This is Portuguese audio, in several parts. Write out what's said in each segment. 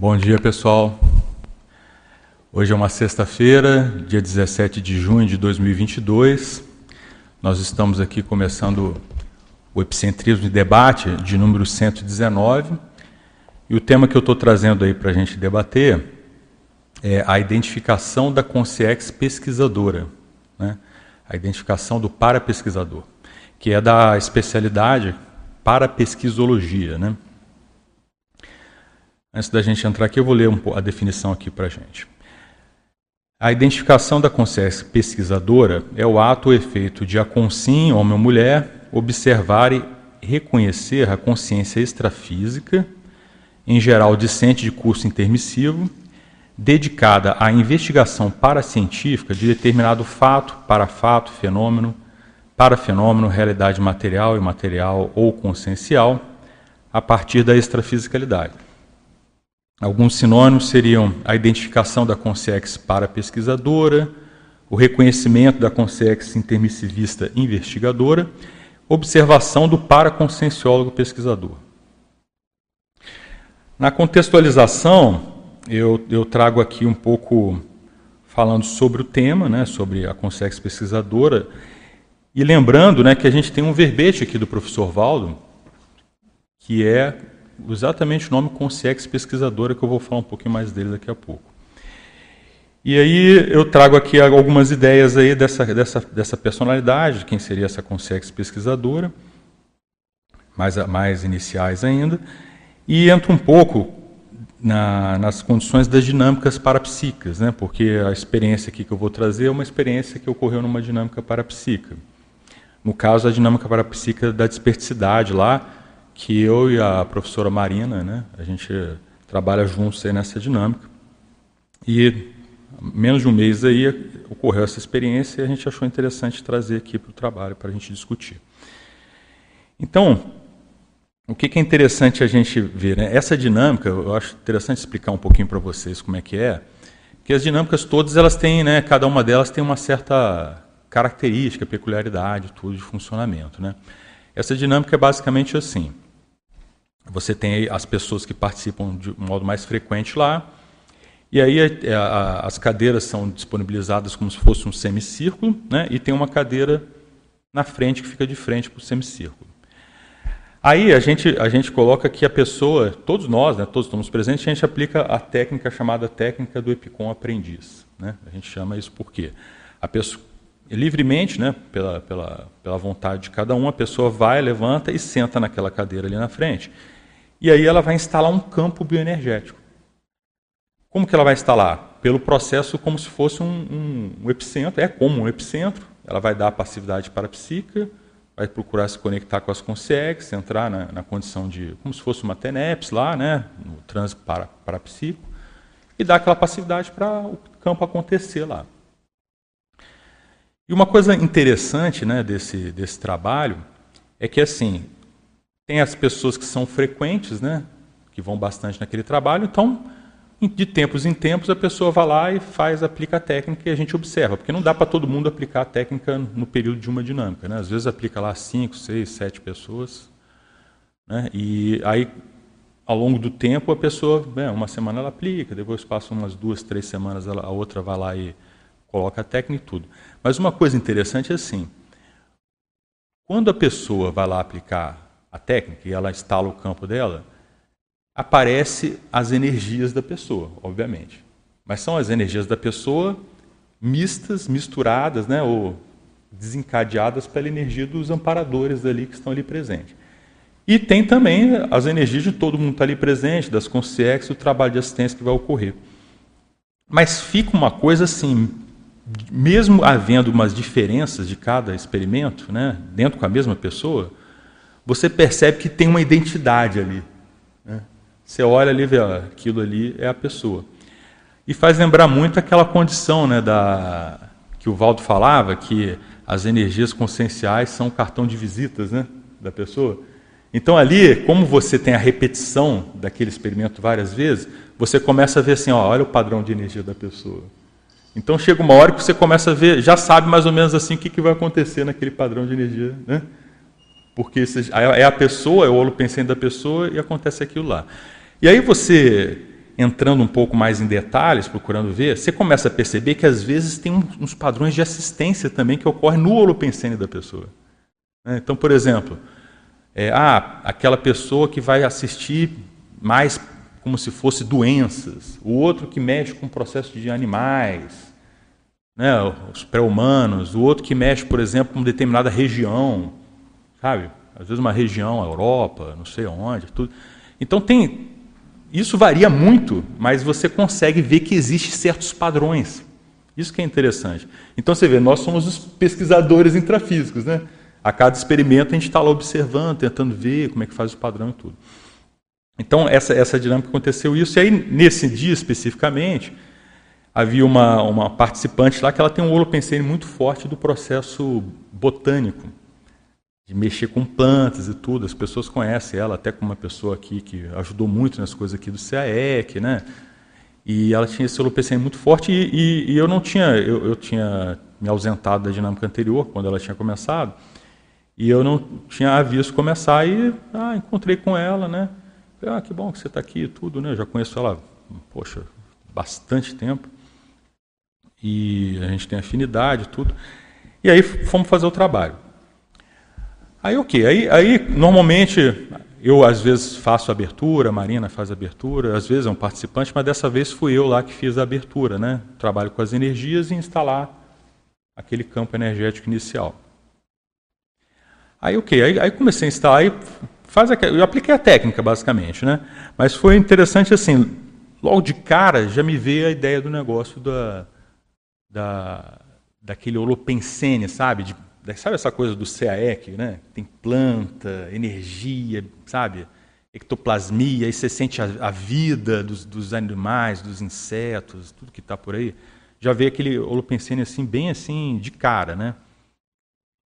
Bom dia, pessoal. Hoje é uma sexta-feira, dia 17 de junho de 2022. Nós estamos aqui começando o Epicentrismo de Debate de número 119. E o tema que eu estou trazendo aí para a gente debater é a identificação da consciência pesquisadora, né? a identificação do para-pesquisador, que é da especialidade para pesquisologia. Né? Antes da gente entrar aqui, eu vou ler um, a definição aqui para a gente. A identificação da consciência pesquisadora é o ato ou efeito de a consim, homem ou mulher, observar e reconhecer a consciência extrafísica, em geral discente de curso intermissivo, dedicada à investigação paracientífica de determinado fato, para fato, fenômeno, para fenômeno, realidade material, imaterial ou consciencial, a partir da extrafisicalidade. Alguns sinônimos seriam a identificação da consciência para pesquisadora, o reconhecimento da consciência intermissivista investigadora, observação do paraconscienciólogo pesquisador. Na contextualização, eu, eu, trago aqui um pouco falando sobre o tema, né, sobre a consciência pesquisadora, e lembrando né, que a gente tem um verbete aqui do professor Valdo, que é exatamente o nome Consciex Pesquisadora, que eu vou falar um pouquinho mais dele daqui a pouco. E aí eu trago aqui algumas ideias aí dessa, dessa, dessa personalidade, quem seria essa Consciex Pesquisadora, mais, mais iniciais ainda, e entro um pouco na, nas condições das dinâmicas parapsíquicas, né? porque a experiência aqui que eu vou trazer é uma experiência que ocorreu numa dinâmica parapsíquica. No caso, a dinâmica parapsíquica da desperticidade lá, que eu e a professora Marina, né, a gente trabalha juntos aí nessa dinâmica. E menos de um mês aí ocorreu essa experiência e a gente achou interessante trazer aqui para o trabalho para a gente discutir. Então, o que, é interessante a gente ver? Né? Essa dinâmica, eu acho interessante explicar um pouquinho para vocês como é que é, que as dinâmicas todas elas têm, né, cada uma delas tem uma certa característica, peculiaridade, tudo de funcionamento, né? Essa dinâmica é basicamente assim: você tem as pessoas que participam de modo mais frequente lá, e aí a, é, a, as cadeiras são disponibilizadas como se fosse um semicírculo, né? e tem uma cadeira na frente que fica de frente para o semicírculo. Aí a gente, a gente coloca que a pessoa, todos nós, né, todos estamos presentes, a gente aplica a técnica chamada técnica do Epicom aprendiz. Né? A gente chama isso porque a pessoa, livremente, né, pela, pela, pela vontade de cada um, a pessoa vai, levanta e senta naquela cadeira ali na frente. E aí ela vai instalar um campo bioenergético. Como que ela vai instalar? Pelo processo como se fosse um, um, um epicentro, é como um epicentro, ela vai dar a passividade parapsíquica, vai procurar se conectar com as consciências, entrar na, na, condição de, como se fosse uma TENEPS lá, né, no trânsito para, parapsíquico, e dar aquela passividade para o campo acontecer lá. E uma coisa interessante né, desse, desse trabalho é que, assim, tem as pessoas que são frequentes, né, que vão bastante naquele trabalho, então, de tempos em tempos, a pessoa vai lá e faz, aplica a técnica e a gente observa, porque não dá para todo mundo aplicar a técnica no período de uma dinâmica. Né? Às vezes aplica lá cinco, seis, sete pessoas, né? e aí, ao longo do tempo, a pessoa, bem, uma semana ela aplica, depois passa umas duas, três semanas, ela, a outra vai lá e coloca a técnica e tudo. Mas uma coisa interessante é assim, quando a pessoa vai lá aplicar a técnica e ela instala o campo dela, aparece as energias da pessoa, obviamente. Mas são as energias da pessoa mistas, misturadas, né, ou desencadeadas pela energia dos amparadores ali que estão ali presentes. E tem também as energias de todo mundo que está ali presente, das consciências, o trabalho de assistência que vai ocorrer. Mas fica uma coisa assim, mesmo havendo umas diferenças de cada experimento, né, dentro com a mesma pessoa, você percebe que tem uma identidade ali. Né? Você olha ali e vê, ó, aquilo ali é a pessoa. E faz lembrar muito aquela condição né, da, que o Valdo falava, que as energias conscienciais são o cartão de visitas né, da pessoa. Então ali, como você tem a repetição daquele experimento várias vezes, você começa a ver assim, ó, olha o padrão de energia da pessoa. Então chega uma hora que você começa a ver, já sabe mais ou menos assim o que, que vai acontecer naquele padrão de energia. Né? Porque é a pessoa, é o olho pensante da pessoa e acontece aquilo lá. E aí você entrando um pouco mais em detalhes, procurando ver, você começa a perceber que às vezes tem uns padrões de assistência também que ocorrem no holopensene da pessoa. Né? Então, por exemplo, é, ah, aquela pessoa que vai assistir mais como se fosse doenças, o outro que mexe com o processo de animais, né, os pré-humanos, o outro que mexe, por exemplo, com determinada região, sabe? Às vezes uma região, a Europa, não sei onde, tudo. Então tem isso varia muito, mas você consegue ver que existem certos padrões. Isso que é interessante. Então você vê, nós somos os pesquisadores intrafísicos, né? A cada experimento a gente está lá observando, tentando ver como é que faz o padrão e tudo. Então essa, essa dinâmica aconteceu isso. E aí, nesse dia especificamente, havia uma, uma participante lá que ela tem um holopensene muito forte do processo botânico de mexer com plantas e tudo. As pessoas conhecem ela, até como uma pessoa aqui que ajudou muito nas coisas aqui do CAEC, né? E ela tinha esse holopensene muito forte e, e, e, eu não tinha, eu, eu, tinha me ausentado da dinâmica anterior, quando ela tinha começado, e eu não tinha a visto começar e ah, encontrei com ela, né? Ah, que bom que você está aqui e tudo, né? Eu já conheço ela, poxa, bastante tempo. E a gente tem afinidade e tudo. E aí fomos fazer o trabalho. Aí o okay. Aí, aí normalmente eu às vezes faço abertura, a Marina faz abertura, às vezes é um participante, mas dessa vez fui eu lá que fiz a abertura, né? Trabalho com as energias e instalar aquele campo energético inicial. Aí o okay. Aí, aí comecei a instalar, aí faz eu apliquei a técnica basicamente, né? Mas foi interessante assim, logo de cara já me veio a ideia do negócio da, da daquele holopensene, sabe? De Sabe essa coisa do CAEC, né? Tem planta, energia, sabe? Ectoplasmia, aí você sente a, a vida dos, dos, animais, dos insetos, tudo que está por aí. Já veio aquele holopensene assim, bem assim, de cara, né?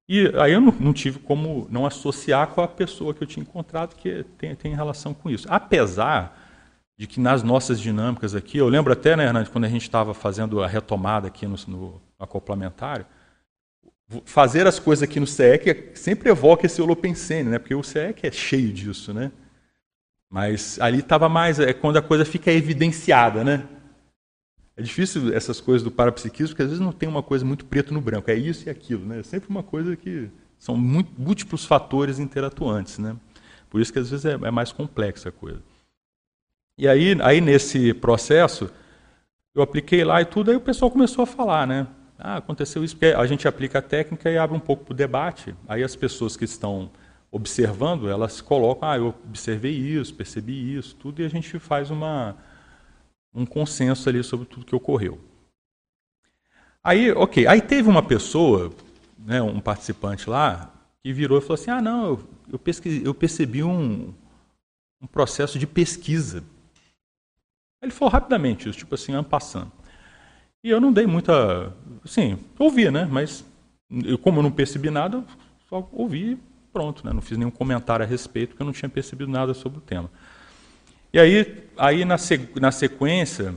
E aí eu não, não, tive como não associar com a pessoa que eu tinha encontrado que tem, tem relação com isso. Apesar de que nas nossas dinâmicas aqui, eu lembro até, né, Hernandes, quando a gente estava fazendo a retomada aqui no, no acoplamentário, fazer as coisas aqui no CEC sempre evoca esse holopensene, né? Porque o CEC é cheio disso, né? Mas ali estava mais é quando a coisa fica evidenciada, né? É difícil essas coisas do parapsiquismo, porque às vezes não tem uma coisa muito preto no branco, é isso e aquilo, né? É sempre uma coisa que são muito, múltiplos fatores interatuantes, né? Por isso que às vezes é, é mais complexa a coisa. E aí, aí nesse processo, eu apliquei lá e tudo, aí o pessoal começou a falar, né? Ah, aconteceu isso, porque a gente aplica a técnica e abre um pouco para o debate. Aí as pessoas que estão observando, elas colocam, ah, eu observei isso, percebi isso, tudo, e a gente faz uma, um consenso ali sobre tudo que ocorreu. Aí, ok, aí teve uma pessoa, né, um participante lá, que virou e falou assim, ah, não, eu, eu, pesquise, eu percebi um, um processo de pesquisa. Ele falou rapidamente isso, tipo assim, passando. E eu não dei muita. Sim, ouvia, né? Mas eu, como eu não percebi nada, só ouvi e pronto, né? Não fiz nenhum comentário a respeito, porque eu não tinha percebido nada sobre o tema. E aí, aí na, na sequência,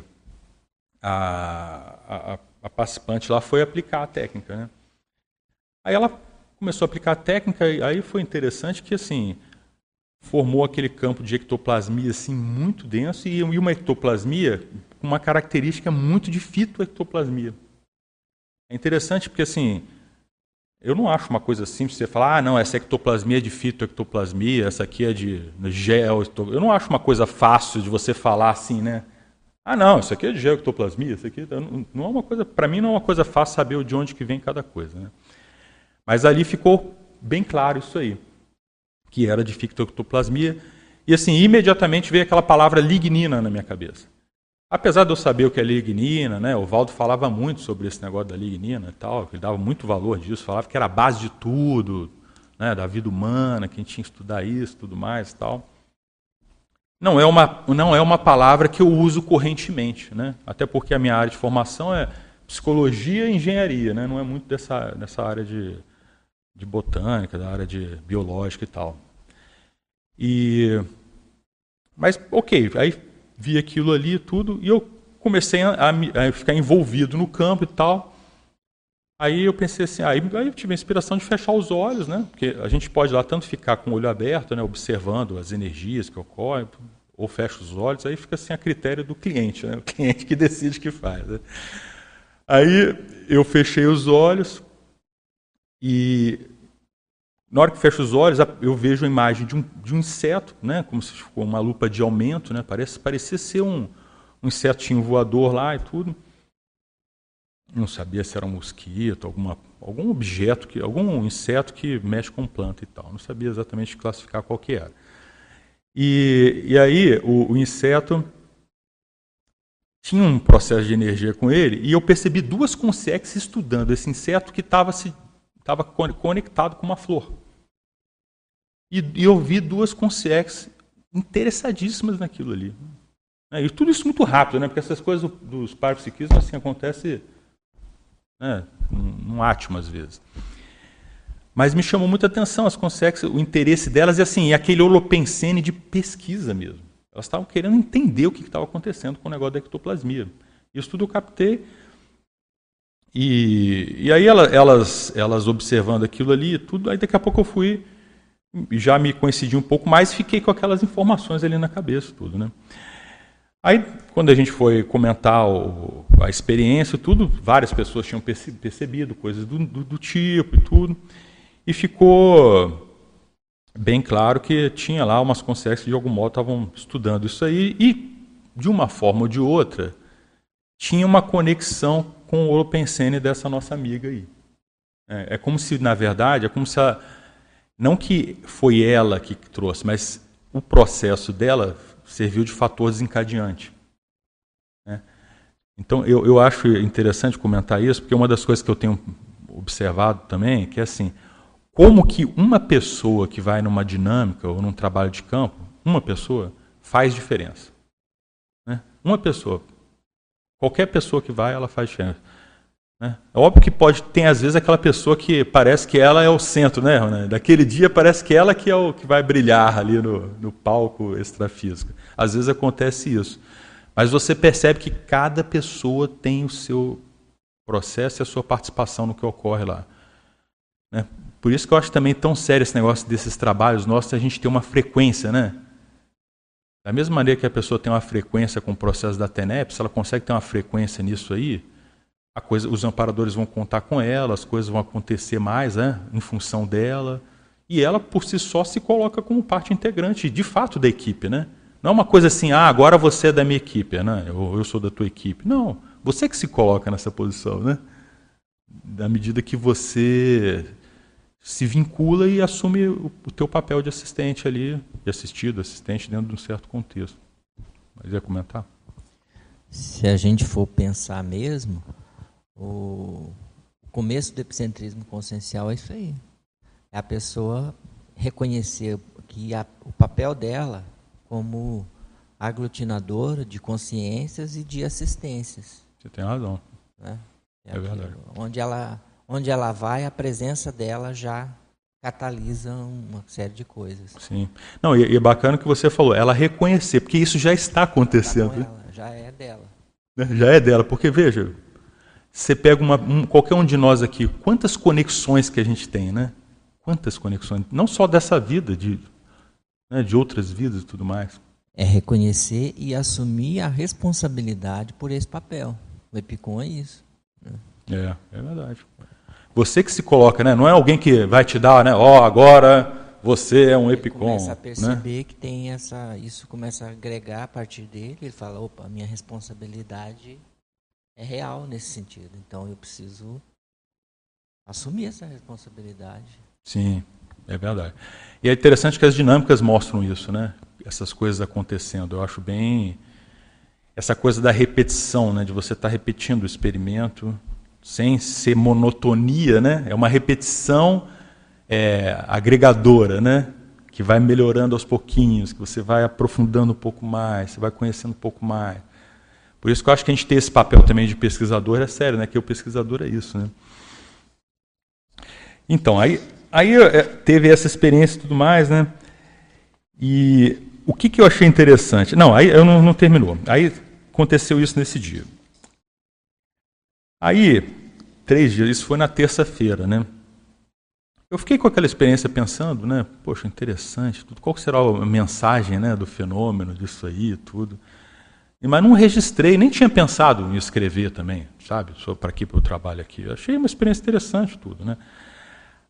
a, a, a participante lá foi aplicar a técnica, né? Aí ela começou a aplicar a técnica, e aí foi interessante que, assim, formou aquele campo de ectoplasmia assim muito denso e uma ectoplasmia com uma característica muito de fitoectoplasmia. É interessante porque assim, eu não acho uma coisa simples você falar, ah, não, essa ectoplasmia é de fitoectoplasmia, essa aqui é de gel. Eu não acho uma coisa fácil de você falar assim, né? Ah, não, isso aqui é de geoectoplasmia, isso aqui não é uma coisa, para mim não é uma coisa fácil saber de onde que vem cada coisa, né? Mas ali ficou bem claro isso aí que era de fictoctoplasmia. E assim, imediatamente veio aquela palavra lignina na minha cabeça. Apesar de eu saber o que é lignina, né, o Valdo falava muito sobre esse negócio da lignina e tal, ele dava muito valor disso, falava que era a base de tudo, né, da vida humana, que a gente tinha que estudar isso, tudo mais e tal. Não é uma, não é uma palavra que eu uso correntemente, né? até porque a minha área de formação é psicologia e engenharia, né? não é muito dessa, dessa área de, de botânica, da área de biológica e tal. E mas ok, aí vi aquilo ali tudo e eu comecei a, a, ficar envolvido no campo e tal. Aí eu pensei assim, aí, aí eu tive a inspiração de fechar os olhos, né? Porque a gente pode lá tanto ficar com o olho aberto, né, observando as energias que ocorrem, ou fecha os olhos, aí fica assim a critério do cliente, né? o cliente que decide que faz. Né? Aí eu fechei os olhos e na hora que fecho os olhos eu vejo a imagem de um, de um inseto, né? como se fosse uma lupa de aumento, né? Parece, parecia ser um, um insetinho voador lá e tudo. Não sabia se era um mosquito, alguma, algum objeto, que, algum inseto que mexe com planta e tal. Não sabia exatamente classificar qual que era. E, e aí o, o inseto tinha um processo de energia com ele e eu percebi duas consex estudando esse inseto que estava se estava conectado com uma flor. E, e eu vi duas consex interessadíssimas naquilo ali. É, e tudo isso muito rápido, né? Porque essas coisas dos parapsiquismos assim acontece né? num átimo às vezes. Mas me chamou muita atenção as consex, o interesse delas e assim, aquele holopensene de pesquisa mesmo. Elas estavam querendo entender o que estava acontecendo com o negócio da ectoplasmia. Isso tudo eu captei. E, e aí elas, elas observando aquilo ali, tudo, aí daqui a pouco eu fui, já me coincidi um pouco mais, fiquei com aquelas informações ali na cabeça, tudo, né? Aí, quando a gente foi comentar o, a experiência, tudo, várias pessoas tinham percebido coisas do, do, do tipo e tudo, e ficou bem claro que tinha lá umas consciências que de algum modo estavam estudando isso aí e de uma forma ou de outra tinha uma conexão com o Holopensene dessa nossa amiga aí. É, é, como se, na verdade, é como se a, não que foi ela que trouxe, mas o processo dela serviu de fator desencadeante. Né? Então, eu, eu acho interessante comentar isso, porque uma das coisas que eu tenho observado também, que é assim, como que uma pessoa que vai numa dinâmica ou num trabalho de campo, uma pessoa, faz diferença. Né? Uma pessoa. Qualquer pessoa que vai, ela faz diferença. Né? É óbvio que pode ter, às vezes, aquela pessoa que parece que ela é o centro, né? Daquele dia parece que ela que é o que vai brilhar ali no, no palco extrafísico. Às vezes acontece isso. Mas você percebe que cada pessoa tem o seu processo e a sua participação no que ocorre lá. Né? Por isso que eu acho também tão sério esse negócio desses trabalhos nossos, a gente ter uma frequência, né? Da mesma maneira que a pessoa tem uma frequência com o processo da TENEP, se ela consegue ter uma frequência nisso aí, a coisa, os amparadores vão contar com ela, as coisas vão acontecer mais né, em função dela. E ela, por si só, se coloca como parte integrante, de fato, da equipe. Né? Não é uma coisa assim, ah, agora você é da minha equipe, né? eu, eu sou da tua equipe. Não, você que se coloca nessa posição. Né? Da medida que você se vincula e assume o, o teu papel de assistente ali, de assistido, assistente dentro de um certo contexto. Mas ia comentar? Se a gente for pensar mesmo, o começo do epicentrismo consciencial é isso aí. É a pessoa reconhecer que a, o papel dela como aglutinadora de consciências e de assistências. Você tem razão. Né? É, é verdade. Onde ela onde ela vai, a presença dela já catalisa uma série de coisas. Sim. Não, e, e é bacana que você falou, ela reconhecer, porque isso já está acontecendo. Tá ela, já é dela. Né? Já é dela, porque veja, você pega uma, um, qualquer um de nós aqui, quantas conexões que a gente tem, né? Quantas conexões, não só dessa vida, de, né, de outras vidas e tudo mais. É reconhecer e assumir a responsabilidade por esse papel. O Epicom é isso. Né? É, é verdade. Você que se coloca, né? Não é alguém que vai te dar, né? Ó, oh, agora você é um epicom. Começa a perceber né? que tem essa, isso começa a agregar a partir dele. Ele fala, opa, minha responsabilidade é real nesse sentido. Então eu preciso assumir essa responsabilidade. Sim, é verdade. E é interessante que as dinâmicas mostram isso, né? Essas coisas acontecendo. Eu acho bem essa coisa da repetição, né? De você estar tá repetindo o experimento sem ser monotonia, né? É uma repetição é, agregadora, né? Que vai melhorando aos pouquinhos, que você vai aprofundando um pouco mais, você vai conhecendo um pouco mais. Por isso que eu acho que a gente tem esse papel também de pesquisador, é sério, né? Que o pesquisador é isso, né? Então, aí, aí é, teve essa experiência e tudo mais, né? E o que, que eu achei interessante? Não, aí eu não, não terminou. Aí aconteceu isso nesse dia. Aí, três dias, isso foi na terça-feira, né? eu fiquei com aquela experiência pensando, né? Poxa, interessante, tudo. qual será a mensagem né, do fenômeno, disso aí, tudo. Mas não registrei, nem tinha pensado em escrever também, sabe? Para aqui, para o trabalho aqui. Eu achei uma experiência interessante tudo, né?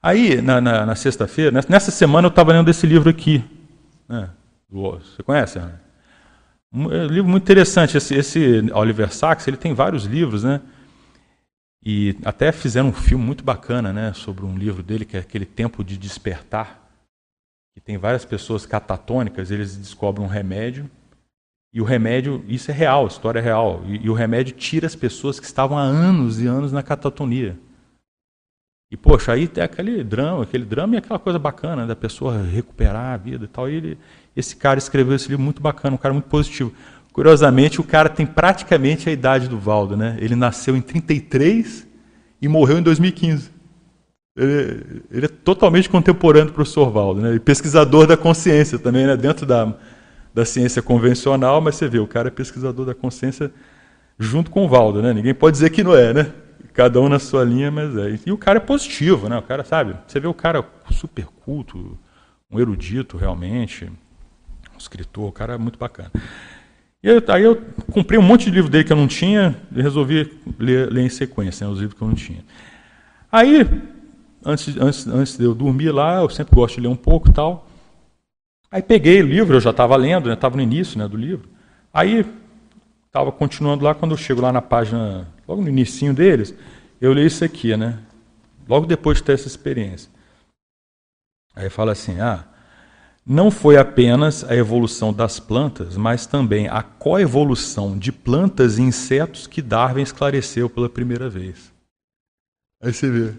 Aí, na, na, na sexta-feira, nessa semana eu estava lendo esse livro aqui. Né? Você conhece? Um, é livro muito interessante. Esse, esse Oliver Sacks, ele tem vários livros, né? E até fizeram um filme muito bacana, né, sobre um livro dele que é aquele Tempo de Despertar, que tem várias pessoas catatônicas, eles descobrem um remédio e o remédio, isso é real, história é real, e, e o remédio tira as pessoas que estavam há anos e anos na catatonia. E poxa, aí tem aquele drama, aquele drama e aquela coisa bacana né, da pessoa recuperar a vida e tal. E ele, esse cara escreveu esse livro muito bacana, um cara muito positivo. Curiosamente, o cara tem praticamente a idade do Valdo, né? Ele nasceu em 33 e morreu em 2015. Ele, ele é totalmente contemporâneo do professor Valdo, né? E pesquisador da consciência também, né? Dentro da, da ciência convencional, mas você vê, o cara é pesquisador da consciência junto com o Valdo, né? Ninguém pode dizer que não é, né? Cada um na sua linha, mas é. E o cara é positivo, né? O cara, sabe? Você vê o cara super culto, um erudito realmente, um escritor, o cara é muito bacana. E eu, aí eu comprei um monte de livro dele que eu não tinha e resolvi ler, ler em sequência, né, os livros que eu não tinha. Aí, antes, antes, antes de eu dormir lá, eu sempre gosto de ler um pouco tal. Aí peguei o livro, eu já estava lendo, estava né, no início né, do livro. Aí estava continuando lá, quando eu chego lá na página, logo no início deles, eu li isso aqui, né? Logo depois de ter essa experiência. Aí fala assim, ah, não foi apenas a evolução das plantas, mas também a coevolução de plantas e insetos que Darwin esclareceu pela primeira vez. Aí você vê.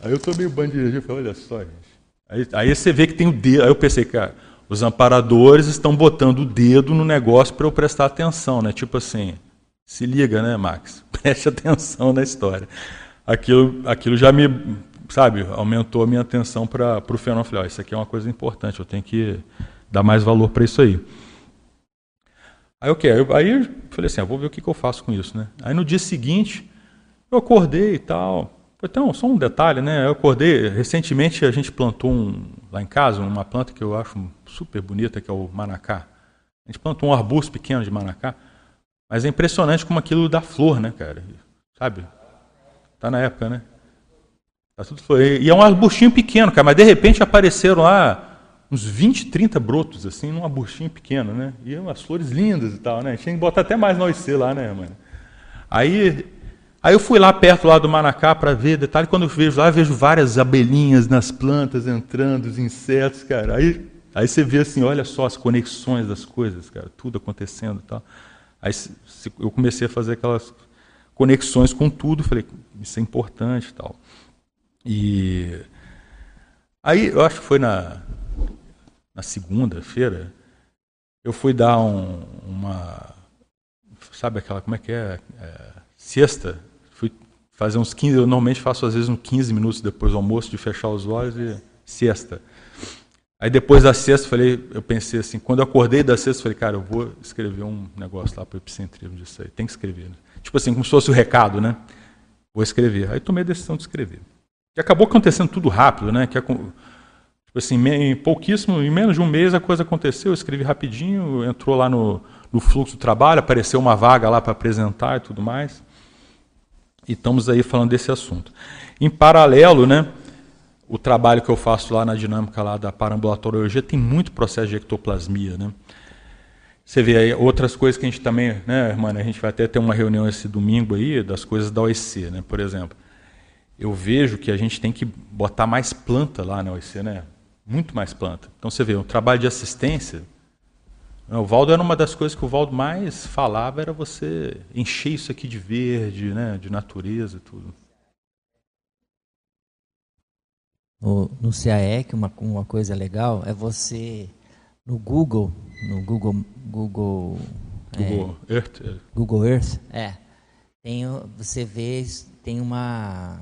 Aí eu tomei banho de e falei, olha só, gente. Aí, aí, você vê que tem o dedo. Aí eu pensei, cara, os amparadores estão botando o dedo no negócio para eu prestar atenção, né? Tipo assim, se liga, né, Max? Preste atenção na história. Aquilo, aquilo já me sabe, aumentou a minha atenção para o fenômeno. Falei, oh, isso aqui é uma coisa importante, eu tenho que dar mais valor para isso aí. Aí o okay, que? Aí eu falei assim, ah, vou ver o que, que, eu faço com isso, né? Aí no dia seguinte, eu acordei e tal. Então, só um detalhe, né? Eu acordei, recentemente a gente plantou um, lá em casa uma planta que eu acho super bonita, que é o manacá. A gente plantou um arbusto pequeno de manacá, mas é impressionante como aquilo dá flor, né, cara? Sabe? Tá na época, né? Tá E é um arbustinho pequeno, cara, mas de repente apareceram lá uns 20, 30 brotos, assim, num arbustinho pequeno, né? E umas flores lindas e tal, né? Tinha que botar até mais OIC lá, né, mano? Aí, aí eu fui lá perto lá do Manacá para ver detalhe. Quando eu vejo lá, eu vejo várias abelhinhas nas plantas entrando, os insetos, cara. Aí, aí você vê assim, olha só as conexões das coisas, cara, tudo acontecendo e tal. Aí eu comecei a fazer aquelas conexões com tudo, falei, isso é importante e tal. E aí, eu acho que foi na, na segunda-feira, eu fui dar um, uma. Sabe aquela, como é que é? é sexta. Fui fazer uns 15, eu normalmente faço às vezes uns 15 minutos depois do almoço, de fechar os olhos e sexta. Aí depois da sexta, falei, eu pensei assim, quando eu acordei da sexta, falei, cara, eu vou escrever um negócio lá para o epicentrismo disso aí. Tem que escrever. Né? Tipo assim, como se fosse o recado, né? Vou escrever. Aí tomei a decisão de escrever. E acabou acontecendo tudo rápido, né? Que, tipo assim, em pouquíssimo, em menos de um mês a coisa aconteceu, eu escrevi rapidinho, entrou lá no, no fluxo do trabalho, apareceu uma vaga lá para apresentar e tudo mais. E estamos aí falando desse assunto. Em paralelo, né, o trabalho que eu faço lá na dinâmica lá da parambulatoriologia tem muito processo de ectoplasmia, né? Você vê aí outras coisas que a gente também, né, irmã, a gente vai até ter uma reunião esse domingo aí das coisas da OEC, né, por exemplo eu vejo que a gente tem que botar mais planta lá na OIC, né? Muito mais planta. Então você vê, o trabalho de assistência. Né? O Valdo era uma das coisas que o Valdo mais falava, era você encher isso aqui de verde, né? de natureza e tudo. No, no CAEC, uma, uma coisa legal é você, no Google, no Google, Google, Google é, Earth, é. Google Earth, é, tem, você vê, tem uma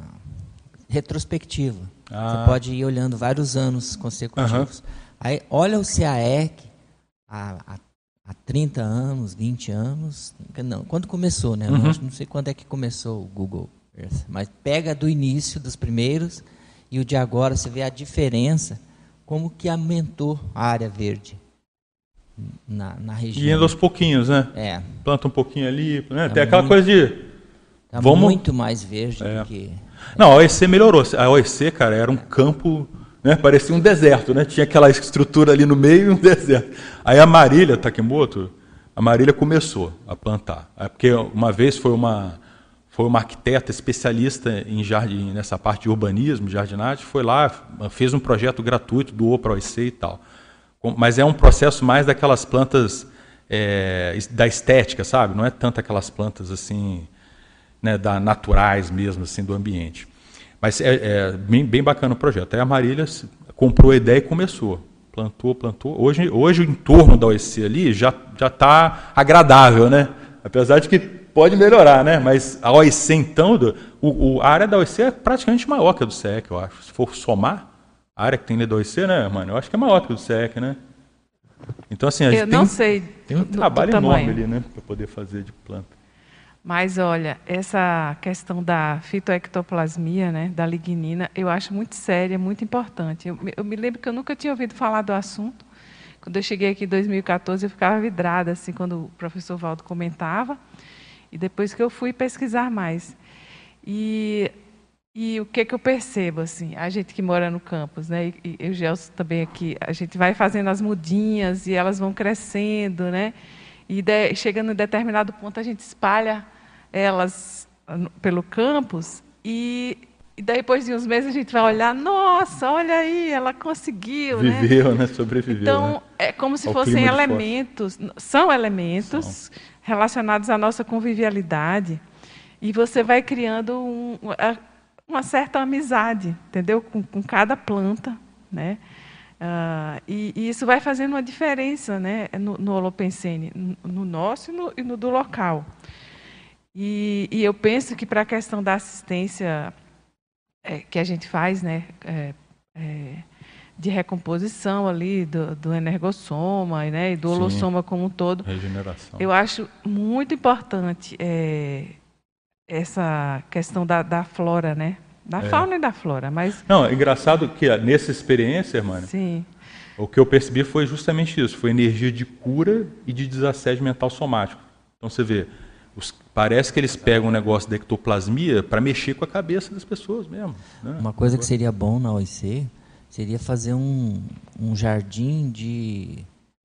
retrospectiva. Ah. Você pode ir olhando vários anos consecutivos. Uhum. Aí olha o CAEC há, há, há 30 anos, 20 anos. Não, quando começou, né? Uhum. Não, sei quando é que começou o Google Earth, mas pega do início dos primeiros e o de agora, você vê a diferença, como que aumentou a área verde na, na região. E indo aos pouquinhos, né? É. Planta um pouquinho ali, né? Tá Tem aquela coisa de... Tá Vamos... muito mais verde é. do que... Não, a OEC melhorou. A OEC, cara, era um campo né? Parecia um deserto, né? Tinha aquela estrutura ali no meio e um deserto. Aí a Marília Takemoto, a Marília começou a plantar. É porque uma vez foi uma foi uma arquiteta especialista em jardim, nessa parte de urbanismo, jardinagem, foi lá, fez um projeto gratuito, doou para a OIC e tal. Mas é um processo mais daquelas plantas é, da estética, sabe? Não é tanto aquelas plantas assim, né, da naturais mesmo, assim, do ambiente. Mas é, é bem, bem, bacana o projeto. Aí a Marília comprou a ideia e começou. Plantou, plantou. Hoje, hoje o entorno da OEC ali já está agradável, né? Apesar de que pode melhorar, né? Mas a OEC, então, do, o, o, a área da OEC é praticamente maior que a do SEC, eu acho. Se for somar a área que tem da OEC, né, mano? Eu acho que é maior que a do SEC, né? Então, assim, a gente eu tem, não sei tem um trabalho enorme ali, né? Para poder fazer de planta. Mas olha, essa questão da fitoectoplasmia, né, da lignina, eu acho muito séria, muito importante. Eu, eu, me lembro que eu nunca tinha ouvido falar do assunto. Quando eu cheguei aqui em 2014, eu ficava vidrada assim quando o professor Valdo comentava. E depois que eu fui pesquisar mais. E, e o que, que eu percebo assim, a gente que mora no campus, né, e, e o Gelson também aqui, a gente vai fazendo as mudinhas e elas vão crescendo, né? E de, chegando em determinado ponto, a gente espalha elas pelo campus e, e daí, depois de uns meses a gente vai olhar, nossa, olha aí, ela conseguiu, né? Viveu, né? né? Sobreviveu. Então, né? é como se Ao fossem elementos, são elementos são. relacionados à nossa convivialidade e você vai criando um, uma certa amizade, entendeu? Com, com cada planta, né? Uh, e, e, isso vai fazendo uma diferença né, no, no Holopensene, no, no nosso e no, e no do local. E, e eu penso que para a questão da assistência é, que a gente faz, né, é, é, de recomposição ali do, do energossoma né, e do Sim. holossoma como um todo, Regeneração. eu acho muito importante é, essa questão da, da flora, né? Da é. fauna e da flora, mas... Não, é engraçado que nessa experiência, irmã, Sim. o que eu percebi foi justamente isso, foi energia de cura e de desassédio mental somático. Então você vê, os, parece que eles pegam um negócio da ectoplasmia para mexer com a cabeça das pessoas mesmo. Né? Uma coisa que seria bom na OIC seria fazer um, um jardim de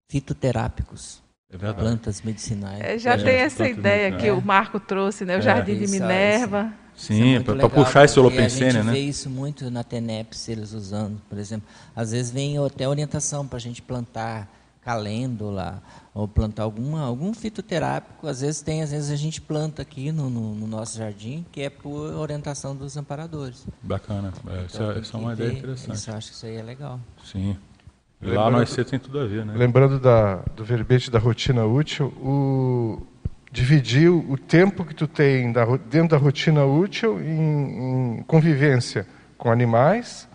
fitoterápicos. É plantas medicinais. É, já é, tem essa ideia que o Marco trouxe, né? o é. Jardim de Minerva. Sim, é para puxar esse holopensene, né? A gente vê isso muito na TENEPS, eles usando, por exemplo. Às vezes vem até orientação para a gente plantar calêndula ou plantar alguma, algum fitoterápico. Às vezes tem, às vezes a gente planta aqui no, no, no nosso jardim, que é por orientação dos amparadores. Bacana. É, então, essa, é uma ideia interessante. Isso, eu acho que isso aí é legal. Sim. Lá no IC tem tudo a ver, né? Lembrando da, do verbete da rotina útil, o, dividir o tempo que tu tem da, dentro da rotina útil em, em convivência com animais,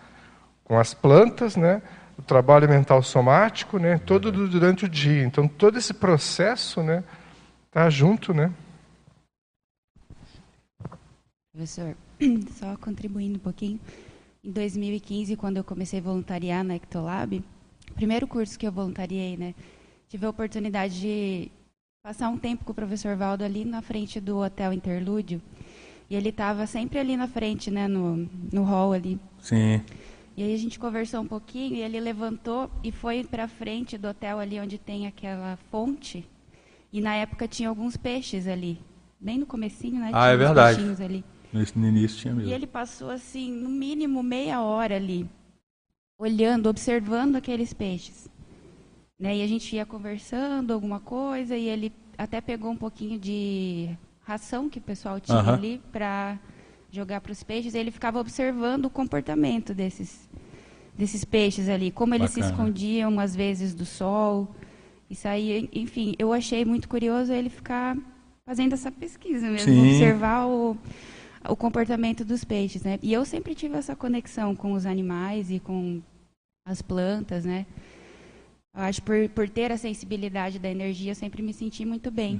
com as plantas, né? O trabalho mental somático, né, todo durante o dia. Então todo esse processo, né, tá junto, né? Professor, só contribuindo um pouquinho. Em 2015, quando eu comecei a voluntariar na Ectolab, primeiro curso que eu voluntariei, né, tive a oportunidade de passar um tempo com o professor Valdo ali na frente do Hotel Interlúdio. E ele estava sempre ali na frente, né, no, no hall ali. Sim. E aí a gente conversou um pouquinho e ele levantou e foi para frente do hotel ali onde tem aquela fonte. E na época tinha alguns peixes ali, bem no comecinho, né? Ah, tinha é verdade. Peixinhos ali. No início tinha mesmo. E ele passou assim, no mínimo meia hora ali, olhando, observando aqueles peixes. Né? E a gente ia conversando alguma coisa e ele até pegou um pouquinho de ração que o pessoal tinha uh -huh. ali para jogar para os peixes, ele ficava observando o comportamento desses, desses peixes ali, como eles Bacana. se escondiam às vezes do sol. Isso aí, enfim, eu achei muito curioso ele ficar fazendo essa pesquisa mesmo, Sim. observar o, o comportamento dos peixes, né? E eu sempre tive essa conexão com os animais e com as plantas, né? Eu acho por por ter a sensibilidade da energia, eu sempre me senti muito bem.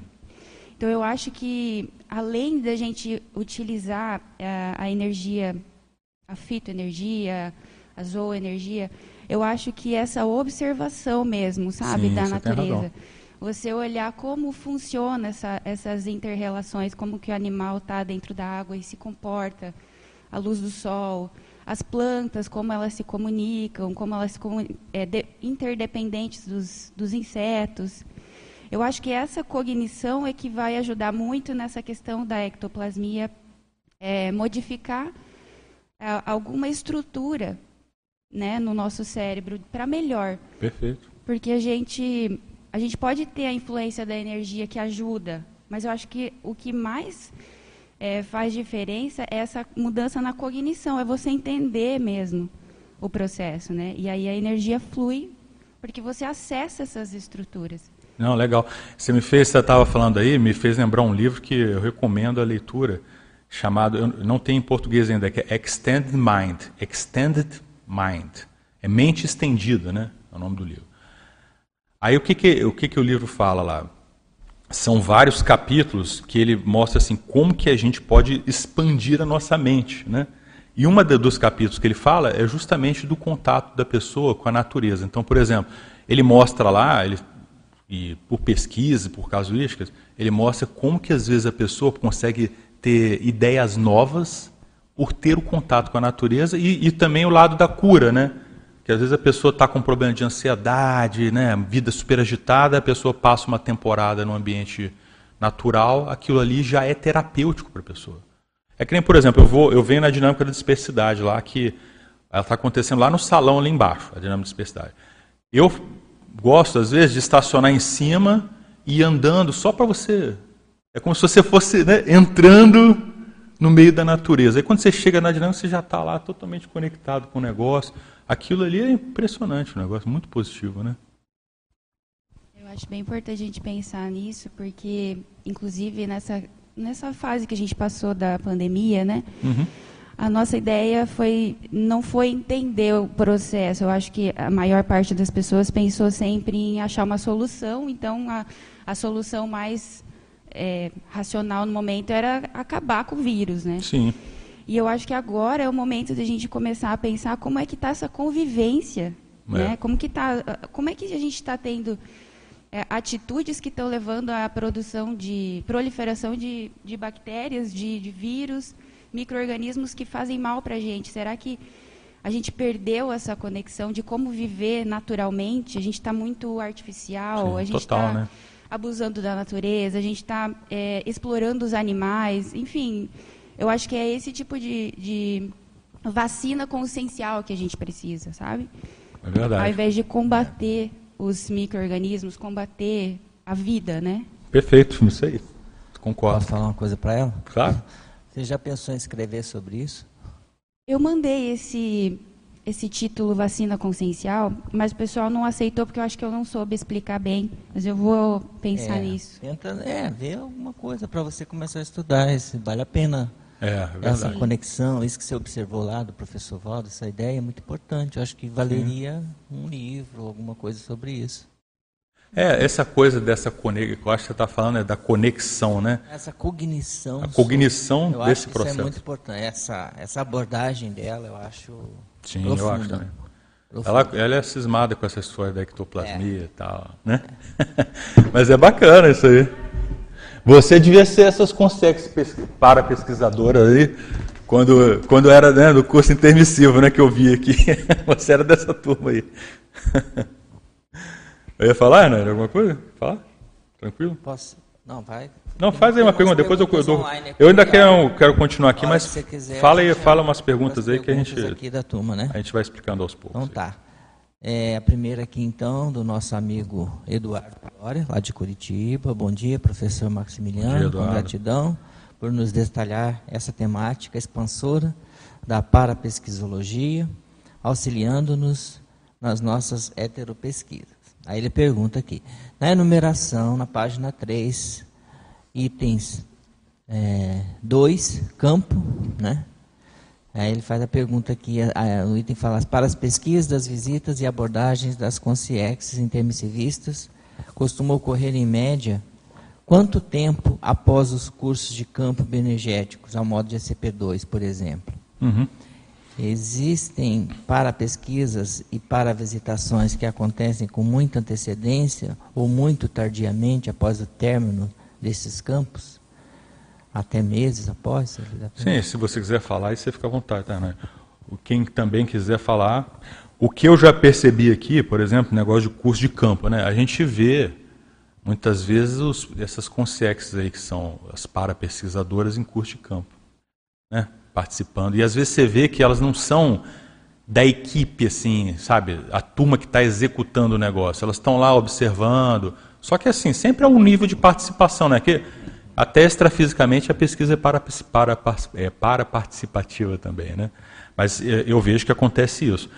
Então, eu acho que, além da gente utilizar a, eh, a energia, a fitoenergia, a zooenergia, eu acho que essa observação mesmo, sabe, Sim, da natureza. Você olhar como funciona essa, essas interrelações, como que o animal está dentro da água e se comporta, a luz do sol, as plantas, como elas se comunicam, como elas se comuni- é, de- interdependentes dos, dos insetos. Eu acho que essa cognição é que vai ajudar muito nessa questão da ectoplasmia, é, modificar a- alguma estrutura né, no nosso cérebro para melhor. Perfeito. Porque a gente, a gente pode ter a influência da energia que ajuda, mas eu acho que o que mais é, faz diferença é essa mudança na cognição, é você entender mesmo o processo, né? E aí a energia flui porque você acessa essas estruturas. Não, legal. Você me fez, você estava falando aí, me fez lembrar um livro que eu recomendo a leitura, chamado, não tem em português ainda, que é Extended Mind. Extended Mind. É mente estendida, né? É o nome do livro. Aí o que que, o que que o livro fala lá? São vários capítulos que ele mostra assim como que a gente pode expandir a nossa mente, né? E uma dos capítulos que ele fala é justamente do contato da pessoa com a natureza. Então, por exemplo, ele mostra lá, ele, e por pesquisa, por casuísticas, ele mostra como que às vezes a pessoa consegue ter ideias novas por ter o contato com a natureza e, e também o lado da cura, né? Que às vezes a pessoa está com problema de ansiedade, né? Vida super agitada, a pessoa passa uma temporada no ambiente natural, aquilo ali já é terapêutico para a pessoa. É que nem, por exemplo, eu vou, eu venho na dinâmica da dispersidade lá, que ela está acontecendo lá no salão ali embaixo, a dinâmica da dispersidade. Eu gosto, às vezes, de estacionar em cima e ir andando só para você. É como se você fosse né, entrando no meio da natureza. Aí quando você chega na dinâmica, você já está lá totalmente conectado com o negócio. Aquilo ali é impressionante, um negócio muito positivo, né? Eu acho bem importante a gente pensar nisso, porque, inclusive, nessa, nessa fase que a gente passou da pandemia, né? Uhum. A nossa ideia foi não foi entender o processo. Eu acho que a maior parte das pessoas pensou sempre em achar uma solução. Então, a, a solução mais é, racional no momento era acabar com o vírus, né? Sim. E eu acho que agora é o momento da gente começar a pensar como é que está essa convivência, É. né? Como que tá, como é que a gente está tendo é, atitudes que estão levando à produção de proliferação de, de bactérias, de, de vírus, micro-organismos que fazem mal para a gente. Será que a gente perdeu essa conexão de como viver naturalmente? A gente está muito artificial, Sim, a gente está né? abusando da natureza, a gente está explorando os animais, enfim. Eu acho que é esse tipo de, de vacina consciencial que a gente precisa, sabe? É Ao verdade. invés de combater os micro-organismos, combater a vida, né? Perfeito, isso aí. Concordo. Posso falar uma coisa para ela? Claro. Você já pensou em escrever sobre isso? Eu mandei esse esse título vacina consciencial, mas o pessoal não aceitou porque eu acho que eu não soube explicar bem. Mas eu vou pensar é, nisso. Tenta, é, ver alguma coisa para você começar a estudar. Se vale a pena É, é essa verdade. conexão, isso que você observou lá do professor Valdo, essa ideia é muito importante. Eu acho que valeria um livro, alguma coisa sobre isso. É, essa coisa dessa conexão, eu acho que você está falando é da conexão, né? Essa cognição. A cognição eu acho desse que Isso processo. é muito importante. Essa, essa abordagem dela, eu acho. Sim, eu profunda. acho também. Ela, ela é cismada com essa história da ectoplasmia e tal, né? Mas é bacana isso aí. Você devia ser essas consegues para pesquisadora aí, quando, quando era né, do curso intermissivo, né, que eu vi aqui. Você era dessa turma aí. Eu ia falar, Ana, alguma coisa? Falar? Tranquilo? Posso? Não, vai. Não, faz aí uma pergunta, depois eu, eu dou. Eu ainda quero, quero continuar aqui, mas quiser, fala aí, fala umas perguntas aí que a gente, aqui da turma, né? a gente vai explicando aos poucos. Então tá. É, a primeira aqui então, do nosso amigo Eduardo Glória, lá de Curitiba. Bom dia, professor Maximiliano. Bom dia, com gratidão por nos detalhar essa temática expansora da parapesquisologia, auxiliando-nos nas nossas heteropesquisas. Aí ele pergunta aqui, na enumeração, na página 3, itens 2, campo, né? Aí ele faz a pergunta aqui, a- o item fala, para as pesquisas das visitas e abordagens das consciexes intermissivistas, costuma ocorrer em média quanto tempo após os cursos de campo bioenergéticos, ao modo de SCP-2, por exemplo? Uhum. Existem para pesquisas e para visitações que acontecem com muita antecedência ou muito tardiamente após o término desses campos? Até meses após? Sim, se você quiser falar, aí você fica à vontade, tá, né? Quem também quiser falar. O que eu já percebi aqui, por exemplo, negócio de curso de campo, né? A gente vê muitas vezes os, essas consexes aí que são as para-pesquisadoras em curso de campo, né? Participando. E às vezes você vê que elas não são da equipe, assim, sabe? A turma que está executando o negócio. Elas estão lá observando. Só que assim, sempre é um nível de participação, né? Que até extrafisicamente a pesquisa é para, para, é para participativa também, né? Mas é, eu vejo que acontece isso.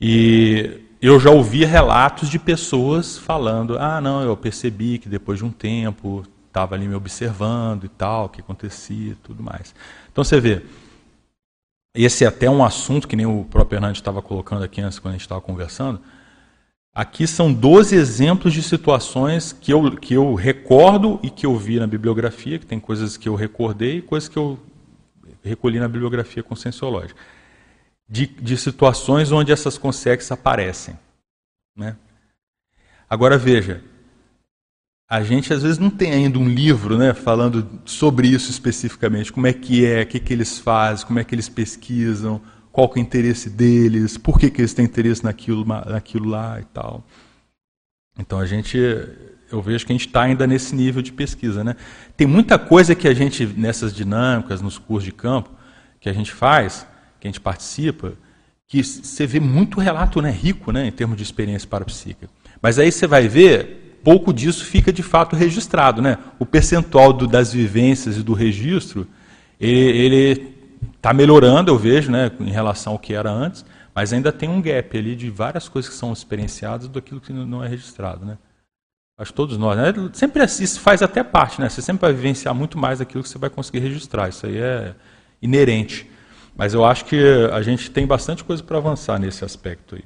E eu já ouvi relatos de pessoas falando: ah, não, eu percebi que depois de um tempo estava ali me observando e tal, o que acontecia e tudo mais. Então você vê, esse é até um assunto que nem o próprio Hernandes estava colocando aqui antes, quando a gente estava conversando. Aqui são 12 exemplos de situações que eu, que eu recordo e que eu vi na bibliografia, que tem coisas que eu recordei e coisas que eu recolhi na bibliografia conscienciológica. De, de situações onde essas consex aparecem. Né? Agora veja, a gente às vezes não tem ainda um livro né, falando sobre isso especificamente, como é que é, o que, que eles fazem, como é que eles pesquisam, qual que é o interesse deles, por que, que eles têm interesse naquilo, naquilo lá e tal. Então a gente, eu vejo que a gente está ainda nesse nível de pesquisa. Né? Tem muita coisa que a gente, nessas dinâmicas, nos cursos de campo, que a gente faz, que a gente participa, que você vê muito relato né, rico né, em termos de experiência parapsíquica. Mas aí você vai ver, pouco disso fica de fato registrado. Né? O percentual do, das vivências e do registro, ele, Está melhorando, eu vejo, né, em relação ao que era antes, mas ainda tem um gap ali de várias coisas que são experienciadas daquilo que não é registrado. Né? Acho que todos nós. Né? Sempre isso faz até parte, né? Você sempre vai vivenciar muito mais daquilo que você vai conseguir registrar. Isso aí é inerente. Mas eu acho que a gente tem bastante coisa para avançar nesse aspecto aí.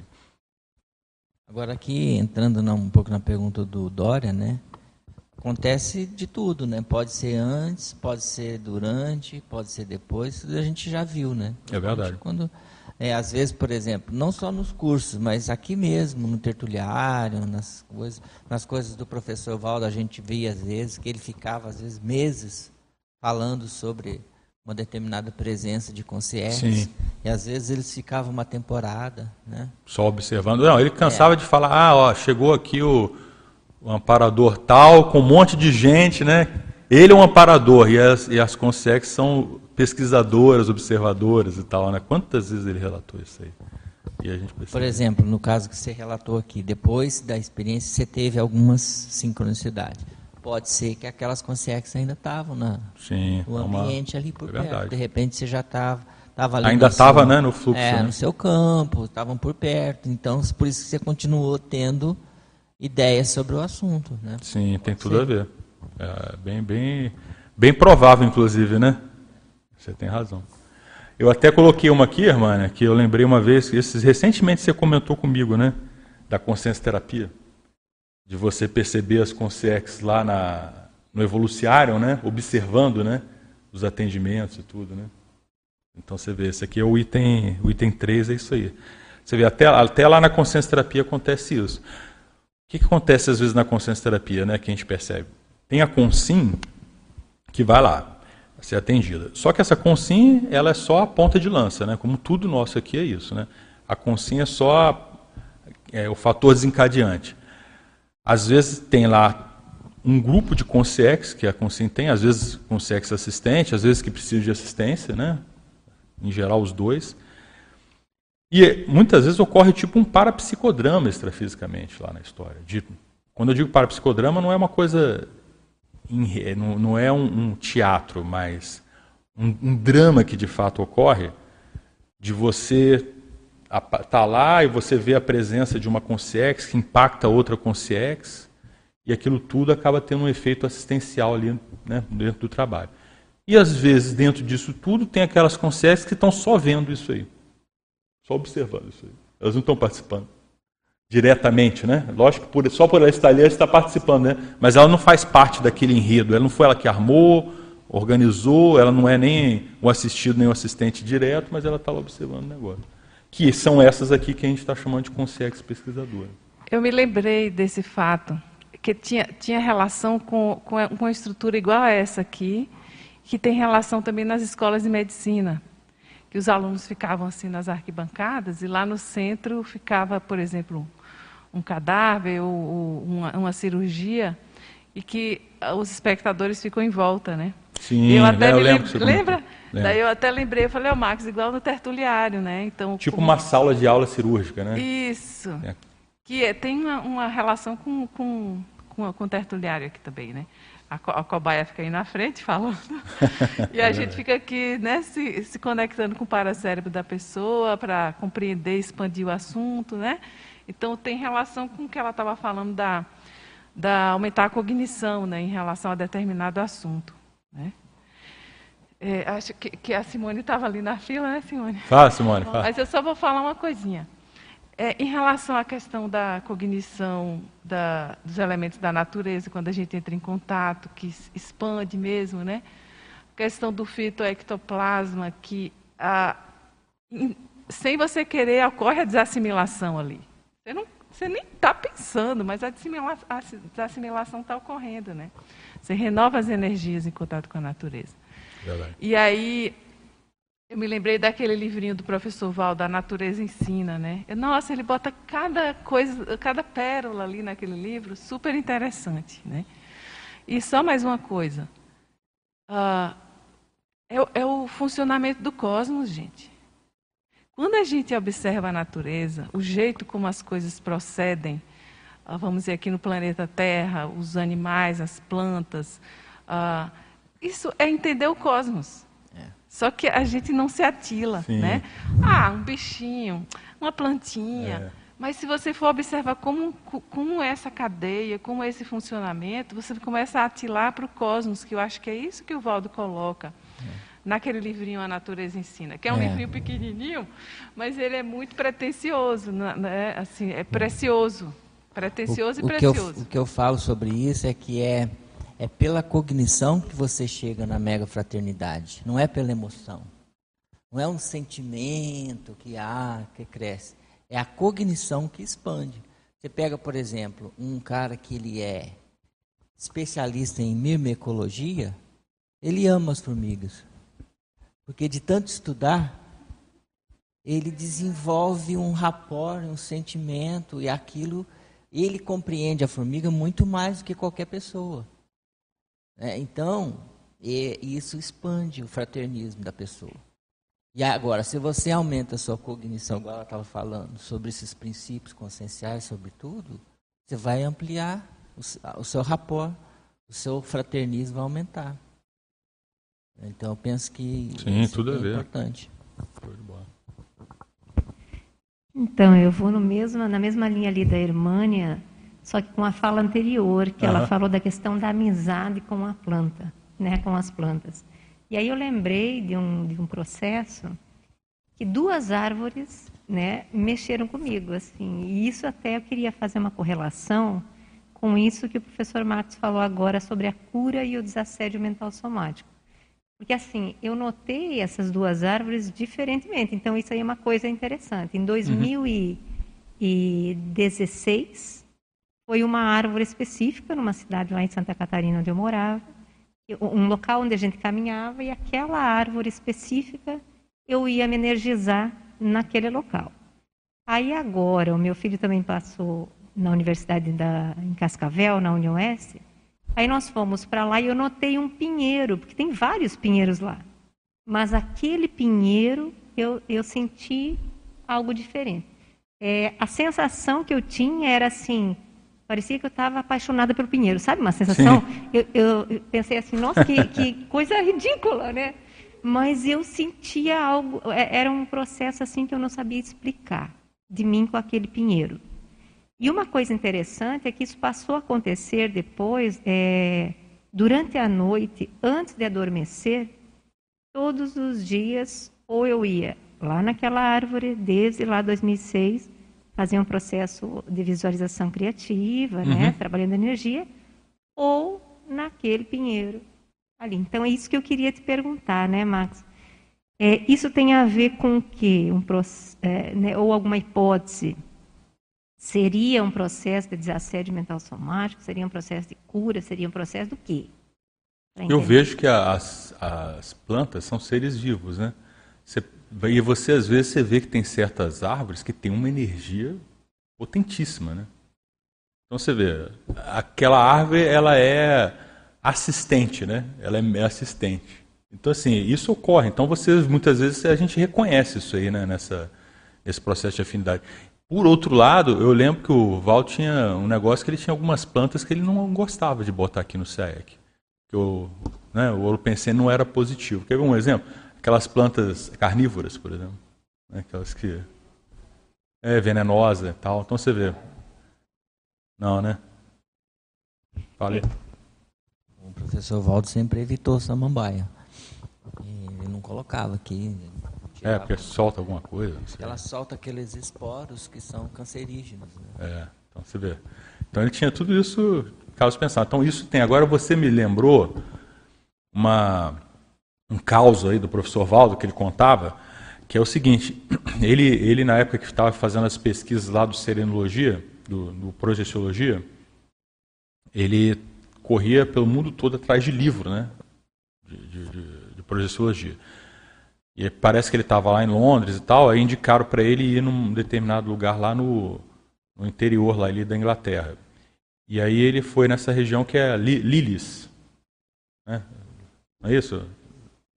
Agora aqui, entrando um pouco na pergunta do Dória, né? acontece de tudo, né? Pode ser antes, pode ser durante, pode ser depois, a gente já viu, né? É verdade. Quando, é, às vezes, por exemplo, não só nos cursos, mas aqui mesmo, no tertuliário, nas coisas, nas coisas do professor Valdo, a gente via às vezes que ele ficava, às vezes, meses falando sobre uma determinada presença de consciência. E às vezes eles ficavam uma temporada, né? Só observando. Não, ele cansava é. de falar, ah, ó, chegou aqui o um amparador tal, com um monte de gente, né? Ele é um amparador e as, e as consex são pesquisadoras, observadoras e tal, né? Quantas vezes ele relatou isso aí? Por exemplo, no caso que você relatou aqui, depois da experiência você teve algumas sincronicidades. Pode ser que aquelas consex ainda estavam na, Sim, no ambiente uma... ali por é perto. Verdade. De repente você já estava Tava Ainda estava né, no fluxo. É, né? no seu campo, estavam por perto. Então, por isso que você continuou tendo ideias sobre o assunto. Né? Sim, tem tudo a ver. É bem, bem, bem provável, inclusive, né? Você tem razão. Eu até coloquei uma aqui, irmã, né, que eu lembrei uma vez, que esses, recentemente você comentou comigo, né? Da consciência terapia. De você perceber as consciências lá na, no evoluciário, né? Observando, né? Os atendimentos e tudo, né? Então você vê, esse aqui é o item, o item 3, é isso aí. Você vê, até, até lá na consciência terapia acontece isso. O que, que acontece às vezes na consciência terapia, né, que a gente percebe? Tem a consim que vai lá ser atendida. Só que essa consim, ela é só a ponta de lança, né? Como tudo nosso aqui é isso, né? A consim é só é, o fator desencadeante. Às vezes tem lá um grupo de consciex, que a consim tem, às vezes consciex assistente, às vezes que precisa de assistência, né? Em geral os dois. E muitas vezes ocorre tipo um parapsicodrama extrafisicamente lá na história. De, quando eu digo parapsicodrama, não é uma coisa. Não, não é um, um teatro, mas um, um, drama que de fato ocorre de você estar tá lá e você vê a presença de uma consciex que impacta outra consciex e aquilo tudo acaba tendo um efeito assistencial ali né, dentro do trabalho. E às vezes, dentro disso tudo, tem aquelas consciex que estão só vendo isso aí. Só observando isso aí. Elas não estão participando diretamente, né? Lógico que só por ela estar ali, ela está participando, né? Mas ela não faz parte daquele enredo. Ela não foi ela que armou, organizou, ela não é nem o assistido nem o assistente direto, mas ela está lá observando o negócio. Que são essas aqui que a gente está chamando de consciência pesquisadora. Eu me lembrei desse fato, que tinha, tinha relação com, com, uma estrutura igual a essa aqui, que tem relação também nas escolas de medicina. Que os alunos ficavam assim nas arquibancadas e lá no centro ficava, por exemplo, um cadáver ou, ou uma, uma cirurgia e que os espectadores ficam em volta, né? Sim, eu até eu me lembro. lembro, lembra? Daí eu até lembrei, eu falei, o Max, igual no tertuliário, né? Então, tipo como... uma sala de aula cirúrgica, né? Isso. É. Que é, tem uma, uma, relação com, com, com, com o tertuliário aqui também, né? A, co a cobaia fica aí na frente falando. e a gente fica aqui né, se, se conectando com o paracérebro da pessoa para compreender, expandir o assunto, né? Então tem relação com o que ela estava falando da, da aumentar a cognição né, em relação a determinado assunto. Né? É, acho que, que, a Simone estava ali na fila, né, Simone? Fala, Simone, fala. Mas eu só vou falar uma coisinha. É, em relação à questão da cognição da, dos elementos da natureza, quando a gente entra em contato, que expande mesmo, né? A questão do fitoectoplasma, que a, in, sem você querer ocorre a desassimilação ali. Você, não, você nem está pensando, mas a desassimilação está ocorrendo, né? Você renova as energias em contato com a natureza. Verdade. E aí, eu me lembrei daquele livrinho do professor Val, da Natureza Ensina, né? Nossa, ele bota cada coisa, cada pérola ali naquele livro, super interessante, né? E só mais uma coisa. Uh, é, é o funcionamento do cosmos, gente. Quando a gente observa a natureza, o jeito como as coisas procedem, uh, vamos dizer aqui no planeta Terra, os animais, as plantas, uh, isso é entender o cosmos. É. Só que a gente não se atila, Sim. né? Ah, um bichinho, uma plantinha. É. Mas se você for observar como, como é essa cadeia, como é esse funcionamento, você começa a atilar para o cosmos, que eu acho que é isso que o Valdo coloca. É naquele livrinho A Natureza Ensina, que é um é. livrinho pequenininho, mas ele é muito pretensioso, né? né assim, é precioso, pretensioso o, e precioso. Que eu, o que eu falo sobre isso é que é, é pela cognição que você chega na mega fraternidade, não é pela emoção. Não é um sentimento que há, que cresce. É a cognição que expande. Você pega, por exemplo, um cara que ele é especialista em mimecologia, ele ama as formigas. Porque de tanto estudar, ele desenvolve um rapport, um sentimento, e aquilo, ele compreende a formiga muito mais do que qualquer pessoa. É, então, isso expande o fraternismo da pessoa. E agora, se você aumenta a sua cognição, igual ela estava falando, sobre esses princípios conscienciais, sobre tudo, você vai ampliar o, o seu rapport, o seu fraternismo vai aumentar. Então eu penso que Sim, isso tudo é a ver. importante. Então, eu vou no mesmo, na mesma linha ali da Hermânia, só que com a fala anterior, que ela falou da questão da amizade com a planta, né, com as plantas. E aí eu lembrei de um, de um processo que duas árvores né, mexeram comigo. assim E isso até eu queria fazer uma correlação com isso que o professor Marcos falou agora sobre a cura e o desassédio mental somático. Porque assim, eu notei essas duas árvores diferentemente. Então, isso aí é uma coisa interessante. Em 2016, uhum. Foi uma árvore específica, numa cidade lá em Santa Catarina, onde eu morava. Um local onde a gente caminhava e aquela árvore específica eu ia me energizar naquele local. Aí agora, o meu filho também passou na Universidade da, em Cascavel, na União Oeste, Aí nós fomos para lá e eu notei um pinheiro, porque tem vários pinheiros lá. Mas aquele pinheiro eu, eu senti algo diferente. É, a sensação que eu tinha era assim, parecia que eu estava apaixonada pelo pinheiro, sabe? Uma sensação. Eu, eu, pensei assim, nossa, que, que coisa ridícula, né? Mas eu sentia algo, é, era um processo assim que eu não sabia explicar de mim com aquele pinheiro. E uma coisa interessante é que isso passou a acontecer depois, é, durante a noite, antes de adormecer, todos os dias, ou eu ia lá naquela árvore, desde lá 2006, fazer um processo de visualização criativa, né, uhum. né, trabalhando energia, ou naquele pinheiro ali. Então é isso que eu queria te perguntar, né, Max? É, isso tem a ver com o quê? Um, é, né, ou alguma hipótese? Seria um processo de desassédio mental somático? Seria um processo de cura? Seria um processo do quê? Eu vejo que as, as plantas são seres vivos, né? Você, e você, às vezes, você vê que tem certas árvores que têm uma energia potentíssima, né? Então você vê, aquela árvore, ela é assistente, né? Ela é assistente. Então, assim, isso ocorre. Então, vocês, muitas vezes, a gente reconhece isso aí, né? Nessa, nesse processo de afinidade. Por outro lado, eu lembro que o Val tinha um negócio que ele tinha algumas plantas que ele não gostava de botar aqui no SEAC que o, né, o ouro pensei não era positivo. Quer ver um exemplo? Aquelas plantas carnívoras, por exemplo. Né, aquelas que é venenosa e tal. Então você vê. Não, né? Falei. O professor Valdo sempre evitou samambaia. Ele não colocava aqui. É, porque solta alguma coisa. Ela solta aqueles esporos que são cancerígenos. Né? É, então você vê. Então ele tinha tudo isso caso pensar. Então isso tem. Agora você me lembrou uma, um caos aí do professor Valdo que ele contava, que é o seguinte, ele, ele na época que estava fazendo as pesquisas lá do serenologia, do, do projeciologia, ele corria pelo mundo todo atrás de livro, né? De, de, de, de projeciologia. E parece que ele estava lá em Londres e tal, aí indicaram para ele ir num determinado lugar lá no, no interior lá ali da Inglaterra. E aí ele foi nessa região que é Lilis. Né? Não é isso?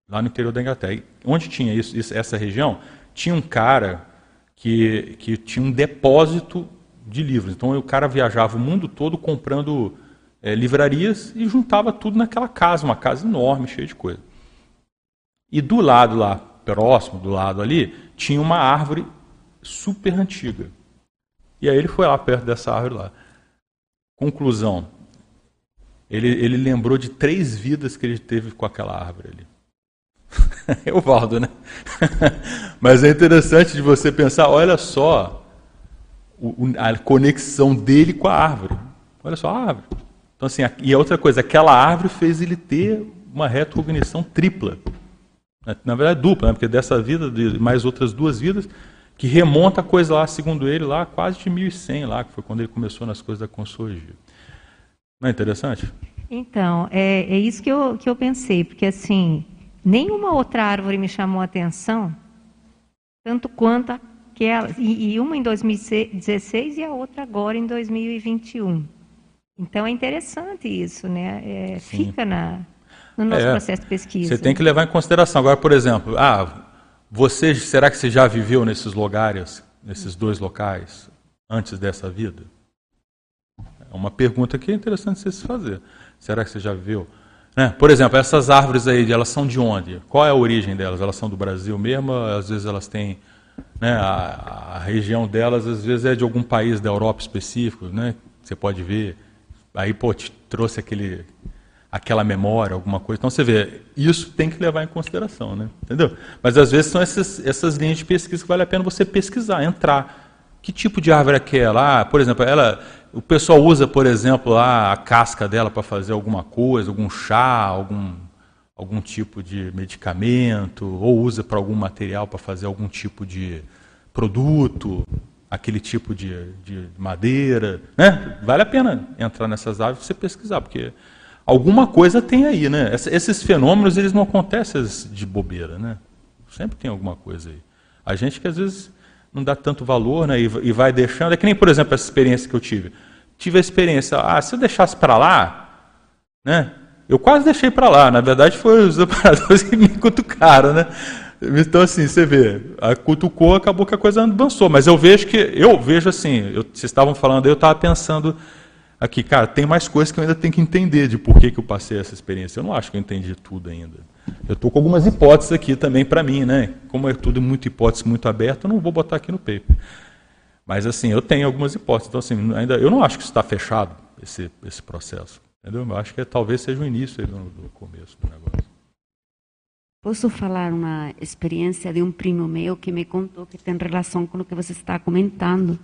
Lá no interior da Inglaterra. E onde tinha isso, isso, essa região, tinha um cara que, que tinha um depósito de livros. Então o cara viajava o mundo todo comprando é, livrarias e juntava tudo naquela casa, uma casa enorme, cheia de coisa. E do lado lá, próximo, do lado ali, tinha uma árvore super antiga. E aí ele foi lá perto dessa árvore lá. Conclusão. Ele, ele lembrou de três vidas que ele teve com aquela árvore ali. É o Valdo, né? Mas é interessante de você pensar, olha só a conexão dele com a árvore. Olha só a árvore. Então, assim, e a outra coisa, aquela árvore fez ele ter uma retrocognição tripla. Na verdade, dupla, né? porque dessa vida, de mais outras duas vidas, que remonta a coisa lá, segundo ele, lá quase de 1100, lá, que foi quando ele começou nas coisas da consologia. Não é interessante? Então, é, é isso que eu, que eu pensei, porque assim, nenhuma outra árvore me chamou a atenção, tanto quanto aquela, e, e uma em 2016 e a outra agora em 2021. Então é interessante isso, né? É, fica na, no nosso é, processo de pesquisa. Você tem que levar em consideração. Agora, por exemplo, ah, você, será que você já viveu nesses lugares, nesses dois locais, antes dessa vida? É uma pergunta que é interessante você se fazer. Será que você já viveu? Né? Por exemplo, essas árvores aí, elas são de onde? Qual é a origem delas? Elas são do Brasil mesmo? Às vezes elas têm. Né, a, a, região delas, às vezes, é de algum país da Europa específico, né? Você pode ver. Aí, pô, te trouxe aquele, aquela memória, alguma coisa. Então você vê, isso tem que levar em consideração, né? Entendeu? Mas às vezes são essas, essas linhas de pesquisa que vale a pena você pesquisar, entrar. Que tipo de árvore é aquela? Ah, por exemplo, ela, o pessoal usa, por exemplo, lá a casca dela para fazer alguma coisa, algum chá, algum, algum tipo de medicamento, ou usa para algum material para fazer algum tipo de produto, aquele tipo de, de madeira. Né? Vale a pena entrar nessas árvores e você pesquisar, porque alguma coisa tem aí, né? Esses fenômenos eles não acontecem de bobeira, né? Sempre tem alguma coisa aí. A gente que às vezes não dá tanto valor, né? E vai deixando. É que nem, por exemplo, essa experiência que eu tive. Tive a experiência, ah, se eu deixasse para lá, né? Eu quase deixei para lá. Na verdade, foi os operadores que me cutucaram, né? Então, assim, você vê, a cutucou, acabou que a coisa avançou. Mas eu vejo que, eu vejo assim, eu, vocês estavam falando, eu estava pensando aqui, cara, tem mais coisas que eu ainda tenho que entender de por que, que eu passei essa experiência. Eu não acho que eu entendi tudo ainda. Eu estou com algumas hipóteses aqui também para mim, né? Como é tudo muito hipótese muito aberta, eu não vou botar aqui no paper. Mas assim, eu tenho algumas hipóteses. Então, assim, ainda, eu não acho que está fechado esse, esse processo. Entendeu? Eu acho que é, talvez seja o início do, do começo do negócio. Posso falar uma experiência de um primo meu que me contou que tem relação com o que você está comentando.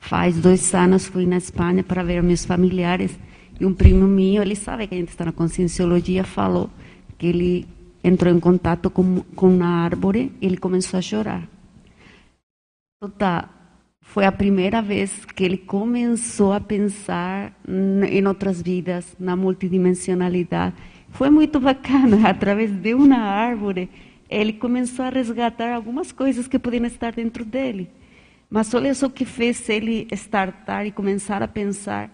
Faz dois anos fui na Espanha para ver meus familiares E um primo meu, ele sabe que a gente está na conscienciologia, falou que ele entrou em contato com, com uma árvore e ele começou a chorar. Tá, foi a primeira vez que ele começou a pensar em outras vidas, na multidimensionalidade. Foi muito bacana, através de uma árvore, ele começou a resgatar algumas coisas que podiam estar dentro dele. Mas olha só o que fez ele startar e começar a pensar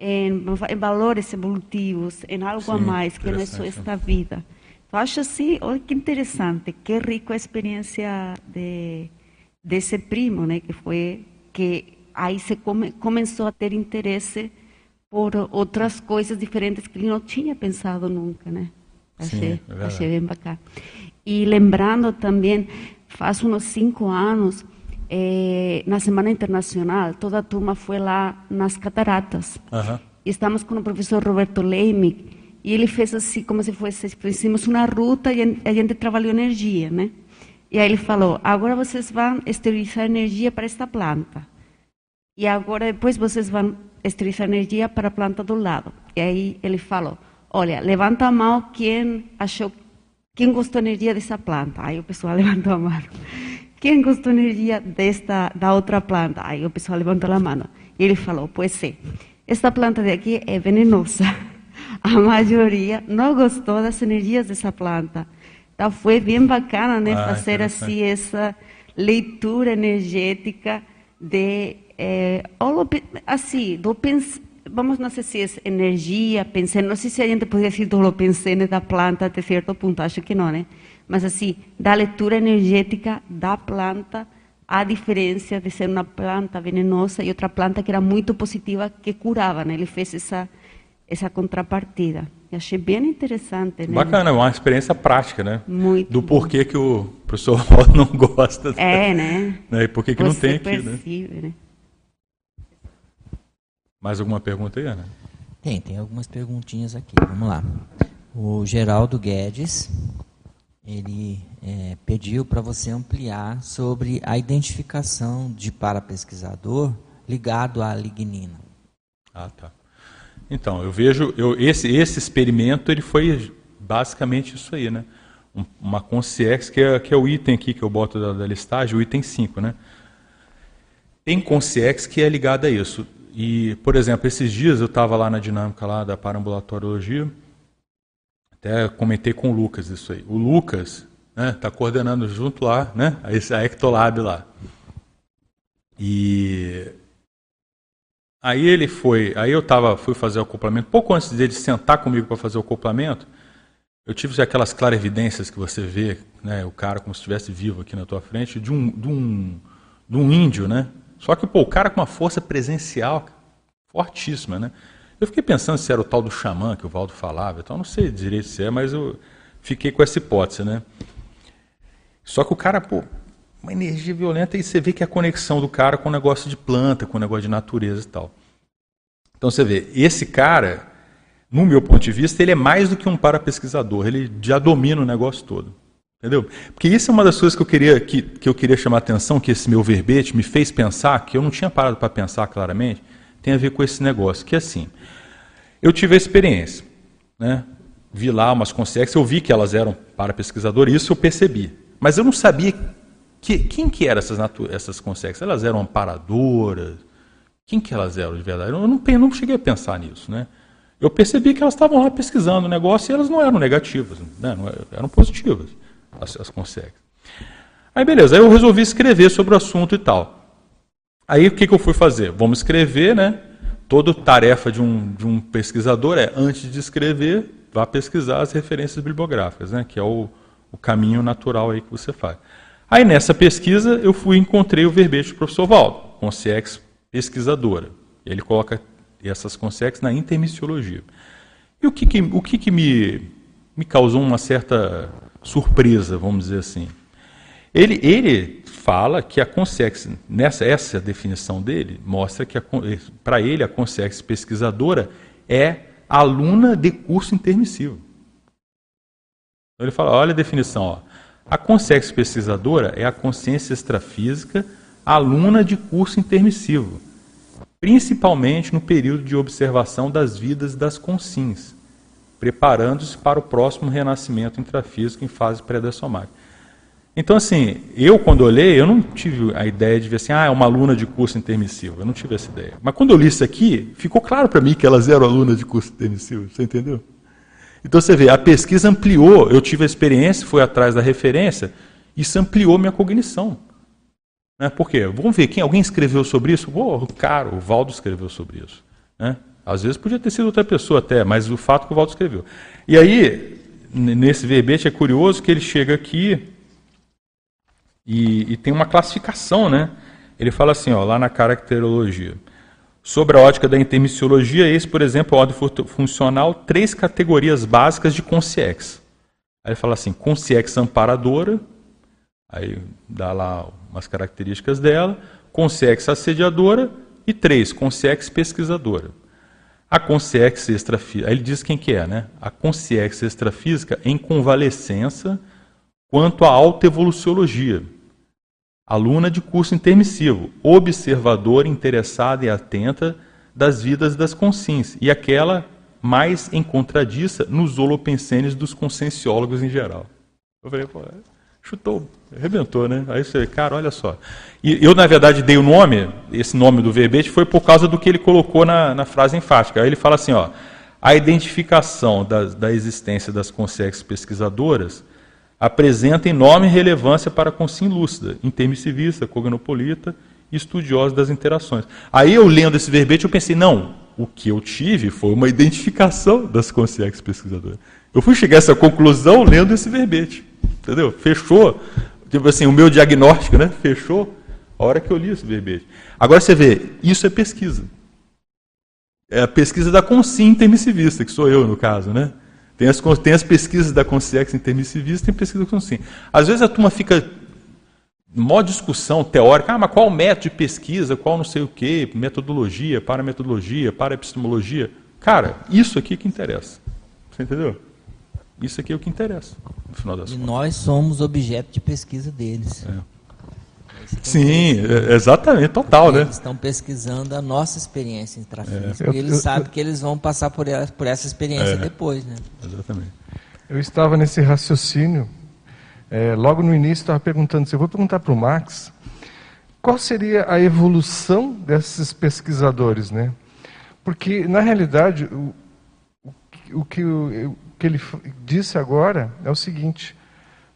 em, em valores evolutivos, em algo Sim, a mais que não é só esta vida. Eu acho assim, olha que interessante, que rico a experiência de, desse primo, né, que foi que aí se come, começou a ter interesse por outras coisas diferentes que ele não tinha pensado nunca, né? Achei, Sim, é achei bem bacana. E lembrando também, faz uns cinco anos, eh, na Semana Internacional, toda a turma foi lá nas cataratas. Uhum. Estamos com o professor Roberto Leime, e ele fez assim, como se fosse, fizemos uma ruta e a gente trabalhou energia, né? E aí ele falou, agora vocês vão esterilizar energia para esta planta. E agora depois vocês vão esterilizar energia para a planta do lado. E aí ele falou, olha, levanta a mão quem achou, quem gostou da energia dessa planta. Aí o pessoal levantou a mão. Quem gostou energia desta, da outra planta? Aí o pessoal levantou a mão. E ele falou, pois sim, esta planta de aqui é venenosa. A maioria não gostou das energias dessa planta. Então foi bem bacana, né, ah, fazer assim essa leitura energética de é, assim, do pens, vamos não sei se é energia, pensar, não sei se a gente poderia dizer do pensene da planta até certo ponto, acho que não, né? Mas assim, da leitura energética da planta, a diferença de ser uma planta venenosa e outra planta que era muito positiva, que curava, né? Ele fez essa, essa contrapartida. Eu achei bem interessante. Né? Bacana, uma experiência prática, né? Muito. Do porquê que o professor não gosta. É, né? né? E por que, não tem aqui, né? percebe, né? Mais alguma pergunta aí, Ana? Tem, tem algumas perguntinhas aqui. Vamos lá. O Geraldo Guedes, ele é, pediu para você ampliar sobre a identificação de parapesquisador ligado à lignina. Ah, tá. Então, eu vejo, eu, esse, esse experimento ele foi basicamente isso aí, né? Um, uma consciex, que é, que é o item aqui que eu boto da, da listagem, o item 5, né? Tem consciex que é ligada a isso. E, por exemplo, esses dias eu estava lá na dinâmica lá da parambulatoriologia, até comentei com o Lucas isso aí. O Lucas está né, tá coordenando junto lá, né, a Ectolab lá. E aí ele foi, aí eu tava, fui fazer o acoplamento, pouco antes dele sentar comigo para fazer o acoplamento, eu tive aquelas clarevidências que você vê, né, o cara como se estivesse vivo aqui na tua frente, de um, de um, de um índio, né, só que, pô, o cara com uma força presencial fortíssima, né? Eu fiquei pensando se era o tal do xamã que o Valdo falava, então não sei direito se é, mas eu fiquei com essa hipótese, né? Só que o cara, pô, uma energia violenta e você vê que é a conexão do cara com o negócio de planta, com o negócio de natureza e tal. Então você vê, esse cara, no meu ponto de vista, ele é mais do que um parapesquisador, ele já domina o negócio todo. Entendeu? Porque isso é uma das coisas que eu queria que, que eu queria chamar a atenção, que esse meu verbete me fez pensar, que eu não tinha parado para pensar claramente, tem a ver com esse negócio, que é assim, eu tive a experiência, né? vi lá umas consciências, eu vi que elas eram para pesquisador, isso eu percebi, mas eu não sabia que, quem que eram essas, essas consciências, elas eram amparadoras, quem que elas eram de verdade, eu não, eu não cheguei a pensar nisso, né? Eu percebi que elas estavam lá pesquisando o negócio e elas não eram negativas, né? não eram positivas as, as. Aí beleza, aí eu resolvi escrever sobre o assunto e tal. Aí o que, que eu fui fazer? Vamos escrever, né? Toda tarefa de um, de um pesquisador é, antes de escrever, vá pesquisar as referências bibliográficas, né? Que é o, o caminho natural aí que você faz. Aí nessa pesquisa eu fui encontrei o verbete do professor Valdo, Consciex pesquisadora. Ele coloca essas Consciex na intermissiologia. E o que, que o que, que me, me causou uma certa surpresa, vamos dizer assim. Ele, ele fala que a consex, nessa essa definição dele, mostra que para ele a consex pesquisadora é aluna de curso intermissivo. Então ele fala, olha a definição, ó. a consex pesquisadora é a consciência extrafísica aluna de curso intermissivo. principalmente no período de observação das vidas das consins, preparando-se para o próximo renascimento intrafísico em fase pré-dessomática. Então, assim, eu quando olhei, eu não tive a ideia de ver assim, ah, é uma aluna de curso intermissivo. Eu não tive essa ideia. Mas quando eu li isso aqui, ficou claro para mim que elas eram alunas de curso intermissivo. Você entendeu? Então você vê, a pesquisa ampliou, eu tive a experiência, fui atrás da referência, isso ampliou minha cognição. Né? Por quê? Vamos ver, quem, alguém escreveu sobre isso? Oh, cara, o Valdo escreveu sobre isso. Né? Às vezes podia ter sido outra pessoa até, mas o fato que o Valdo escreveu. E aí, nesse verbete é curioso que ele chega aqui e, e, tem uma classificação, né? Ele fala assim, ó, lá na caracterologia. Sobre a ótica da intermissiologia, eis, por exemplo, a ordem funcional, três categorias básicas de consciex. Aí ele fala assim, consciex amparadora, aí dá lá umas características dela, consciex assediadora e três, consciex pesquisadora. A consciex extrafísica, aí ele diz quem que é, né? A consciex extrafísica em convalescença quanto à alta evoluciologia aluna de curso intermissivo, observadora, interessada e atenta das vidas das consciências, e aquela mais encontradiça nos holopensenes dos conscienciólogos em geral. Eu falei, pô, chutou, arrebentou, né? Aí você, cara, olha só. E eu, na verdade, dei o nome, esse nome do verbete, foi por causa do que ele colocou na, na frase enfática. Aí ele fala assim, ó, a identificação da, da existência das consciências pesquisadoras apresenta enorme relevância para a consciência lúcida, intermissivista, cognopolita e estudiosa das interações. Aí eu lendo esse verbete, eu pensei, não, o que eu tive foi uma identificação das consciências pesquisadoras. Eu fui chegar a essa conclusão lendo esse verbete. Entendeu? Fechou. Tipo assim, o meu diagnóstico, né? Fechou a hora que eu li esse verbete. Agora você vê, isso é pesquisa. É a pesquisa da consciência intermissivista, que sou eu no caso, né? Tem as, tem as pesquisas da Consciex intermissivista, tem pesquisa da Consciência. Às vezes a turma fica mó discussão teórica, ah, mas qual método de pesquisa, qual não sei o quê, metodologia, para metodologia, para epistemologia. Cara, isso aqui é que interessa. Você entendeu? Isso aqui é o que interessa, no final das e contas. nós somos objeto de pesquisa deles. É. Sim, é, exatamente, total, né? Eles estão pesquisando a nossa experiência intrafísica. É. E eles eu, sabem eu, que eles vão passar por, essa, por essa experiência é. depois, né? Exatamente. Eu estava nesse raciocínio, é, logo no início estava perguntando, se eu vou perguntar para o Max, qual seria a evolução desses pesquisadores, né? Porque, na realidade, o, o, que, o, o que ele disse agora é o seguinte,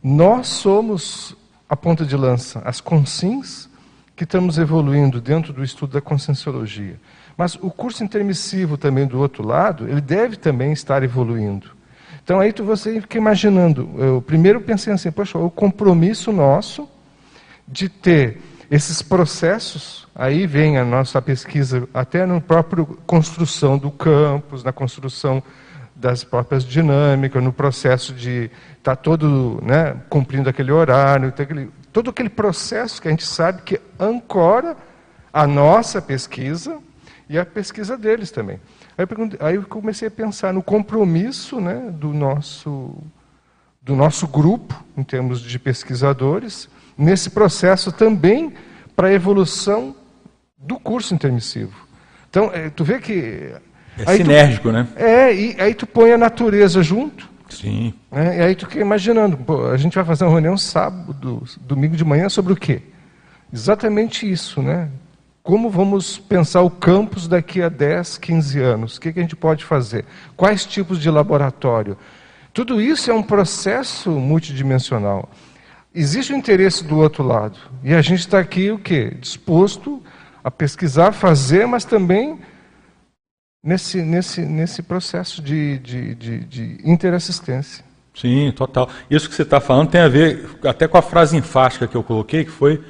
nós somos a ponta de lança, as consins, que estamos evoluindo dentro do estudo da conscienciologia. Mas o curso intermissivo também do outro lado, ele deve também estar evoluindo. Então aí tu, você fica imaginando, eu primeiro pensei assim, poxa, o compromisso nosso de ter esses processos, aí vem a nossa pesquisa até na própria construção do campus, na construção das próprias dinâmicas, no processo de estar tá todo né, cumprindo aquele horário, aquele, todo aquele processo que a gente sabe que ancora a nossa pesquisa e a pesquisa deles também. Aí eu, aí eu comecei a pensar no compromisso né, do, nosso, do nosso grupo, em termos de pesquisadores, nesse processo também para a evolução do curso intermissivo. Então, é, tu vê que é sinérgico, tu, né? É, e aí tu põe a natureza junto. Sim. Né? E aí tu fica imaginando, pô, a gente vai fazer uma reunião sábado, domingo de manhã sobre o quê? Exatamente isso, né? Como vamos pensar o campus daqui a 10, 15 anos? O que, que a gente pode fazer? Quais tipos de laboratório? Tudo isso é um processo multidimensional. Existe o interesse do outro lado. E a gente está aqui o quê? Disposto a pesquisar, fazer, mas também nesse, nesse, nesse processo de, de, de, de interassistência. Sim, total. Isso que você está falando tem a ver até com a frase enfática que eu coloquei, que foi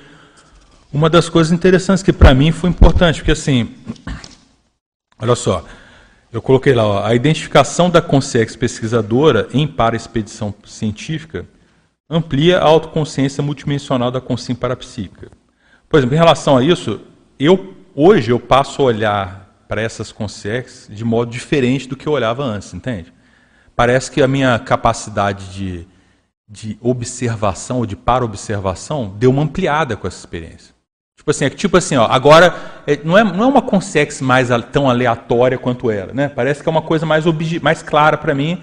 uma das coisas interessantes que para mim foi importante, porque assim, olha só, eu coloquei lá, ó, a identificação da consciência pesquisadora em para-expedição científica amplia a autoconsciência multidimensional da consciência parapsíquica. Por exemplo, em relação a isso, eu hoje eu passo a olhar para essas consciências de modo diferente do que eu olhava antes, entende? Parece que a minha capacidade de, de observação ou de para-observação deu uma ampliada com essa experiência. Tipo assim, é tipo assim, ó, agora é, não, é, não é uma consex mais tão aleatória quanto era, né? Parece que é uma coisa mais, mais clara para mim.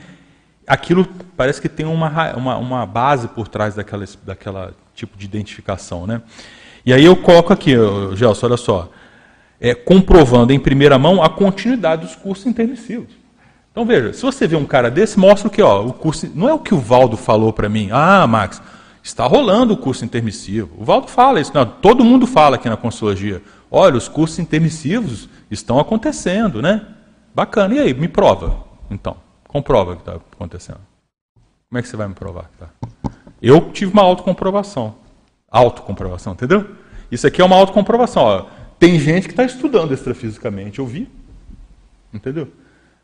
Aquilo parece que tem uma, uma, uma base por trás daquela, daquela tipo de identificação, né? E aí eu coloco aqui, Gelson, olha só, é, comprovando em primeira mão a continuidade dos cursos intermissivos. Então veja, se você vê um cara desse, mostra o que, ó, o curso não é o que o Valdo falou para mim. Ah, Max, está rolando o curso intermissivo. O Valdo fala isso, não, todo mundo fala aqui na Consologia. Olha, os cursos intermissivos estão acontecendo, né? Bacana. E aí, me prova. Então, comprova que está acontecendo. Como é que você vai me provar? Tá? Eu tive uma autocomprovação. Autocomprovação, entendeu? Isso aqui é uma autocomprovação. Ó. Tem gente que está estudando extrafisicamente, eu vi. Entendeu?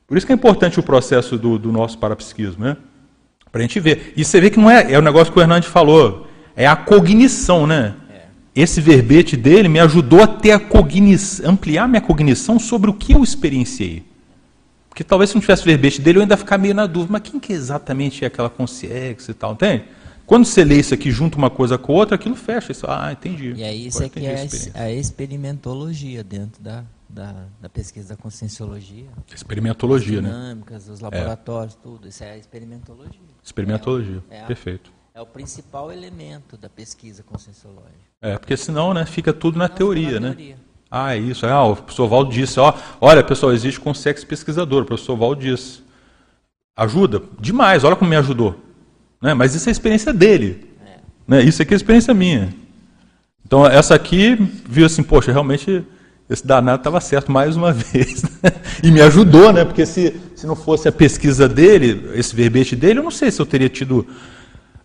Por isso que é importante o processo do, do nosso parapsiquismo, né? Para a gente ver. E você vê que não é, é o negócio que o Hernandes falou, é a cognição, né? É. Esse verbete dele me ajudou a ter a cognição, ampliar minha cognição sobre o que eu experienciei. Porque talvez se não tivesse verbete dele, eu ainda ficar meio na dúvida, mas quem que exatamente é aquela consciência e tal, entende? Quando você lê isso aqui junto uma coisa com outra, aquilo fecha. Isso, ah, entendi. E aí isso aqui é a, a experimentologia dentro da, da, da pesquisa da conscienciologia. Experimentologia, as dinâmicas, né? os laboratórios, é. tudo. Isso é a experimentologia. Experimentologia, é, é perfeito. A, é o principal elemento da pesquisa conscienciológica. É, porque senão né, fica tudo na teoria, na né? Teoria. Ah, é isso. Ah, o professor Valdo disse, ó, olha, pessoal, existe consciência pesquisador. O professor Valdo disse. Ajuda? Demais, olha como me ajudou. Né? Mas isso é a experiência dele. É. Né? Isso aqui é a experiência minha. Então, essa aqui viu assim, poxa, realmente esse danado estava certo mais uma vez. Né? E me ajudou, né? Porque se, se não fosse a pesquisa dele, esse verbete dele, eu não sei se eu teria tido.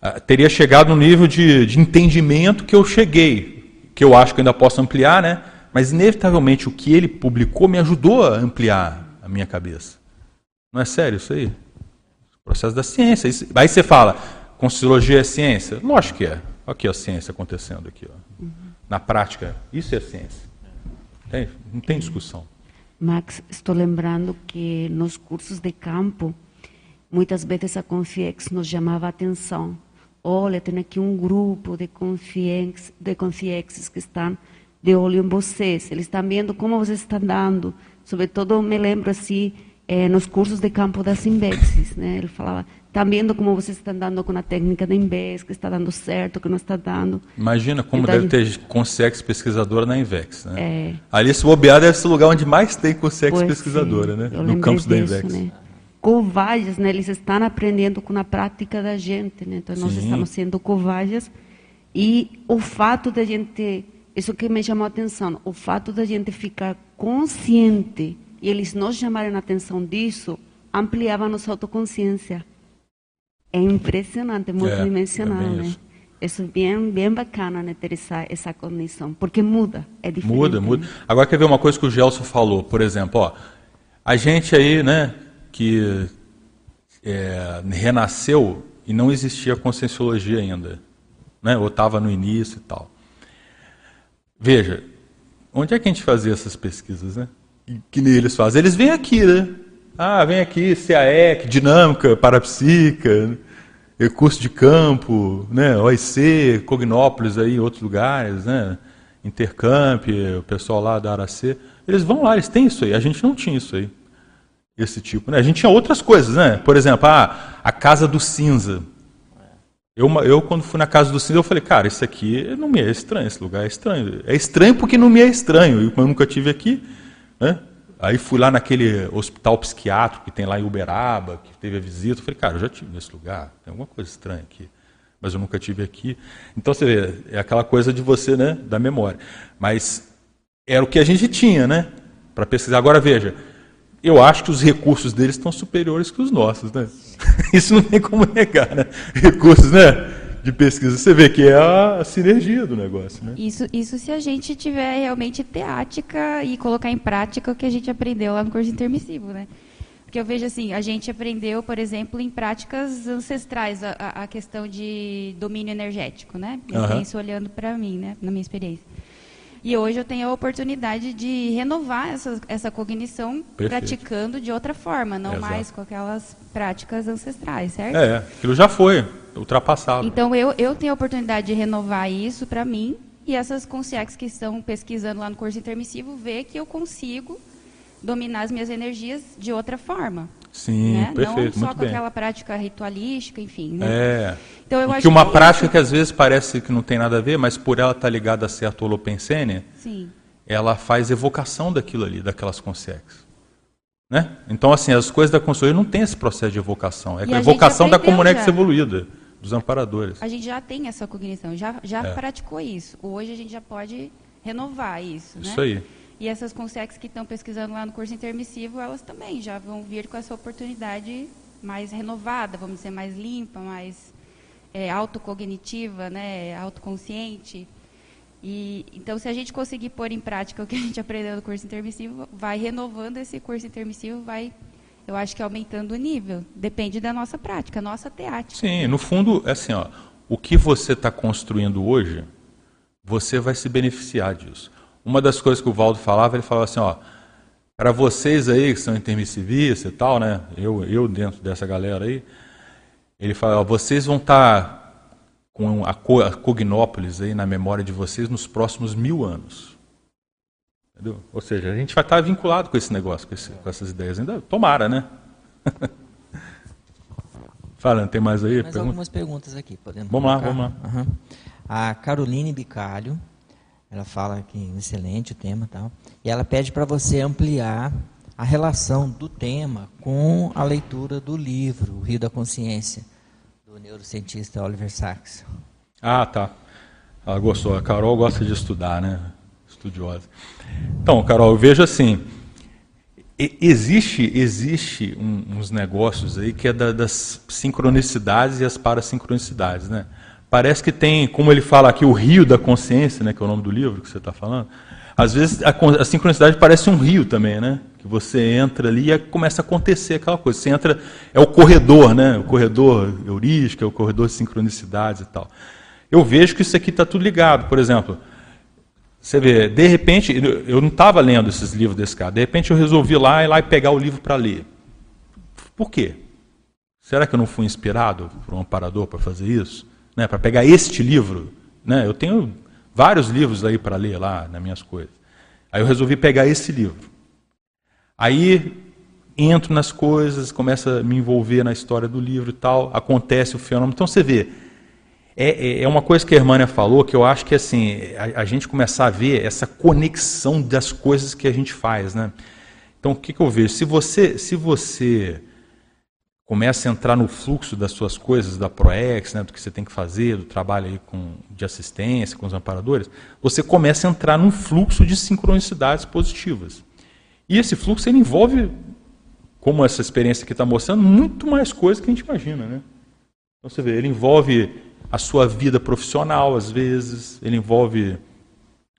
Uh, teria chegado no nível de, de entendimento que eu cheguei, que eu acho que ainda posso ampliar, né? Mas inevitavelmente o que ele publicou me ajudou a ampliar a minha cabeça. Não é sério isso aí? Processo da ciência. Aí você fala, Consciologia é ciência? Lógico que é. Olha aqui a ciência acontecendo aqui. Ó. Na prática, isso é ciência. Não tem discussão. Max, estou lembrando que nos cursos de campo, muitas vezes a Confiex nos chamava a atenção. Olha, tem aqui um grupo de Confiex, de Confiexes que estão de olho em vocês. Eles estão vendo como vocês estão dando. Sobretudo, me lembro assim, eh, nos cursos de campo das Imbexes. Né? Ele falava, Está vendo como você está andando com a técnica da Invex, que está dando certo, que não está dando. Imagina como então, deve ter consex pesquisadora na Invex. Né? É. Ali, se bobear, deve ser o lugar onde mais tem consex pois pesquisadora, sim, né? no campus da Invex. Né? Covagens, né? eles estão aprendendo com a prática da gente. Né? Então, nós sim. estamos sendo covagens. E o fato da gente, isso que me chamou a atenção, o fato da gente ficar consciente e eles nos chamarem a atenção disso, ampliava a nossa autoconsciência. É impressionante, multidimensional, é, é né? Isso é bem, bem bacana, né, ter essa, essa condição, porque muda, é diferente. Muda, muda. Agora quer ver uma coisa que o Gelson falou, por exemplo, ó, a gente aí, né, que é, renasceu e não existia conscienciologia ainda, né, ou estava no início e tal. Veja, onde é que a gente fazia essas pesquisas, né? Que eles fazem. Eles vêm aqui, né? Ah, vem aqui, CAEC, dinâmica, parapsíquica, recurso de campo, né, OIC, Cognópolis aí, outros lugares, né, Intercamp, o pessoal lá da Aracê. Eles vão lá, eles têm isso aí. A gente não tinha isso aí. Esse tipo, né? A gente tinha outras coisas, né? Por exemplo, ah, a Casa do Cinza. Eu, eu, quando fui na Casa do Cinza, eu falei, cara, isso aqui não me é estranho, esse lugar é estranho. É estranho porque não me é estranho. Eu nunca tive aqui, né? Aí fui lá naquele hospital psiquiátrico que tem lá em Uberaba, que teve a visita. Falei, cara, eu já tive nesse lugar, tem alguma coisa estranha aqui, mas eu nunca tive aqui. Então você vê, é aquela coisa de você, né, da memória. Mas era o que a gente tinha, né, para pesquisar. Agora veja, eu acho que os recursos deles estão superiores que os nossos, né? Isso não tem como negar, né? Recursos, né? De pesquisa. Você vê que é a sinergia do negócio. Né? Isso, isso se a gente tiver realmente teática e colocar em prática o que a gente aprendeu lá no curso intermissivo. Né? Porque eu vejo assim, a gente aprendeu, por exemplo, em práticas ancestrais, a, a questão de domínio energético. Né? Eu uhum. penso olhando para mim, né? na minha experiência. E hoje eu tenho a oportunidade de renovar essa, essa cognição Perfeito. praticando de outra forma, não Exato. mais com aquelas práticas ancestrais, certo? É, aquilo já foi ultrapassado. Então eu, eu tenho a oportunidade de renovar isso para mim E essas consciências que estão pesquisando lá no curso intermissivo vê que eu consigo dominar as minhas energias de outra forma. Sim, né? perfeito, Não só com bem. aquela prática ritualística, enfim. Né? É. Então, eu acho que uma que- prática que às vezes parece que não tem nada a ver, mas por ela estar ligada a certo holopensene, Sim. ela faz evocação daquilo ali, daquelas consegues. Né? Então, assim, as coisas da consultoria não tem esse processo de evocação. É E a evocação da comunex já. evoluída, dos amparadores. A gente já tem essa cognição, já, já É. praticou isso. Hoje a gente já pode renovar isso. Né? Isso aí. E essas consegues que estão pesquisando lá no curso intermissivo, elas também já vão vir com essa oportunidade mais renovada, vamos dizer, mais limpa, mais é, autocognitiva, né, autoconsciente. E, então, se a gente conseguir pôr em prática o que a gente aprendeu no curso intermissivo, vai renovando esse curso intermissivo, vai, eu acho que aumentando o nível. Depende da nossa prática, nossa teática. Sim, no fundo, é assim, ó, o que você está construindo hoje, você vai se beneficiar disso. Uma das coisas que o Valdo falava, ele falava assim, ó, para vocês aí que são intermissivistas e tal, né, eu, eu dentro dessa galera aí, ele fala, ó, vocês vão estar com a, co- a Cognópolis aí na memória de vocês nos próximos mil anos. Entendeu? Ou seja, a gente vai estar vinculado com esse negócio, com, esse- com essas ideias ainda. Tomara, né? Fala, tem mais aí? Mais Pergunta? algumas perguntas aqui, podemos Vamos lá, colocar? vamos lá. Aham. A Caroline Bicalho, ela fala que excelente o tema e tal, e ela pede para você ampliar a relação do tema com a leitura do livro, O Rio da Consciência, do neurocientista Oliver Sacks. Ah, tá. Ela gostou. A Carol gosta de estudar, né? Estudiosa. Então, Carol, eu vejo assim. Existe, existe um- uns negócios aí que é da- das sincronicidades e as parassincronicidades, né? Parece que tem, como ele fala aqui, o rio da consciência, né? Que é o nome do livro que você está falando. Às vezes a, a sincronicidade parece um rio também, né? Que você entra ali e começa a acontecer aquela coisa. Você entra, é o corredor, né? O corredor heurístico, é o corredor de sincronicidades e tal. Eu vejo que isso aqui está tudo ligado. Por exemplo, você vê, de repente, eu- não estava lendo esses livros desse cara. De repente eu resolvi lá ir lá e pegar o livro para ler. Por quê? Será que eu não fui inspirado por um amparador para fazer isso? Né? Para pegar este livro? Né? Eu tenho vários livros aí para ler lá nas minhas coisas. Aí eu resolvi pegar esse livro. Aí entro nas coisas, começo a me envolver na história do livro e tal, acontece o fenômeno. Então você vê, é, é- é uma coisa que a Hermânia falou que eu acho que assim, a, a gente começar a ver essa conexão das coisas que a gente faz. Né? Então o que, que eu vejo? Se você, se você começa a entrar no fluxo das suas coisas, da ProEx, né, do que você tem que fazer, do trabalho aí com, de assistência com os amparadores, você começa a entrar num fluxo de sincronicidades positivas. E esse fluxo ele envolve, como essa experiência aqui está mostrando, muito mais coisas que a gente imagina. Né? Então você vê, ele envolve a sua vida profissional, às vezes, ele envolve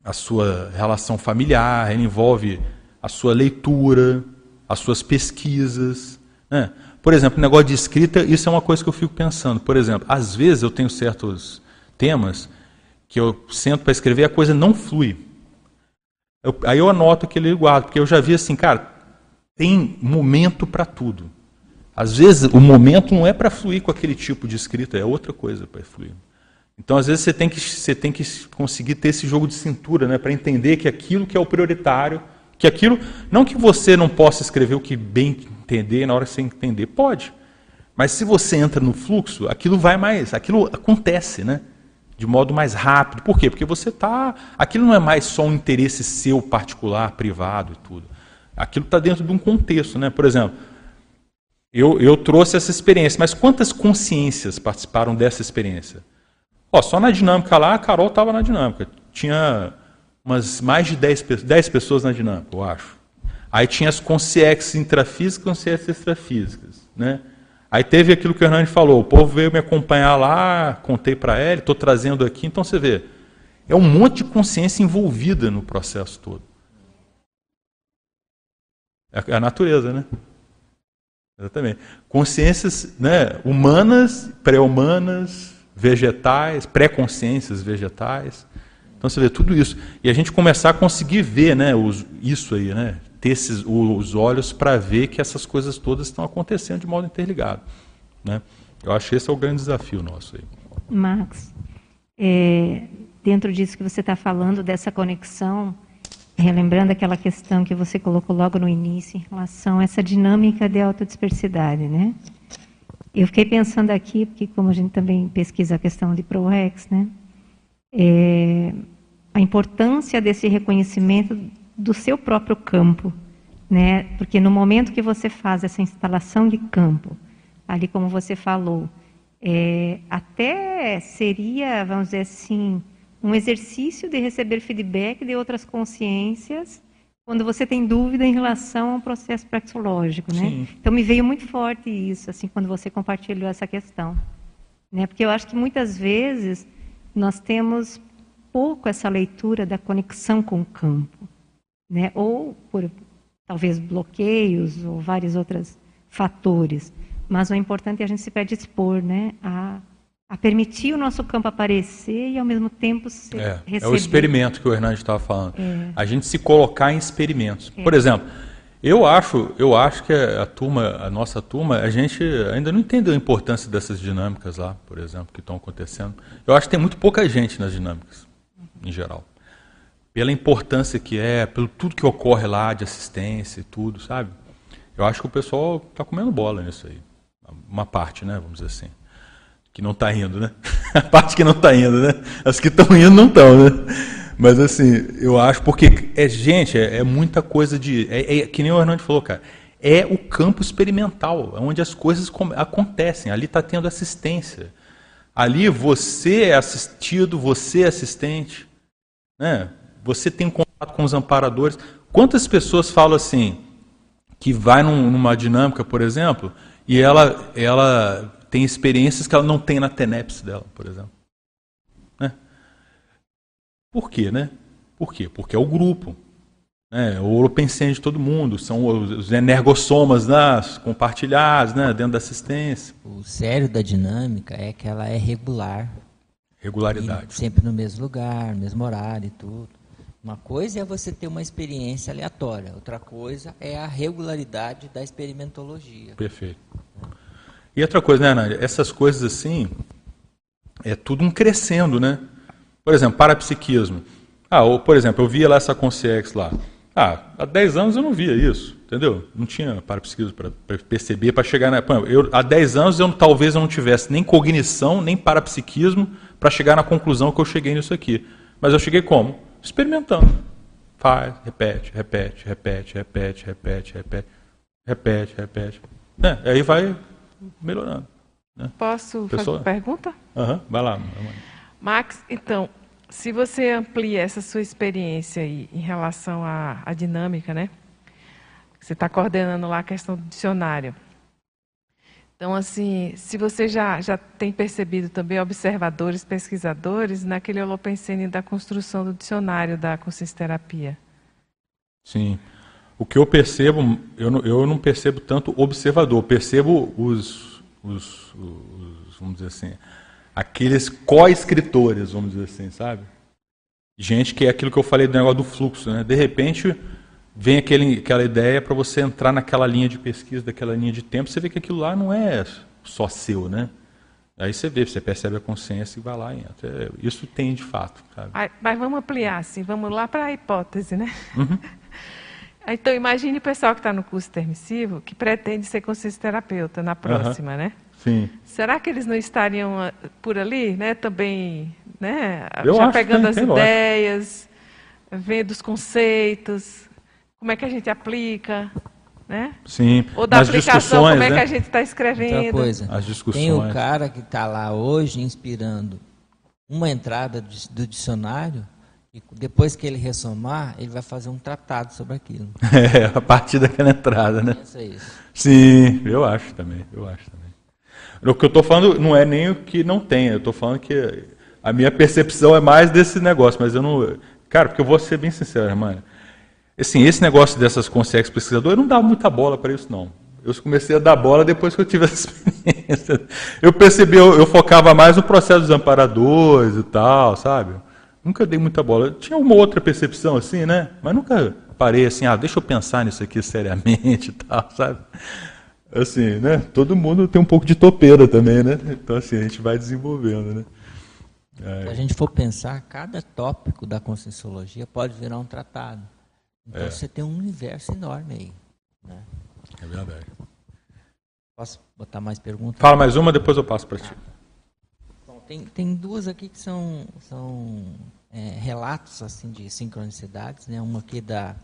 a sua relação familiar, ele envolve a sua leitura, as suas pesquisas. Né? Por exemplo, negócio de escrita, isso é uma coisa que eu fico pensando. Por exemplo, às vezes eu tenho certos temas que eu sento para escrever e a coisa não flui. Eu- aí eu anoto aquele guardo, porque eu já vi assim, cara, tem momento para tudo. Às vezes o momento não é para fluir com aquele tipo de escrita, é outra coisa para fluir. Então, às vezes, você tem que, você tem que conseguir ter esse jogo de cintura, né, para entender que aquilo que é o prioritário, que aquilo. Não que você não possa escrever o que bem entender na hora que você entender, pode. Mas se você entra no fluxo, aquilo vai mais, aquilo acontece, né? De modo mais rápido. Por quê? Porque você está. Aquilo não é mais só um interesse seu particular, privado e tudo. Aquilo está dentro de um contexto, né? Por exemplo, eu, eu trouxe essa experiência, mas quantas consciências participaram dessa experiência? Ó, só na dinâmica lá, a Carol estava na dinâmica. Tinha umas mais de 10, pe- 10 pessoas na dinâmica, eu acho. Aí tinha as consciências intrafísicas e consciências extrafísicas. Né? Aí teve aquilo que o Hernani falou, o povo veio me acompanhar lá, contei para ele, estou trazendo aqui. Então você vê, é um monte de consciência envolvida no processo todo. É a natureza, né? Exatamente. Consciências né, humanas, pré-humanas, vegetais, pré-consciências vegetais. Então você vê tudo isso. E a gente começar a conseguir ver né, os, isso aí, né? ter esses, os olhos para ver que essas coisas todas estão acontecendo de modo interligado. Né? Eu acho que esse é o grande desafio nosso aí. Max, é, dentro disso que você está falando, dessa conexão, relembrando aquela questão que você colocou logo no início em relação a essa dinâmica de autodispersidade, né? Eu fiquei pensando aqui, porque como a gente também pesquisa a questão de ProRex, né? É, a importância desse reconhecimento do seu próprio campo, né? Porque no momento que você faz essa instalação de campo, ali como você falou, é, até seria, vamos dizer assim, um exercício de receber feedback de outras consciências quando você tem dúvida em relação ao processo praxológico, né? Sim. Então me veio muito forte isso, assim, quando você compartilhou essa questão, né? Porque eu acho que muitas vezes nós temos pouco essa leitura da conexão com o campo, né? Ou por talvez bloqueios ou vários outros fatores, mas o importante é a gente se predispor, né, a a permitir o nosso campo aparecer e ao mesmo tempo ser é. É o experimento que o Hernandes estava falando. É. A gente se colocar em experimentos. É. Por exemplo, eu acho, eu acho que a turma, a nossa turma, a gente ainda não entendeu a importância dessas dinâmicas lá, por exemplo, que estão acontecendo. Eu acho que tem muito pouca gente nas dinâmicas, em geral. Pela importância que é, pelo tudo que ocorre lá de assistência e tudo, sabe? Eu acho que o pessoal está comendo bola nisso aí. Uma parte, né, vamos dizer assim que não está indo, né? A parte que não está indo, né? As que estão indo não estão, né? Mas assim, eu acho porque é gente, é, é muita coisa de, é, é, que nem o Hernandes falou, cara. É o campo experimental, onde as coisas acontecem. Ali está tendo assistência. Ali você é assistido, você é assistente, né? Você tem contato com os amparadores. Quantas pessoas falam assim que vai num, numa dinâmica, por exemplo, e ela ela tem experiências que ela não tem na TENEPS dela, por exemplo. Né? Por quê, né? Por quê? Porque é o grupo. Né? O Oropensene de todo mundo, são os energossomas né? compartilhados né? dentro da assistência. O sério da dinâmica é que ela é regular. Regularidade. sempre no mesmo lugar, no mesmo horário e tudo. Uma coisa é você ter uma experiência aleatória, outra coisa é a regularidade da experimentologia. Perfeito. E outra coisa, né, Nádia? Essas coisas assim, é tudo um crescendo, né? Por exemplo, parapsiquismo. Ah, ou, por exemplo, eu via lá essa Concierge lá. Ah, há 10 anos eu não via isso, entendeu? Não tinha parapsiquismo para perceber, para chegar na. Eu, há 10 anos eu talvez eu não tivesse nem cognição, nem parapsiquismo para chegar na conclusão que eu cheguei nisso aqui. Mas eu cheguei como? Experimentando. Faz, repete, repete, repete, repete, repete, repete, repete, repete. É, aí vai melhorando. Né? Posso Pessoa? fazer uma pergunta? Uhum, vai lá. Max, então, se você amplia essa sua experiência aí em relação à, à dinâmica, né? Você está coordenando lá a questão do dicionário. Então, assim, se você já, já tem percebido também observadores, pesquisadores, naquele holopensene da construção do dicionário da consciência terapia. Sim. O que eu percebo, eu não, eu não percebo tanto observador, eu percebo os, os, os, vamos dizer assim, aqueles co-escritores, vamos dizer assim, sabe? Gente que é aquilo que eu falei do negócio do fluxo, né? De repente vem aquele, aquela ideia para você entrar naquela linha de pesquisa, daquela linha de tempo, você vê que aquilo lá não é só seu, né? Aí você vê, você percebe a consciência e vai lá e entra. É, isso tem de fato. Sabe? Mas vamos ampliar, assim, vamos lá para a hipótese, né? Uhum. Então, imagine o pessoal que está no curso permissivo que pretende ser consciência terapeuta na próxima, uhum. né? Sim. Será que eles não estariam ah, por ali, né? Também, né? Eu já pegando as ideias, vendo os conceitos, como é que a gente aplica, né? Sim. Ou da aplicação, como é que né? a gente está escrevendo. Outra coisa, as discussões. Tem o cara que está lá hoje inspirando uma entrada do dicionário e depois que ele ressomar, ele vai fazer um tratado sobre aquilo. É, a partir daquela entrada, né? Pensa isso. Sim, eu acho também, eu acho também. O que eu estou falando não é nem o que não tem, eu estou falando que a minha percepção é mais desse negócio, mas eu não... Cara, porque eu vou ser bem sincero, irmã. Assim, esse negócio dessas consciências pesquisadoras, eu não dava muita bola para isso, não. Eu comecei a dar bola depois que eu tive essa experiência. Eu percebi, eu, eu focava mais no processo dos amparadores e tal, sabe? Nunca dei muita bola. Tinha uma outra percepção assim, né? Mas nunca parei assim, ah, deixa eu pensar nisso aqui seriamente e tal, sabe? Assim, né? Todo mundo tem um pouco de topeira também, né? Então assim, a gente vai desenvolvendo, né? Se a gente for pensar, cada tópico da conscienciologia pode virar um tratado. Então É. você tem um universo enorme aí. Né? É verdade. Posso botar mais perguntas? Fala mais uma, depois eu passo para ti. Bom, tem, tem duas aqui que são, são é, relatos assim de sincronicidades, né? Uma aqui da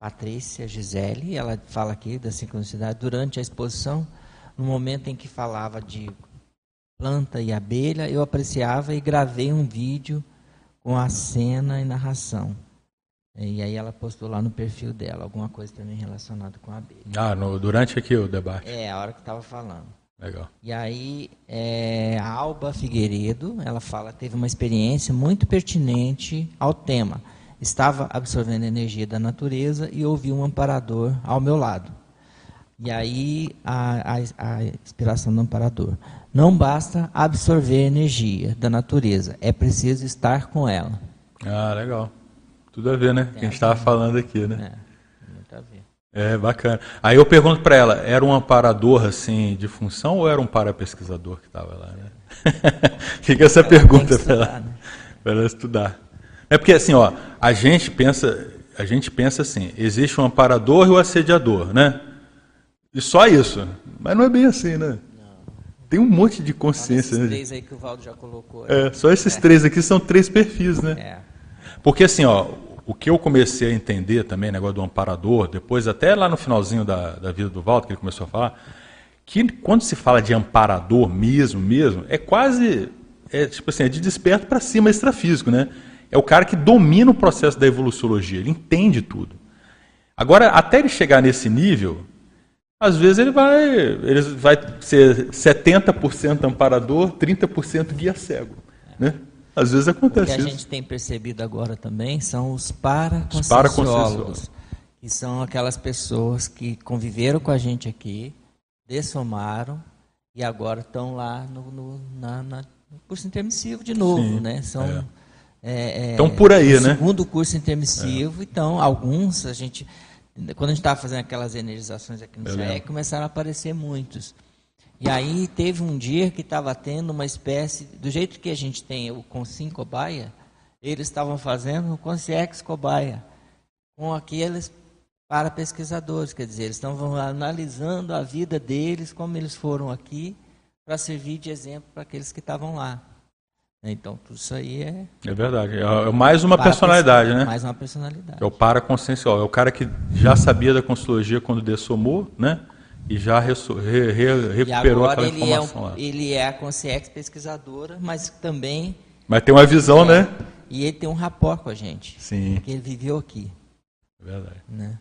Patrícia Gisele, ela fala aqui da sincronicidade durante a exposição, no momento em que falava de planta e abelha, eu apreciava e gravei um vídeo com a cena e narração. E aí ela postou lá no perfil dela alguma coisa também relacionada com a abelha. Ah, no- durante aqui o debate. É, a hora que estava falando. Legal. E aí, é, a Alba Figueiredo, ela fala, teve uma experiência muito pertinente ao tema. Estava absorvendo energia da natureza e ouvi um amparador ao meu lado. E aí, a, a, a inspiração do amparador. Não basta absorver energia da natureza, é preciso estar com ela. Ah, legal. Tudo a ver, né? Que a gente estava falando aqui, né? É, tem muito a ver. É, bacana. Aí eu pergunto para ela, era um amparador assim de função ou era um parapesquisador que estava lá, né? Fica essa pergunta que para ela, né? ela estudar. É porque assim, ó, a gente pensa, a gente pensa assim, existe um amparador e o assediador, né? E só isso. Mas não é bem assim, né? Tem um monte de consciência, Esses né? três aí que o Valdo já colocou. É, só esses três aqui são três perfis, né? É. Porque assim, ó, o que eu comecei a entender também, negócio do amparador, depois até lá no finalzinho da, da vida do Walter, que ele começou a falar, que quando se fala de amparador mesmo, mesmo, é quase, é tipo assim, é de desperto para cima extrafísico, né? É o cara que domina o processo da evoluciologia, ele entende tudo. Agora, até ele chegar nesse nível, às vezes ele vai, ele vai ser 70% amparador, 30% guia cego, né? Às vezes O que acontece a isso. gente tem percebido agora também são os Os paraconscienciólogos, paraconscienciólogos. que são aquelas pessoas que conviveram com a gente aqui, dessomaram e agora estão lá no, no, na, na- curso intermissivo de novo, Sim, né? São é, é, Tão por aí, né? Segundo curso intermissivo, então alguns a gente quando a gente estava fazendo aquelas energizações aqui no CE, começaram a aparecer muitos. E aí teve um dia que estava tendo uma espécie, do jeito que a gente tem o Consim Cobaia, eles estavam fazendo o Consciex Cobaia, com aqueles para pesquisadores, quer dizer, eles estavam analisando a vida deles, como eles foram aqui, para servir de exemplo para aqueles que estavam lá. Então, tudo isso aí é É verdade. É mais uma para personalidade, né? Mais uma personalidade. É o paraconsciencial. É o cara que já sabia da consciologia quando dessomou, né? E já re- re- E recuperou agora aquela ele é, informação um- lá. ele é a Consciex pesquisadora, mas também Mas tem uma visão, né? E ele tem um rapport com a gente. Sim, Porque ele viveu aqui. é verdade. Né?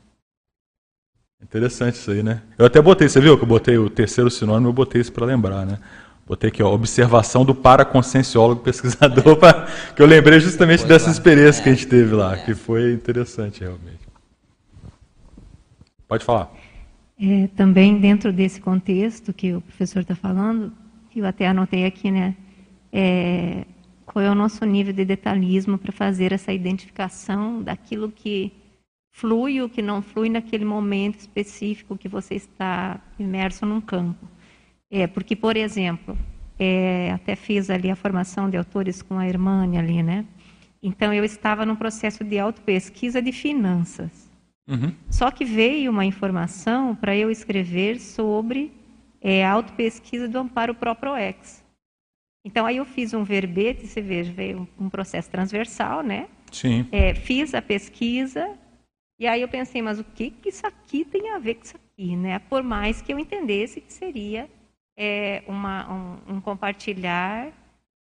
Interessante isso aí, né? Eu até botei, você viu que eu botei o terceiro sinônimo, eu botei isso para lembrar, né? Botei aqui, ó, observação do paraconscienciólogo pesquisador, pra- que eu lembrei justamente dessa lá. experiência que a É. gente teve lá, É. que foi interessante realmente. Pode falar. É, também dentro desse contexto que o professor está falando, eu até anotei aqui, né? é, qual é o nosso nível de detalhismo para fazer essa identificação daquilo que flui e o que não flui naquele momento específico que você está imerso num campo. É, porque, por exemplo, é, até fiz ali a formação de autores com a Hermânia ali, né? Então, eu estava num processo de autopesquisa de finanças. Uhum. Só que veio uma informação para eu escrever sobre é, autopesquisa do Amparo ProProex. Então, aí eu fiz um verbete, você veja, veio um processo transversal, né? Sim. É, fiz a pesquisa e aí eu pensei, mas o que, que isso aqui tem a ver com isso aqui, né? Por mais que eu entendesse que seria é, uma, um, um compartilhar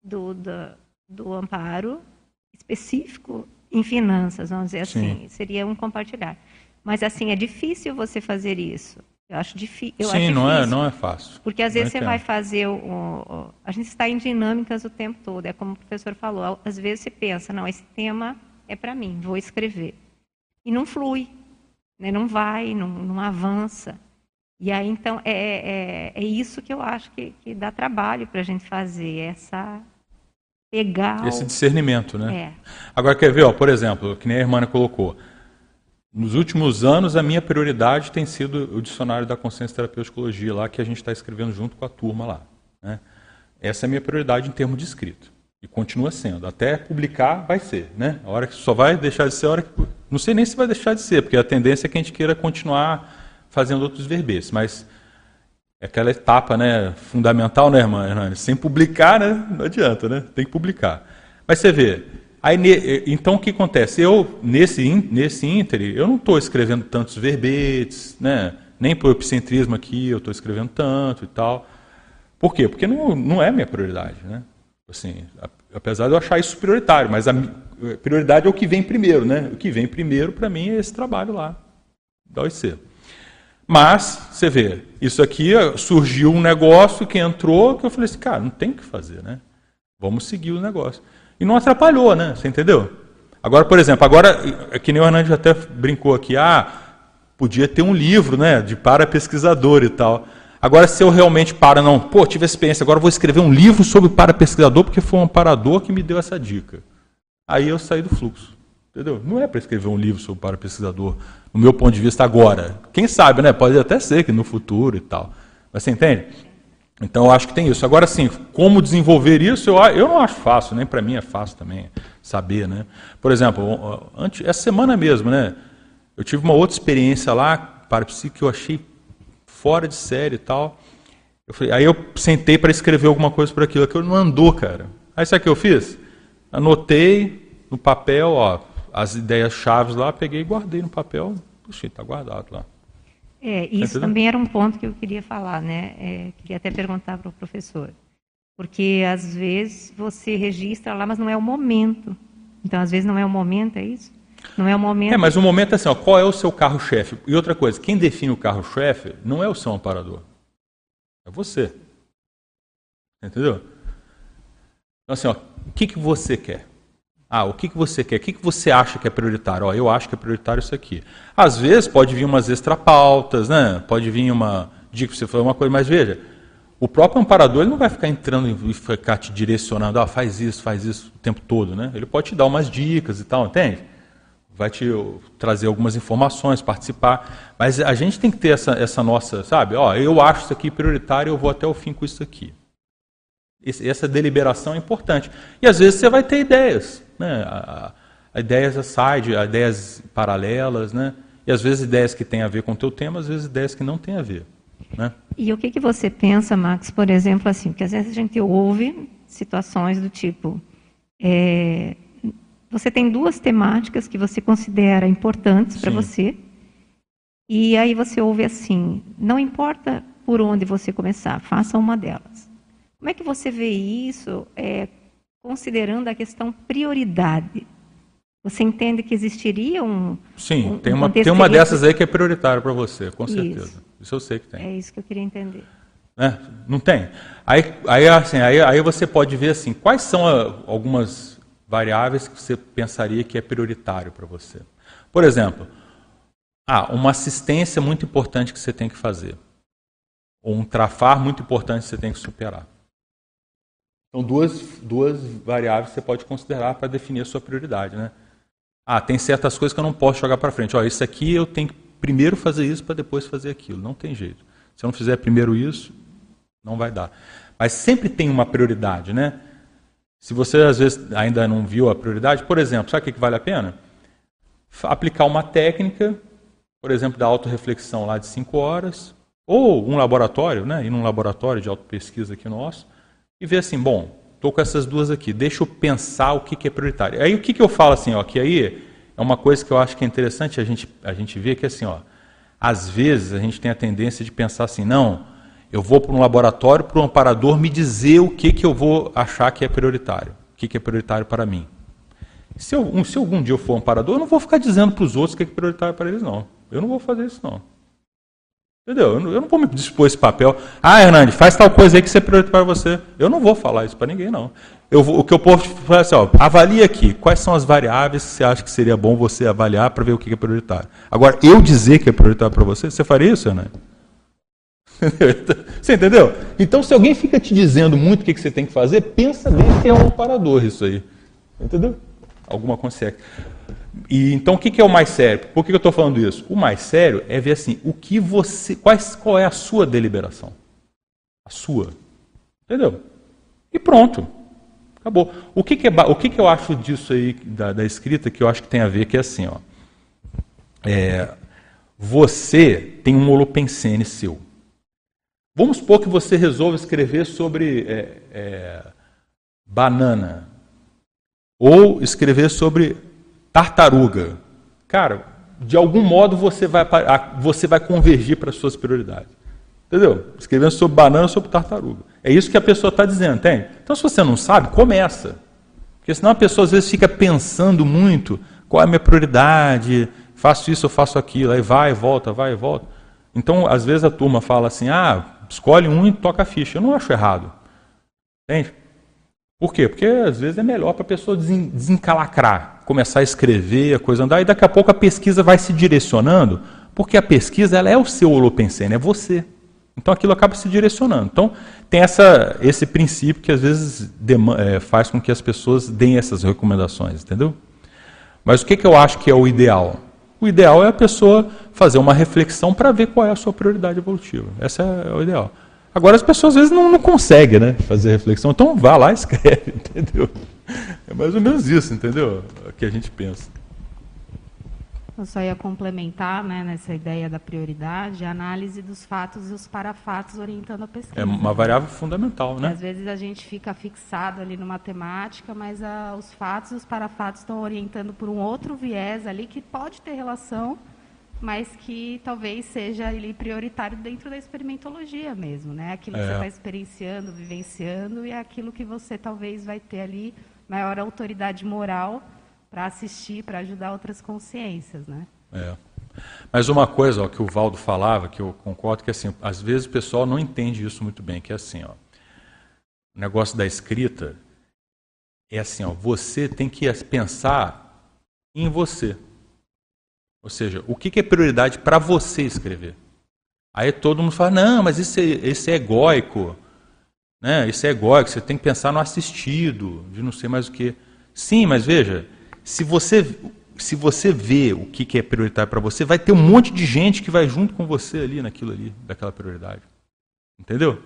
do, do, do amparo específico em finanças, vamos dizer assim, Sim. seria um compartilhar. Mas assim, é difícil você fazer isso. Eu acho, difi eu Sim, acho não é, difícil. não é fácil. Porque às Não vezes você entendo. vai fazer o, o- A gente está em dinâmicas o tempo todo. É como o professor falou. Às vezes você pensa, não, esse tema é para mim, vou escrever. E não flui, né? não vai, não, não avança. E aí, então, é, é, é isso que eu acho que, que dá trabalho para a gente fazer, essa. Pegar. Esse discernimento, né? É. Agora, quer ver, ó, por exemplo, que nem a irmã colocou. Nos últimos anos, a minha prioridade tem sido o dicionário da consciência terapeuticologia lá, que a gente está escrevendo junto com a turma lá. né? Essa é a minha prioridade em termos de escrito. E continua sendo. Até publicar vai ser, né? A hora que só vai deixar de ser a hora que. Não sei nem se vai deixar de ser, porque a tendência é que a gente queira continuar fazendo outros verbetes, mas é aquela etapa né, fundamental, né, irmã Hernani? Sem publicar, né, não adianta, né? Tem que publicar. Mas você vê, aí, então o que acontece? Eu, nesse, nesse íntere, eu não estou escrevendo tantos verbetes, né? nem o epicentrismo aqui eu estou escrevendo tanto e tal. Por quê? Porque não, não é minha prioridade. Né? Assim, apesar de eu achar isso prioritário, mas a prioridade é o que vem primeiro. Né? O que vem primeiro para mim é esse trabalho lá, da OIC. Mas, você vê, isso aqui surgiu um negócio que entrou que eu falei assim, cara, não tem o que fazer, né? Vamos seguir o negócio. E não atrapalhou, né? Você entendeu? Agora, por exemplo, agora, é que nem o Hernandes até brincou aqui, ah, podia ter um livro, né, de para pesquisador e tal. Agora, se eu realmente para, não, pô, tive experiência, agora vou escrever um livro sobre para pesquisador porque foi um amparador que me deu essa dica. Aí eu saí do fluxo. Entendeu? Não é para escrever um livro sobre para pesquisador, no meu ponto de vista agora. Quem sabe, né? Pode até ser que no futuro e tal. Mas você entende? Então eu acho que tem isso. Agora sim, como desenvolver isso, eu, eu não acho fácil, nem para mim é fácil também saber, né? Por exemplo, antes, essa semana mesmo, né? Eu tive uma outra experiência lá, para psico, que eu achei fora de série e tal. Eu falei, aí eu sentei para escrever alguma coisa por aquilo, aquilo não andou, cara. Aí sabe o que eu fiz? Anotei no papel, ó, as ideias chaves lá, peguei e guardei no papel. Puxa, está guardado lá. É, isso também era um ponto que eu queria falar, né? É, queria até perguntar para o professor. Porque às vezes você registra lá, mas não é o momento. Então, às vezes não é o momento, é isso? Não é o momento. É, mas o momento é assim, ó, qual é o seu carro-chefe? E outra coisa, quem define o carro-chefe não é o seu amparador. É você. Entendeu? Então, assim, ó, o que, que você quer? Ah, o que, que você quer? O que, que você acha que é prioritário? Ó, eu acho que é prioritário isso aqui. Às vezes pode vir umas extrapautas, né? pode vir uma dica para você fazer uma coisa, mas veja, o próprio amparador ele não vai ficar entrando e ficar te direcionando, ah, faz isso, faz isso o tempo todo. Né? Ele pode te dar umas dicas e tal, entende? Vai te trazer algumas informações, participar. Mas a gente tem que ter essa, essa nossa, sabe? Ó, eu acho isso aqui prioritário, eu vou até o fim com isso aqui. Essa deliberação é importante. E às vezes você vai ter ideias né? A, a ideias side, ideias paralelas, né? E às vezes ideias que têm a ver com o teu tema, às vezes ideias que não têm a ver. Né? E o que, que você pensa, Max, por exemplo, assim, porque às vezes a gente ouve situações do tipo, é, você tem duas temáticas que você considera importantes para você, e aí você ouve assim, não importa por onde você começar, faça uma delas. Como é que você vê isso? É, considerando a questão prioridade. Você entende que existiria um. Sim, um, tem, uma, tem uma dessas aí que é prioritária para você, com certeza. Isso. isso. eu sei que tem. É isso que eu queria entender. É, não tem? Aí, aí, assim, aí, aí você pode ver assim, quais são a, algumas variáveis que você pensaria que é prioritário para você. Por exemplo, ah, uma assistência muito importante que você tem que fazer. Ou um trafar muito importante que você tem que superar. São duas, duas variáveis que você pode considerar para definir a sua prioridade. Né? Ah, tem certas coisas que eu não posso jogar para frente. Ó, isso aqui eu tenho que primeiro fazer isso para depois fazer aquilo. Não tem jeito. Se eu não fizer primeiro isso, não vai dar. Mas sempre tem uma prioridade, né? Se você às vezes ainda não viu a prioridade, por exemplo, sabe o que vale a pena? Aplicar uma técnica, por exemplo, da autorreflexão lá de 5 horas, ou um laboratório, né? Ir num laboratório de autopesquisa aqui nosso, e ver assim, bom, estou com essas duas aqui, deixa eu pensar o que, que é prioritário. Aí o que, que eu falo assim, ó, que aí é uma coisa que eu acho que é interessante a gente, a gente ver que assim, ó, às vezes a gente tem a tendência de pensar assim, não, eu vou para um laboratório, para um amparador me dizer o que, que eu vou achar que é prioritário, o que, que é prioritário para mim. Se, eu, se algum dia eu for amparador, eu não vou ficar dizendo para os outros o que é prioritário para eles, não. Eu não vou fazer isso, não. Entendeu? Eu não, eu não vou me dispor esse papel. Ah, Hernandes, faz tal coisa aí que você é prioritário para você. Eu não vou falar isso para ninguém, não. Eu, o que eu posso fazer assim, ó, aqui quais são as variáveis que você acha que seria bom você avaliar para ver o que é prioritário. Agora, eu dizer que é prioritário para você, você faria isso, Hernandes? Você entendeu? Então, se alguém fica te dizendo muito o que você tem que fazer, pensa bem se é um parador isso aí. Entendeu? Alguma consciência. E então o que é o mais sério? Por que eu estou falando isso? O mais sério é ver assim, o que você, quais, qual é a sua deliberação? A sua, entendeu? E pronto, Acabou. O que, que, é, o que, que eu acho disso aí, da, da, escrita, que eu acho que tem a ver, que é assim, ó. É, você tem um holopensene seu. Vamos supor que você resolva escrever sobre é, é, banana. Ou escrever sobre tartaruga. Cara, de algum modo você vai, você vai convergir para as suas prioridades. Entendeu? Escrevendo sobre banana ou sobre tartaruga. É isso que a pessoa está dizendo, tem? Então, se você não sabe, começa. Porque senão a pessoa às vezes fica pensando muito qual é a minha prioridade, faço isso, eu faço aquilo, aí vai volta, vai volta. Então, às vezes a turma fala assim, ah, escolhe um e toca a ficha. Eu não acho errado. Entende? Por quê? Porque às vezes é melhor para a pessoa desencalacrar, começar a escrever, a coisa andar, e daqui a pouco a pesquisa vai se direcionando, porque a pesquisa ela é o seu holopensene, é você. Então aquilo acaba se direcionando. Então tem essa, esse princípio que às vezes é, faz com que as pessoas deem essas recomendações, entendeu? Mas o que, que eu acho que é o ideal? O ideal é a pessoa fazer uma reflexão para ver qual é a sua prioridade evolutiva. Esse é o ideal. Agora as pessoas às vezes não, não conseguem né, fazer reflexão, então vá lá e escreve, entendeu? É mais ou menos isso, entendeu? O que a gente pensa. Eu só ia complementar né, nessa ideia da prioridade a análise dos fatos e os parafatos orientando a pesquisa. É uma variável fundamental, né? Às vezes a gente fica fixado ali numa temática, mas a, os fatos e os parafatos estão orientando por um outro viés ali que pode ter relação, mas que talvez seja ali prioritário dentro da experimentologia mesmo, né? Aquilo que é. você está experienciando, vivenciando e é aquilo que você talvez vai ter ali maior autoridade moral para assistir, para ajudar outras consciências, né? É. Mas uma coisa ó, que o Valdo falava, que eu concordo, que assim, às vezes o pessoal não entende isso muito bem, que é assim, ó, o negócio da escrita é assim, ó, você tem que pensar em você. Ou seja, o que, é prioridade para você escrever? Aí todo mundo fala, não, mas isso é, isso é egóico, né? Isso é egóico, você tem que pensar no assistido, de não sei mais o que. Sim, mas veja, se você, se você vê o que, que é prioritário para você, vai ter um monte de gente que vai junto com você ali naquilo ali, daquela prioridade. Entendeu?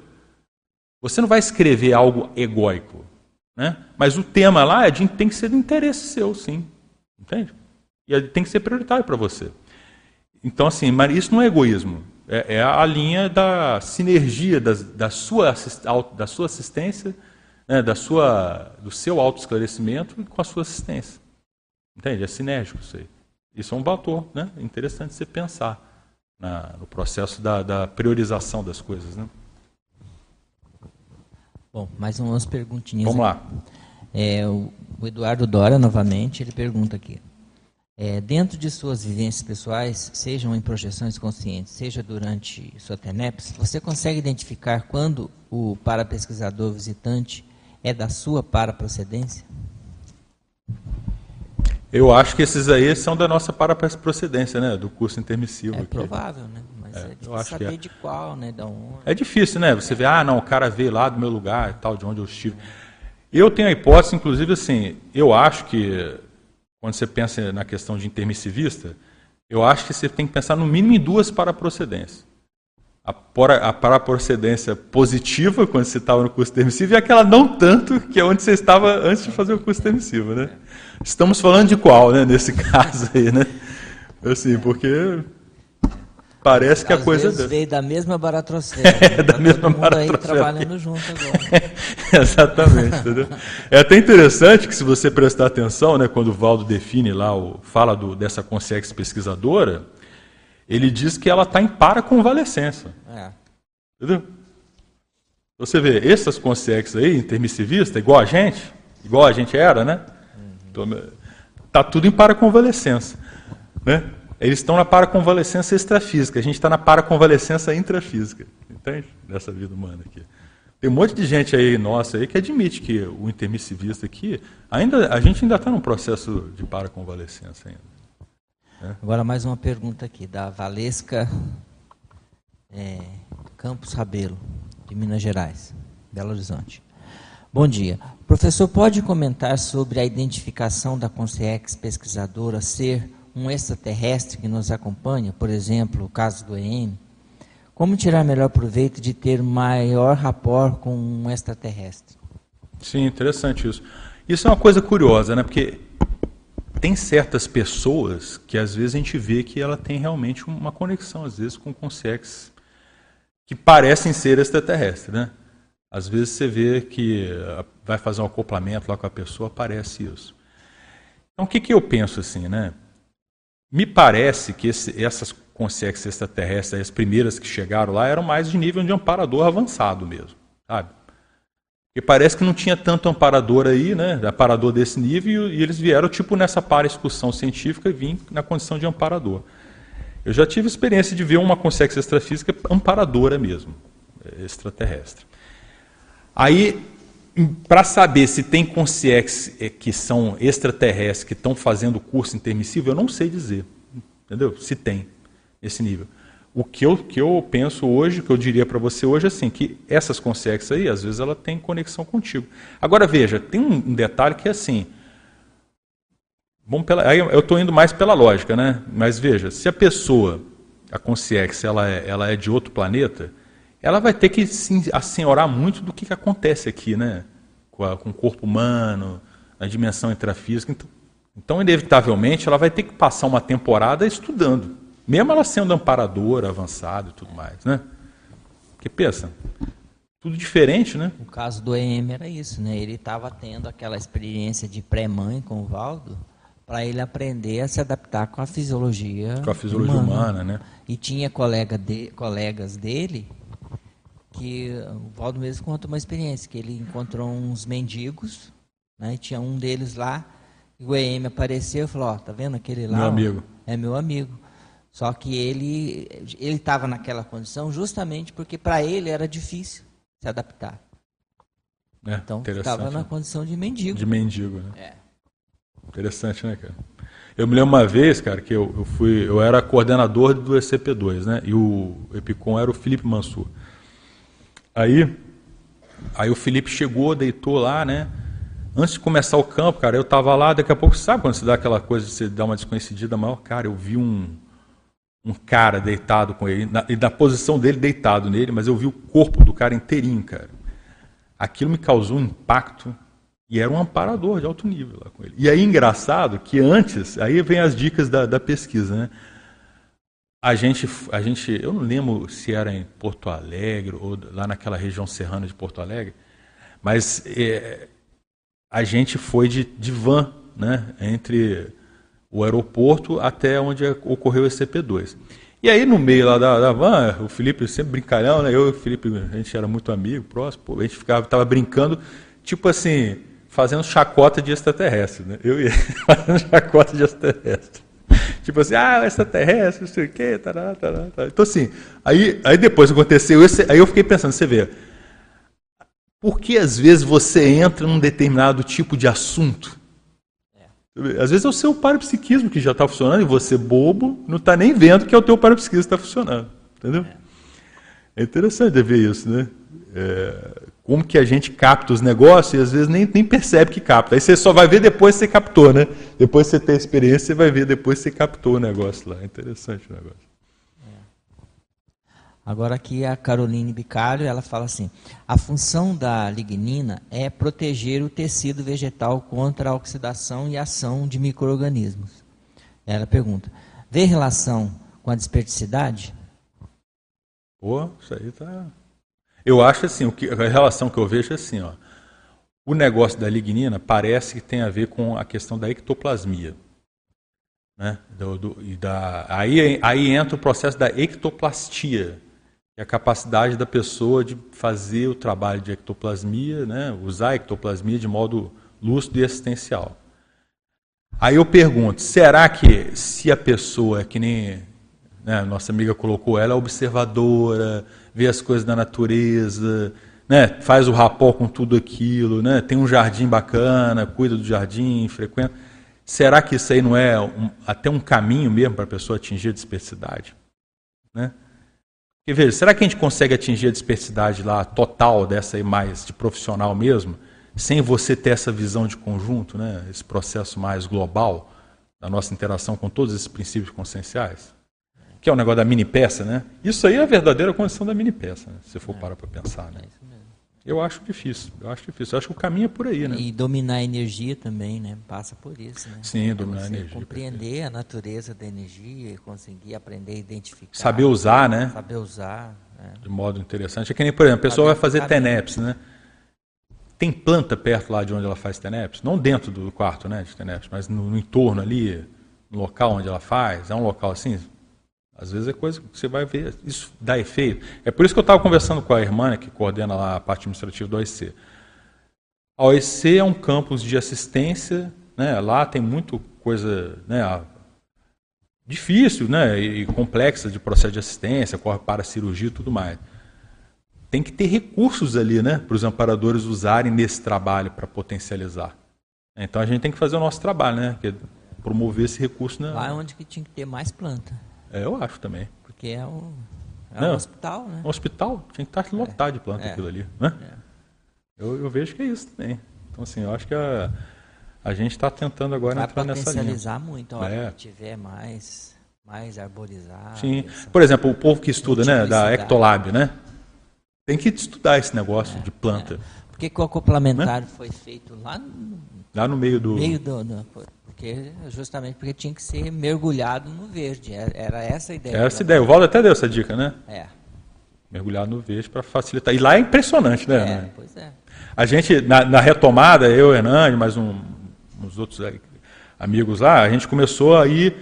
Você não vai escrever algo egóico. Né? Mas o tema lá é de, tem que ser de interesse seu, sim. Entende? E tem que ser prioritário para você. Então, assim, mas isso não é egoísmo. É, é a linha da sinergia da, da, sua, da sua assistência, né, da sua, do seu autoesclarecimento com a sua assistência. Entende? É sinérgico isso aí. Isso é um bator, né? É interessante você pensar na, no processo da, da, priorização das coisas, né? Bom, mais umas perguntinhas. Vamos aqui. lá. É, o, o, Eduardo Dora, novamente, ele pergunta aqui. É, dentro de suas vivências pessoais, sejam em projeções conscientes, seja durante sua TENEPS, você consegue identificar quando o parapesquisador visitante é da sua paraprocedência? Eu acho que esses aí são da nossa procedência, né? Do curso intermissivo. É aqui. provável, né? Mas é, é difícil é. saber é. de qual, né? Da onde. É difícil, né? Você vê, ah, não, o cara veio lá do meu lugar e tal, de onde eu estive. Eu tenho a hipótese, inclusive, assim, eu acho que, quando você pensa na questão de intermissivista, eu acho que você tem que pensar no mínimo em duas paraprocedências. A, para, a paraprocedência positiva, quando você estava no curso intermissivo, e aquela não tanto, que é onde você estava antes de fazer o curso intermissivo, né? Estamos falando de qual, né, nesse caso aí, né? Assim, porque parece que Às a coisa vezes veio da mesma baratrocena. é, da tá mesma aí trabalhando junto agora. Exatamente, entendeu? É até interessante que se você prestar atenção, né, quando o Valdo define lá, o, fala do, dessa consciência pesquisadora, ele diz que ela está em paraconvalescência. É. Entendeu? Você vê, essas consciências aí, intermissivistas, igual a gente, igual a gente era, né? Está tudo em paraconvalescência. Né? Eles estão na paraconvalescência extrafísica, a gente está na paraconvalescência intrafísica. Entende? Nessa vida humana aqui. Tem um monte de gente aí nossa aí que admite que o intermissivista aqui, ainda, a gente ainda está num processo de paraconvalescência ainda. É. Agora mais uma pergunta aqui, da Valesca é, Campos Rabelo, de Minas Gerais, Belo Horizonte. Bom dia. Professor pode comentar sobre a identificação da consciência pesquisadora ser um extraterrestre que nos acompanha, por exemplo, o caso do EM? Como tirar melhor proveito de ter maior rapport com um extraterrestre? Sim, interessante isso. Isso é uma coisa curiosa, né? Porque tem certas pessoas que às vezes a gente vê que ela tem realmente uma conexão, às vezes, com consex que parecem ser extraterrestres, né? Às vezes você vê que ah, vai fazer um acoplamento lá com a pessoa, aparece isso. Então, o que, que eu penso assim, né? Me parece que esse, essas consex extraterrestres, as primeiras que chegaram lá, eram mais de nível de amparador avançado mesmo, sabe? Porque parece que não tinha tanto amparador aí, né? Amparador desse nível, e eles vieram tipo nessa para excursão científica e vim na condição de amparador. Eu já tive experiência de ver uma consex extrafísica amparadora mesmo, extraterrestre. Aí, para saber se tem consciex eh, que são extraterrestres que estão fazendo curso intermissivo, eu não sei dizer. Entendeu? Se tem esse nível. O que eu, que eu penso hoje, que eu diria para você hoje, é assim, que essas consciex aí, às vezes, ela tem conexão contigo. Agora, veja, tem um, detalhe que é assim. Bom, pela, eu estou indo mais pela lógica, né? Mas veja, se a pessoa, a consciex, ela é, ela é de outro planeta, ela vai ter que se assenhorar muito do que, que acontece aqui, né? Com, a, com, o corpo humano, a dimensão intrafísica. Então, então, inevitavelmente, ela vai ter que passar uma temporada estudando, mesmo ela sendo amparadora, avançada e tudo mais, né? Porque pensa, tudo diferente, né? O caso do EM era isso, né? Ele estava tendo aquela experiência de pré-mãe com o Valdo para ele aprender a se adaptar com a fisiologia com a fisiologia humana, humana né? E tinha colega de, colegas dele que o Valdo mesmo conta uma experiência, que ele encontrou uns mendigos, né, e tinha um deles lá, e o EM apareceu e falou, ó, tá vendo aquele lá? Meu amigo. É meu amigo. Só que ele ele estava naquela condição justamente porque para ele era difícil se adaptar. É, então estava na condição de mendigo. De mendigo, né? É. Interessante, né, cara? Eu me lembro uma vez, cara, que eu, eu fui, eu era coordenador do ECP2, né? E o Epicom era o Felipe Mansur. Aí, aí o Felipe chegou, deitou lá, né? Antes de começar o campo, cara, eu tava lá, daqui a pouco, sabe quando você dá aquela coisa, você dá uma desconhecida maior? Cara, eu vi um, um cara deitado com ele, na, e na posição dele deitado nele, mas eu vi o corpo do cara inteirinho, cara. Aquilo me causou um impacto e era um amparador de alto nível lá com ele. E aí, engraçado que antes, aí vem as dicas da, da pesquisa, né? A gente, a gente, eu não lembro se era em Porto Alegre ou lá naquela região serrana de Porto Alegre, mas é, a gente foi de, de van, né, entre o aeroporto até onde ocorreu esse CP2. E aí no meio lá da, da van, o Felipe sempre brincalhão, né? Eu e o Felipe, a gente era muito amigo, próximo, a gente ficava, tava brincando, tipo assim, fazendo chacota de extraterrestre, né? Eu ia fazendo chacota de extraterrestre. Tipo assim, ah, extraterrestre, não sei o quê, tará, tará, tará. Então, assim, aí, aí depois aconteceu aí eu fiquei pensando, você vê, por que às vezes você entra num determinado tipo de assunto? Às vezes é o seu parapsiquismo que já está funcionando e você, bobo, não está nem vendo que é o teu parapsiquismo que está funcionando. Entendeu? É interessante ver isso, né? É, como que a gente capta os negócios e às vezes nem, nem percebe que capta. Aí você só vai ver depois que você captou, né? Depois que você tem experiência, você vai ver depois que você captou o negócio lá. É interessante o negócio. É. Agora aqui a Caroline Bicalho, ela fala assim, a função da lignina é proteger o tecido vegetal contra a oxidação e ação de micro-organismos. Ela pergunta, vê relação com a desperticidade? Pô, isso aí tá eu acho assim, que, a relação que eu vejo é assim, ó. O negócio da lignina parece que tem a ver com a questão da ectoplasmia. Né? Do, do, e da, aí, aí entra o processo da ectoplastia, que é a capacidade da pessoa de fazer o trabalho de ectoplasmia, né? usar a ectoplasmia de modo lúcido e existencial. Aí eu pergunto, será que se a pessoa, é que nem né, nossa amiga colocou, ela é observadora, vê as coisas da natureza, né, faz o rapó com tudo aquilo, né, tem um jardim bacana, cuida do jardim, frequenta. Será que isso aí não é um, até um caminho mesmo para a pessoa atingir a dispersidade? Né? Porque veja, será que a gente consegue atingir a dispersidade lá total dessa aí mais de profissional mesmo, sem você ter essa visão de conjunto, né, esse processo mais global da nossa interação com todos esses princípios conscienciais? Que é o negócio da mini peça, né? Isso aí é a verdadeira condição da mini peça, né? se for é. parar para pensar. Né? É Eu acho difícil, eu acho difícil. Eu acho que o caminho é por aí, né? E dominar a energia também, né? Passa por isso, né? Sim, dominar Você a energia. Compreender a natureza da energia, conseguir aprender a identificar. Saber usar, né? Saber usar. né? De modo interessante. É que nem, por exemplo, a pessoa vai fazer Saber o caminho. TENEPS, né? Tem planta perto lá de onde ela faz TENEPS? Não dentro do quarto, né, de TENEPS, mas no, no entorno ali, no local onde ela faz. É um local assim? Às vezes é coisa que você vai ver, isso dá efeito. É por isso que eu estava conversando com a irmã, que coordena lá a parte administrativa do OEC. A OEC é um campus de assistência, né? lá tem muito coisa né? difícil né? e complexa de processo de assistência, corre para cirurgia e tudo mais. Tem que ter recursos ali né? para os amparadores usarem nesse trabalho para potencializar. Então a gente tem que fazer o nosso trabalho, né? é promover esse recurso. Né? Lá é onde que tinha que ter mais planta. É, eu acho também. Porque é um, é Não. um hospital, né? No hospital tinha que estar lotado de planta É. aquilo ali. Né? Eu, eu vejo que é isso também. Então, assim, eu acho que a, a gente está tentando agora Vai entrar nessa linha. potencializar muito hora É. tiver mais, mais arborizado. Sim. Por exemplo, o povo que estuda, né, da. Ectolab, né? Tem que estudar esse negócio de planta. Por que, o acoplamentário foi feito lá no Lá no meio do. meio do, do- porque justamente porque tinha que ser mergulhado no verde. Era, era essa a ideia. É essa ideia. O Valdo até deu essa dica, né? É, Mergulhar no verde para facilitar. E lá é impressionante, né? é, né? pois é. A gente, na, na retomada, eu, Hernani, mais um, uns outros aí, amigos lá, a gente começou a ir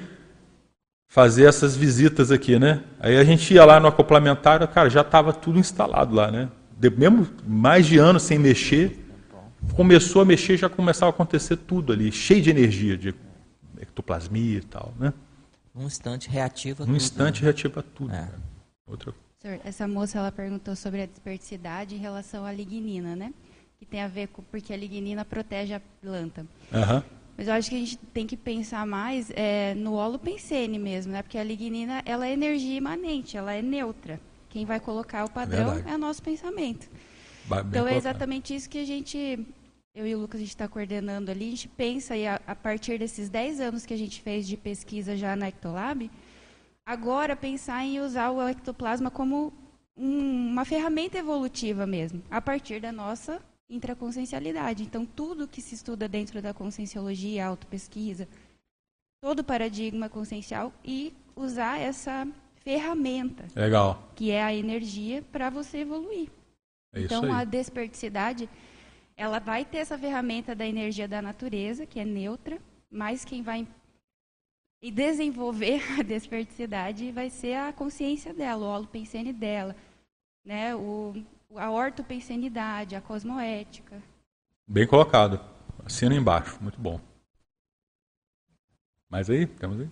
fazer essas visitas aqui, né? Aí a gente ia lá no acoplamentário, cara, já estava tudo instalado lá, né? De- mesmo mais de anos sem mexer, começou a mexer, já começava a acontecer tudo ali, cheio de energia, de ectoplasmia e tal, né? Num instante reativa Num tudo, instante né? reativa tudo. É. Outra... Senhor, essa moça ela perguntou sobre a dispersidade em relação à lignina, né? Que tem a ver com porque a lignina protege a planta. Aham. Mas eu acho que a gente tem que pensar mais é, no holopensene mesmo, né? Porque a lignina ela é energia imanente, ela é neutra. Quem vai colocar o padrão verdade. é o nosso pensamento. Bem Então é exatamente isso que a gente, eu e o Lucas, a gente está coordenando ali. A gente pensa, e a, a partir desses 10 anos que a gente fez de pesquisa já na Ectolab, agora pensar em usar o ectoplasma como um- uma ferramenta evolutiva mesmo, a partir da nossa intraconsciencialidade. Então, tudo que se estuda dentro da conscienciologia, autopesquisa, todo o paradigma consciencial e usar essa ferramenta, Legal. que é a energia, para você evoluir. É Então, a desperticidade, ela vai ter essa ferramenta da energia da natureza, que é neutra, mas quem vai e desenvolver a desperticidade vai ser a consciência dela, o holopensene dela, né? o, a ortopensenidade, a cosmoética. Bem colocado. Assina embaixo. Muito bom. Mas aí, temos aí.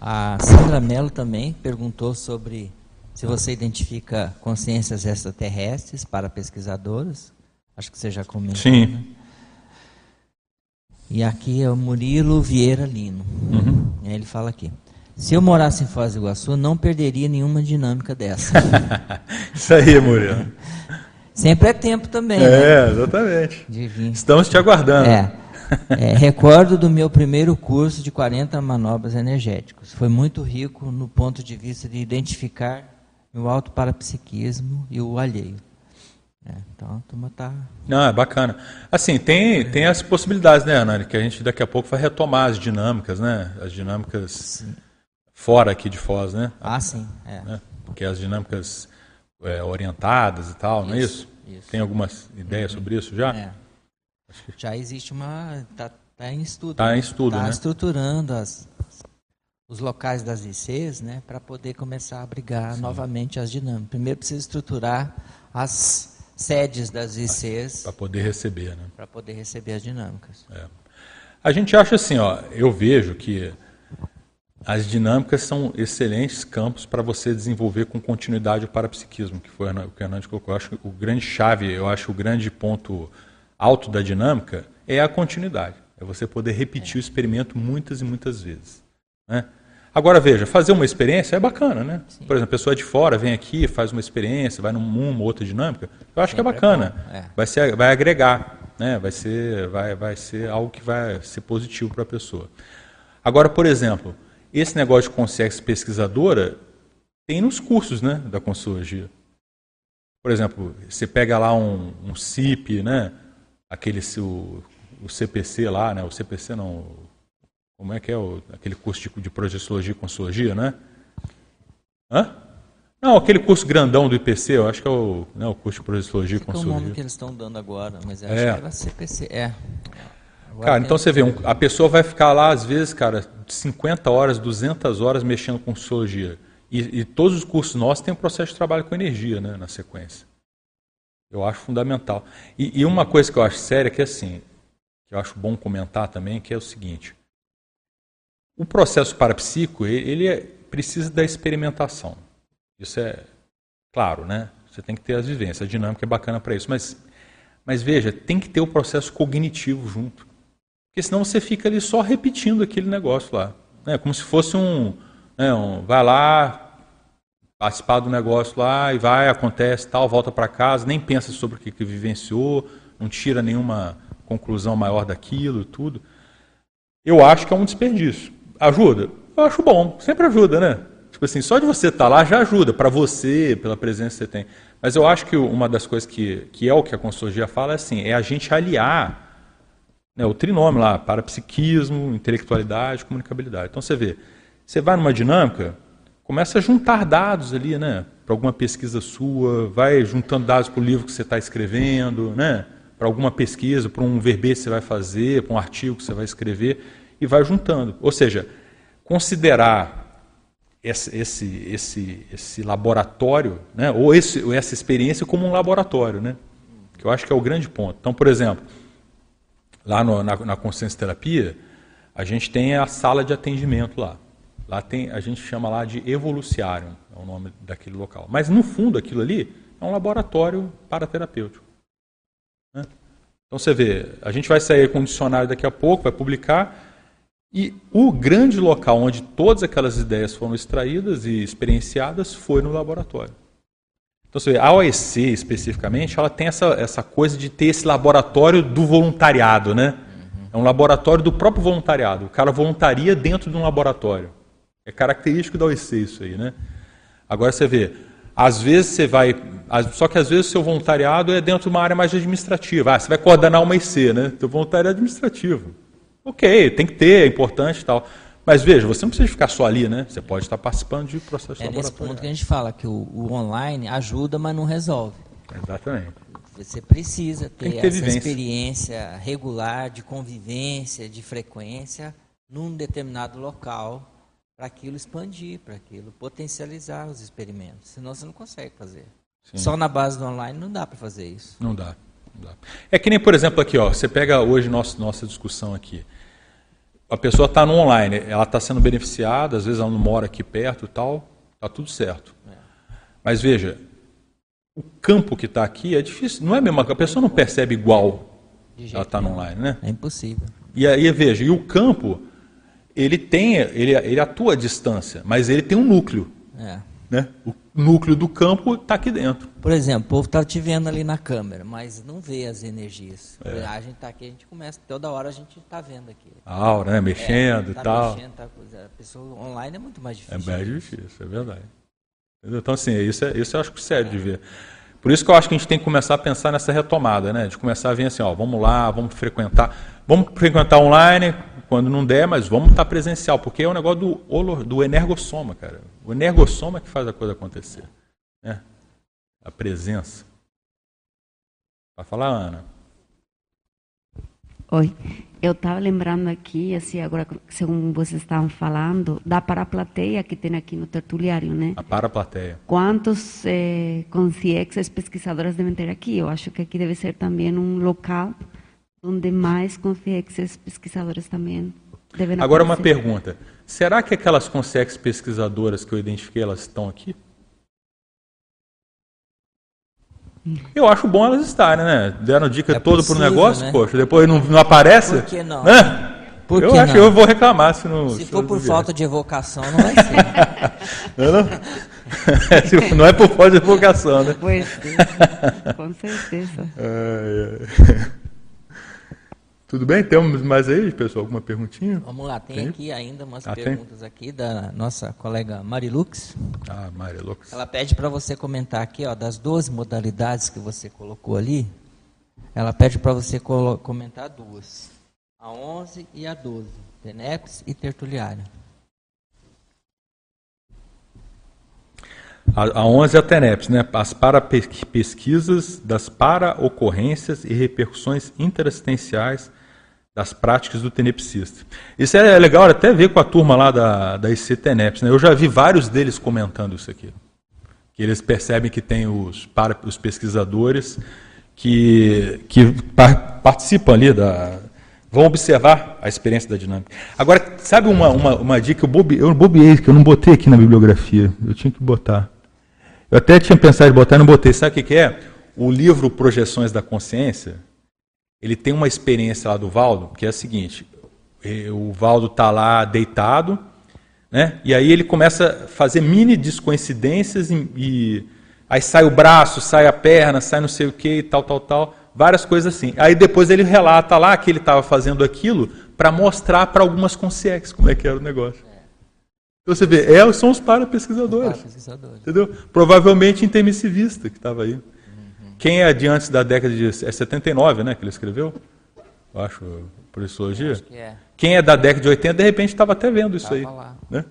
A Sandra Mello também perguntou sobre se você identifica consciências extraterrestres para pesquisadoras. Acho que você já comentou. Sim. né? E aqui é o Murilo Vieira Lino. Uhum. Ele fala aqui. Se eu morasse em Foz do Iguaçu, não perderia nenhuma dinâmica dessa. Isso aí, Murilo. Sempre é tempo também, né? É, exatamente. De vir. Estamos te aguardando. É. É, recordo do meu primeiro curso de 40 manobras energéticas. Foi muito rico no ponto de vista de identificar o autoparapsiquismo e o alheio. É, então, a turma está. Não, é bacana. Assim, tem, tem as possibilidades, né, Anani? Que a gente daqui a pouco vai retomar as dinâmicas, né? As dinâmicas fora aqui de Foz, né? Ah, sim. É. né? Porque as dinâmicas é, orientadas e tal, não é isso? Isso, isso. Tem algumas ideias sobre isso já? É. Já existe uma. Está tá em estudo. Tá em estudo, Tá né? estruturando as, os locais das ICs né, para poder começar a abrigar novamente as dinâmicas. Primeiro precisa estruturar as sedes das ICs Para poder receber, né? para poder receber as dinâmicas. A gente acha assim, ó, eu vejo que as dinâmicas são excelentes campos para você desenvolver com continuidade o parapsiquismo, que foi o que a Hernandes colocou. Eu acho que o grande chave, eu acho o grande ponto alto da dinâmica é a continuidade. É você poder repetir o experimento muitas e muitas vezes. Né? Agora veja, fazer uma experiência é bacana, né? Por exemplo, a pessoa de fora vem aqui, faz uma experiência, vai numa uma outra dinâmica. Eu acho que é Sempre é bacana. bom, é. Vai, ser, vai agregar, né? vai, ser, vai, vai ser algo que vai ser positivo para a pessoa. Agora, por exemplo, esse negócio de consciência pesquisadora tem nos cursos né, da Consciologia. por exemplo, você pega lá um, um CIP, né? Aquele o, o CPC lá, né? O CPC não, como é que é o, aquele curso de, de projeciologia e consologia, né? Hã? Não, aquele curso grandão do IPC, eu acho que é o, né, o curso de projeciologia e consologia. É o nome que eles estão dando agora, mas eu é. acho que era CPC. É. Agora cara, então você vê, um, a pessoa vai ficar lá, às vezes, cara, 50 horas, 200 horas mexendo com sociologia. E, e todos os cursos nossos têm um processo de trabalho com energia, né, na sequência. Eu acho fundamental. E, e uma coisa que eu acho séria, que é assim, que eu acho bom comentar também, que é o seguinte. O processo parapsíquico, ele é, precisa da experimentação. Isso é claro, né? Você tem que ter as vivências, a dinâmica é bacana para isso. Mas, mas veja, tem que ter o processo cognitivo junto. Porque senão você fica ali só repetindo aquele negócio lá. Né? Como se fosse um, né, um. Vai lá, participar do negócio lá, e vai, acontece tal, volta para casa, nem pensa sobre o que, que vivenciou, não tira nenhuma conclusão maior daquilo tudo. Eu acho que é um desperdício. Ajuda? Eu acho bom, sempre ajuda, né? Tipo assim, só de você estar tá lá já ajuda, para você, pela presença que você tem. Mas eu acho que uma das coisas que, que é o que a consultoria fala é assim, é a gente aliar né, o trinômio lá, parapsiquismo, intelectualidade, comunicabilidade. Então você vê, você vai numa dinâmica, começa a juntar dados ali, né, para alguma pesquisa sua, vai juntando dados para o livro que você está escrevendo, né, para alguma pesquisa, para um verbete que você vai fazer, para um artigo que você vai escrever, e vai juntando. Ou seja, considerar esse, esse, esse, esse laboratório, né, ou, esse, essa experiência como um laboratório, né, que eu acho que é o grande ponto. Então, por exemplo, Lá no, na, na consciência terapia, a gente tem a sala de atendimento lá. Lá tem, a gente chama lá de evoluciário, é o nome daquele local. Mas no fundo aquilo ali é um laboratório paraterapêutico. Né? Então você vê, a gente vai sair com um dicionário daqui a pouco, vai publicar, e o grande local onde todas aquelas ideias foram extraídas e experienciadas foi no laboratório. Então, você vê, a OEC, especificamente, ela tem essa, essa coisa de ter esse laboratório do voluntariado, né? É um laboratório do próprio voluntariado. O cara voluntaria dentro de um laboratório. É característico da OEC isso aí, né? Agora você vê, às vezes você vai. Só que às vezes o seu voluntariado é dentro de uma área mais administrativa. Ah, você vai coordenar uma IC, né? Seu voluntariado é administrativo. Ok, tem que ter, é importante e tal. Mas veja, você não precisa ficar só ali, né? Você pode estar participando de processos é nesse ponto que a gente fala que o, o, online ajuda, mas não resolve. Exatamente. Você precisa ter, ter essa vivência. experiência regular de convivência, de frequência, num determinado local, para aquilo expandir, para aquilo potencializar os experimentos. Senão você não consegue fazer. Sim. Só na base do online não dá para fazer isso. Não dá, não dá. É que nem, por exemplo, aqui, ó, você pega hoje nosso, nossa discussão aqui a pessoa está no online, ela está sendo beneficiada, às vezes ela não mora aqui perto e tal, está tudo certo. É. Mas veja, o campo que está aqui é difícil, não é mesmo, a pessoa não percebe igual ela está no online, né? É impossível. E aí, veja, e o campo, ele tem, ele, ele atua à distância, mas ele tem um núcleo. É. Né? O núcleo do campo está aqui dentro. Por exemplo, o povo está te vendo ali na câmera, mas não vê as energias. É. A gente está aqui, a gente começa, toda hora a gente está vendo aqui. A aura, né? Mexendo é, tá e tal. Mexendo, tá, a pessoa online é muito mais difícil. É mais difícil, é verdade. Então, assim, isso, é, isso eu acho que é sério de ver. Por isso que eu acho que a gente tem que começar a pensar nessa retomada, né? De começar a vir assim, ó, vamos lá, vamos frequentar. Vamos frequentar online, quando não der, mas vamos estar presencial, porque é um negócio do, do energossoma, cara. O energossoma é que faz a coisa acontecer. Né? A presença. Vai falar, Ana. Oi. Eu estava lembrando aqui, assim, agora, segundo vocês estavam falando, da paraplateia que tem aqui no tertuliário, né? A paraplateia. Quantos eh, consciências pesquisadoras devem ter aqui? Eu acho que aqui deve ser também um local onde mais consciências pesquisadoras também devem Agora aparecer. uma pergunta. Será que aquelas consciências pesquisadoras que eu identifiquei, elas estão aqui? Eu acho bom elas estarem, né? Deram dica é toda para o negócio, né? poxa, depois não, não aparece. Por que não? Né? Por eu acho que eu vou reclamar se não. Se, se for por falta de evocação, não vai ser. não, não? não é por falta de evocação, né? Pois, com certeza. É, é. Tudo bem? Temos mais aí, pessoal? Alguma perguntinha? Vamos lá, tem, Tem? aqui ainda umas Ah, tem? perguntas aqui da nossa colega Marilux. Ah, Maria Lux. Ela pede para você comentar aqui, ó, das 12 modalidades que você colocou ali. Ela pede para você comentar duas: a 11 e a 12, Teneps e Tertuliária. A, a 11 é a TENEPS, né? As para-pesquisas das para-ocorrências e repercussões interassistenciais das práticas do tenepsista. Isso é legal até ver com a turma lá da, da IC Teneps, né? Eu já vi vários deles comentando isso aqui. Que eles percebem que tem os, para, os pesquisadores que, que par- participam ali da. vão observar a experiência da dinâmica. Agora, sabe uma, uma, uma dica? Eu, bobe, eu bobeei, que eu não botei aqui na bibliografia. Eu tinha que botar. Eu até tinha pensado em botar não botei. Sabe o que, que é? O livro Projeções da Consciência, ele tem uma experiência lá do Valdo, que é a seguinte: o Valdo está lá deitado, né? e aí ele começa a fazer mini descoincidências e, e aí sai o braço, sai a perna, sai não sei o que, tal, tal, tal, várias coisas assim. Aí depois ele relata lá que ele estava fazendo aquilo para mostrar para algumas consciências como é que era o negócio. Então você vê, é, são os para-pesquisadores. Para pesquisadores. Entendeu? Provavelmente intermissivista que estava aí. Quem é de antes da década de é 79, né, que ele escreveu? Eu acho, por sociologia. Acho que é. Quem é da década de 80, de repente estava até vendo isso Tava aí. lá. Né?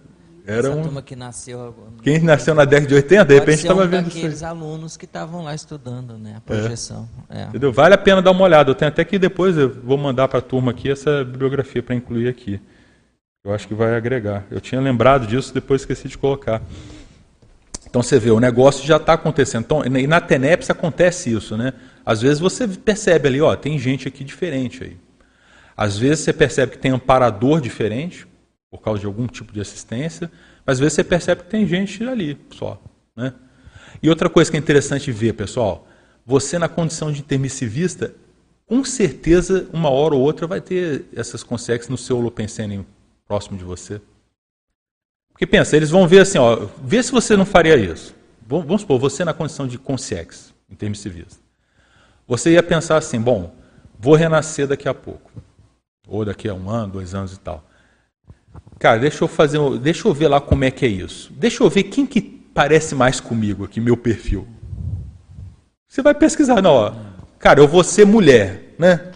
Era Essa um... turma que nasceu agora. Quem nasceu na década de 80, de repente estava um vendo isso aí. alunos que estavam lá estudando, né? A projeção. É. Entendeu? Vale a pena dar uma olhada. Eu tenho até que depois eu vou mandar para a turma aqui essa bibliografia para incluir aqui. Eu acho que vai agregar. Eu tinha lembrado disso, depois esqueci de colocar. Então você vê, o negócio já está acontecendo. Então, e na TENEPS acontece isso, né? Às vezes você percebe ali, ó, tem gente aqui diferente aí. Às vezes você percebe que tem amparador diferente, por causa de algum tipo de assistência, mas às vezes você percebe que tem gente ali só. Né? E outra coisa que é interessante ver, pessoal, você na condição de intermissivista, com certeza, uma hora ou outra vai ter essas consequências no seu Holopensene próximo de você. Porque pensa, eles vão ver assim, ó, vê se você não faria isso. Vamos supor, você na condição de consciex, intermissivista. Você ia pensar assim, bom, vou renascer daqui a pouco. Ou daqui a um ano, dois anos e tal. Cara, deixa eu fazer, deixa eu ver lá como é que é isso. Deixa eu ver quem que parece mais comigo aqui, meu perfil. Você vai pesquisar, não, ó. Cara, eu vou ser mulher, né?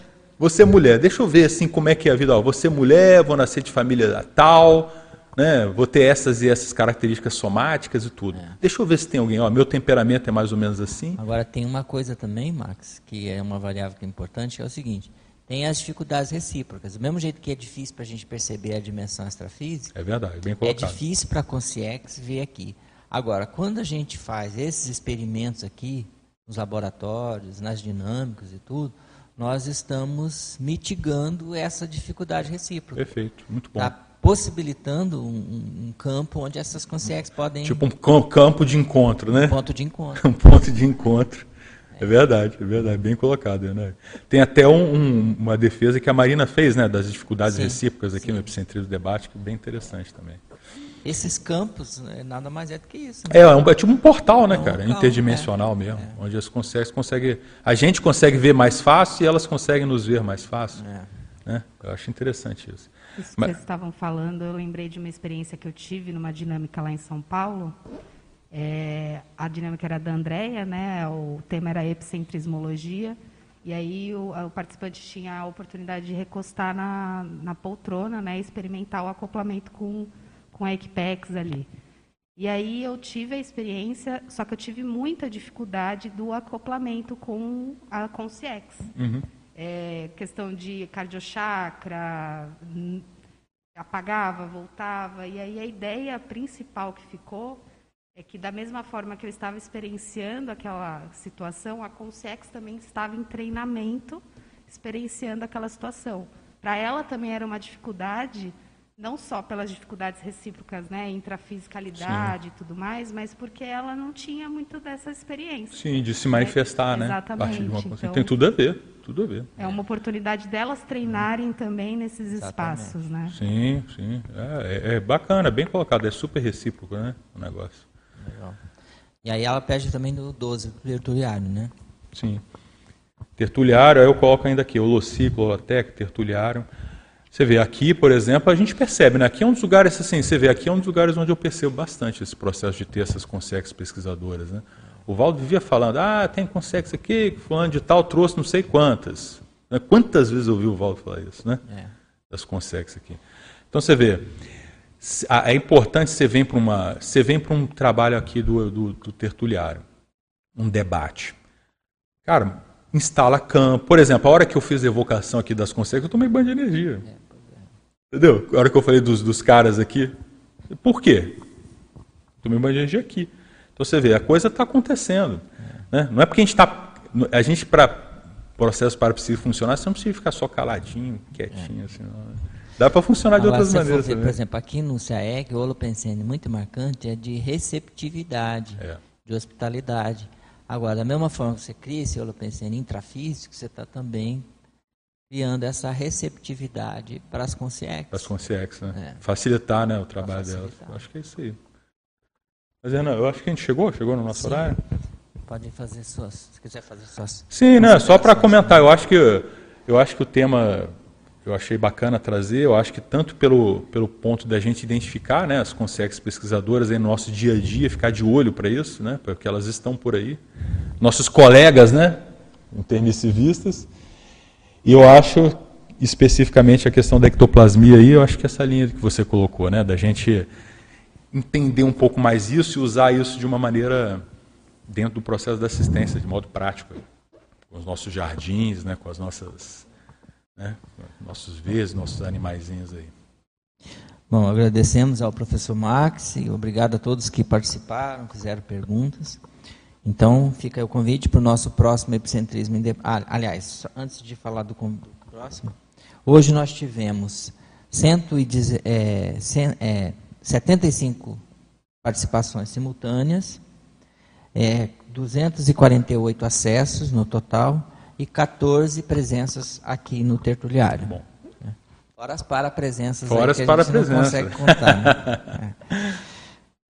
Ser mulher. Deixa eu ver assim como é que é a vida. Ó, vou ser mulher, vou nascer de família tal, né? Vou ter essas e essas características somáticas e tudo. Deixa eu ver se tem alguém, ó, meu temperamento é mais ou menos assim. Agora tem uma coisa também, Max, que é uma variável que é importante, é o seguinte: tem as dificuldades recíprocas. Do mesmo jeito que é difícil para a gente perceber a dimensão extrafísica, É verdade, bem é colocado. difícil para a Consciex ver aqui. Agora, quando a gente faz esses experimentos aqui, nos laboratórios, nas dinâmicas e tudo, nós estamos mitigando essa dificuldade recíproca. Perfeito, muito bom. Está possibilitando um, um- um campo onde essas consciex podem Tipo um cam- campo de encontro, né? ponto de encontro. um ponto de encontro. É verdade, é verdade, bem colocado. Né? Tem até um- um- uma defesa que a Marina fez, né, das dificuldades Sim, recíprocas aqui sim. no epicentrismo do debate, que é bem interessante também. Esses campos né, nada mais é do que isso. É, é, um, é tipo um portal, né, É um cara? local, Interdimensional é, mesmo, é. onde as conseguem, conseguem, a gente consegue ver mais fácil e elas conseguem nos ver mais fácil. É. Né? Eu acho interessante isso. Isso que Mas- vocês estavam falando, eu lembrei de uma experiência que eu tive numa dinâmica lá em São Paulo. É, a dinâmica era da Andrea, né? O tema era epicentrismologia. E aí o, o participante tinha a oportunidade de recostar na, na poltrona, né? E experimentar o acoplamento com, com a Equipex ali. E aí eu tive a experiência, só que eu tive muita dificuldade do acoplamento com a Consciex Uhum. É, questão de cardiochakra, apagava, voltava. E aí a ideia principal que ficou é que, da mesma forma que eu estava experienciando aquela situação, a Consciex também estava em treinamento, experienciando aquela situação. Para ela também era uma dificuldade, não só pelas dificuldades recíprocas, né, intrafisicalidade e tudo mais, mas porque ela não tinha muito dessa experiência. Sim, de se manifestar, né? A partir de uma Exatamente, então- Tem tudo a ver, tudo a ver. É uma oportunidade delas treinarem também nesses Exatamente. espaços, né? Sim, sim. É, é- é bacana, bem colocado. É super recíproco, né? O negócio. Legal. E aí ela pede também do 12 do tertuliário, né? Sim. tertuliário, aí eu coloco ainda aqui, holociclo, holoteca, tertuliário. Você vê aqui, por exemplo, a gente percebe, né? Aqui é um dos lugares, assim, você vê, aqui é um dos lugares onde eu percebo bastante esse processo de ter essas consex pesquisadoras, né? O Valdo vivia falando, ah, tem consex aqui, fulano de tal trouxe não sei quantas. Né? Quantas vezes eu ouvi o Valdo falar isso, né? É. Das consex aqui. Então você vê, é importante você vem para uma, você vem para um trabalho aqui do, do, do tertuliário, um debate. Cara, instala campo. Por exemplo, a hora que eu fiz a evocação aqui das consequências, eu tomei banho de energia. É, é. Entendeu? A hora que eu falei dos, dos caras aqui. Por quê? Tomei banho de energia aqui. Então você vê, a coisa está acontecendo. Né? Não é porque a gente está. A gente, para processo para psíquico funcionar, você não precisa ficar só caladinho, quietinho. É. Assim, Dá para funcionar Agora, de outras maneiras. Ver, por exemplo, aqui no CAEG, o holopensene muito marcante é de receptividade, é. de hospitalidade. Agora, da mesma forma que você cria esse holopensene intrafísico, você está também criando essa receptividade para as consciências. Para as consciências, né? É. Facilitar né, o trabalho delas. Acho que é isso aí. Mas, Ana, eu acho que a gente chegou, chegou no nosso Sim. horário. Pode fazer suas, se quiser fazer suas. Sim, né? Só para comentar, eu acho que eu acho que o tema eu achei bacana trazer, eu acho que tanto pelo, pelo ponto da gente identificar né, as consex pesquisadoras aí no nosso dia a dia, ficar de olho para isso, né, porque elas estão por aí. Nossos colegas, né, intermissivistas. E eu acho, especificamente, a questão da ectoplasmia aí, eu acho que essa linha que você colocou, né, da gente entender um pouco mais isso e usar isso de uma maneira dentro do processo da assistência, de modo prático, com os nossos jardins, né, com as nossas né? nossos vezes, nossos animaizinhos aí. Bom, agradecemos ao professor Max e obrigado a todos que participaram, fizeram perguntas. Então, fica o convite para o nosso próximo Epicentrismo. Ah, aliás, antes de falar do, do próximo, hoje nós tivemos 110, é, 100, é, 75 participações simultâneas, é, 248 acessos no total, e 14 presenças aqui no tertuliário. Bom. Fora as para-presenças Fora que a gente não consegue contar. Né? é.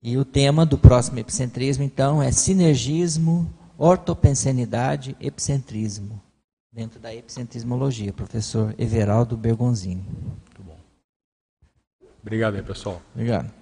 E o tema do próximo epicentrismo, então, é sinergismo, ortopensenidade, epicentrismo, dentro da epicentrismologia, professor Everaldo Bergonzini. Obrigado aí, pessoal. Obrigado.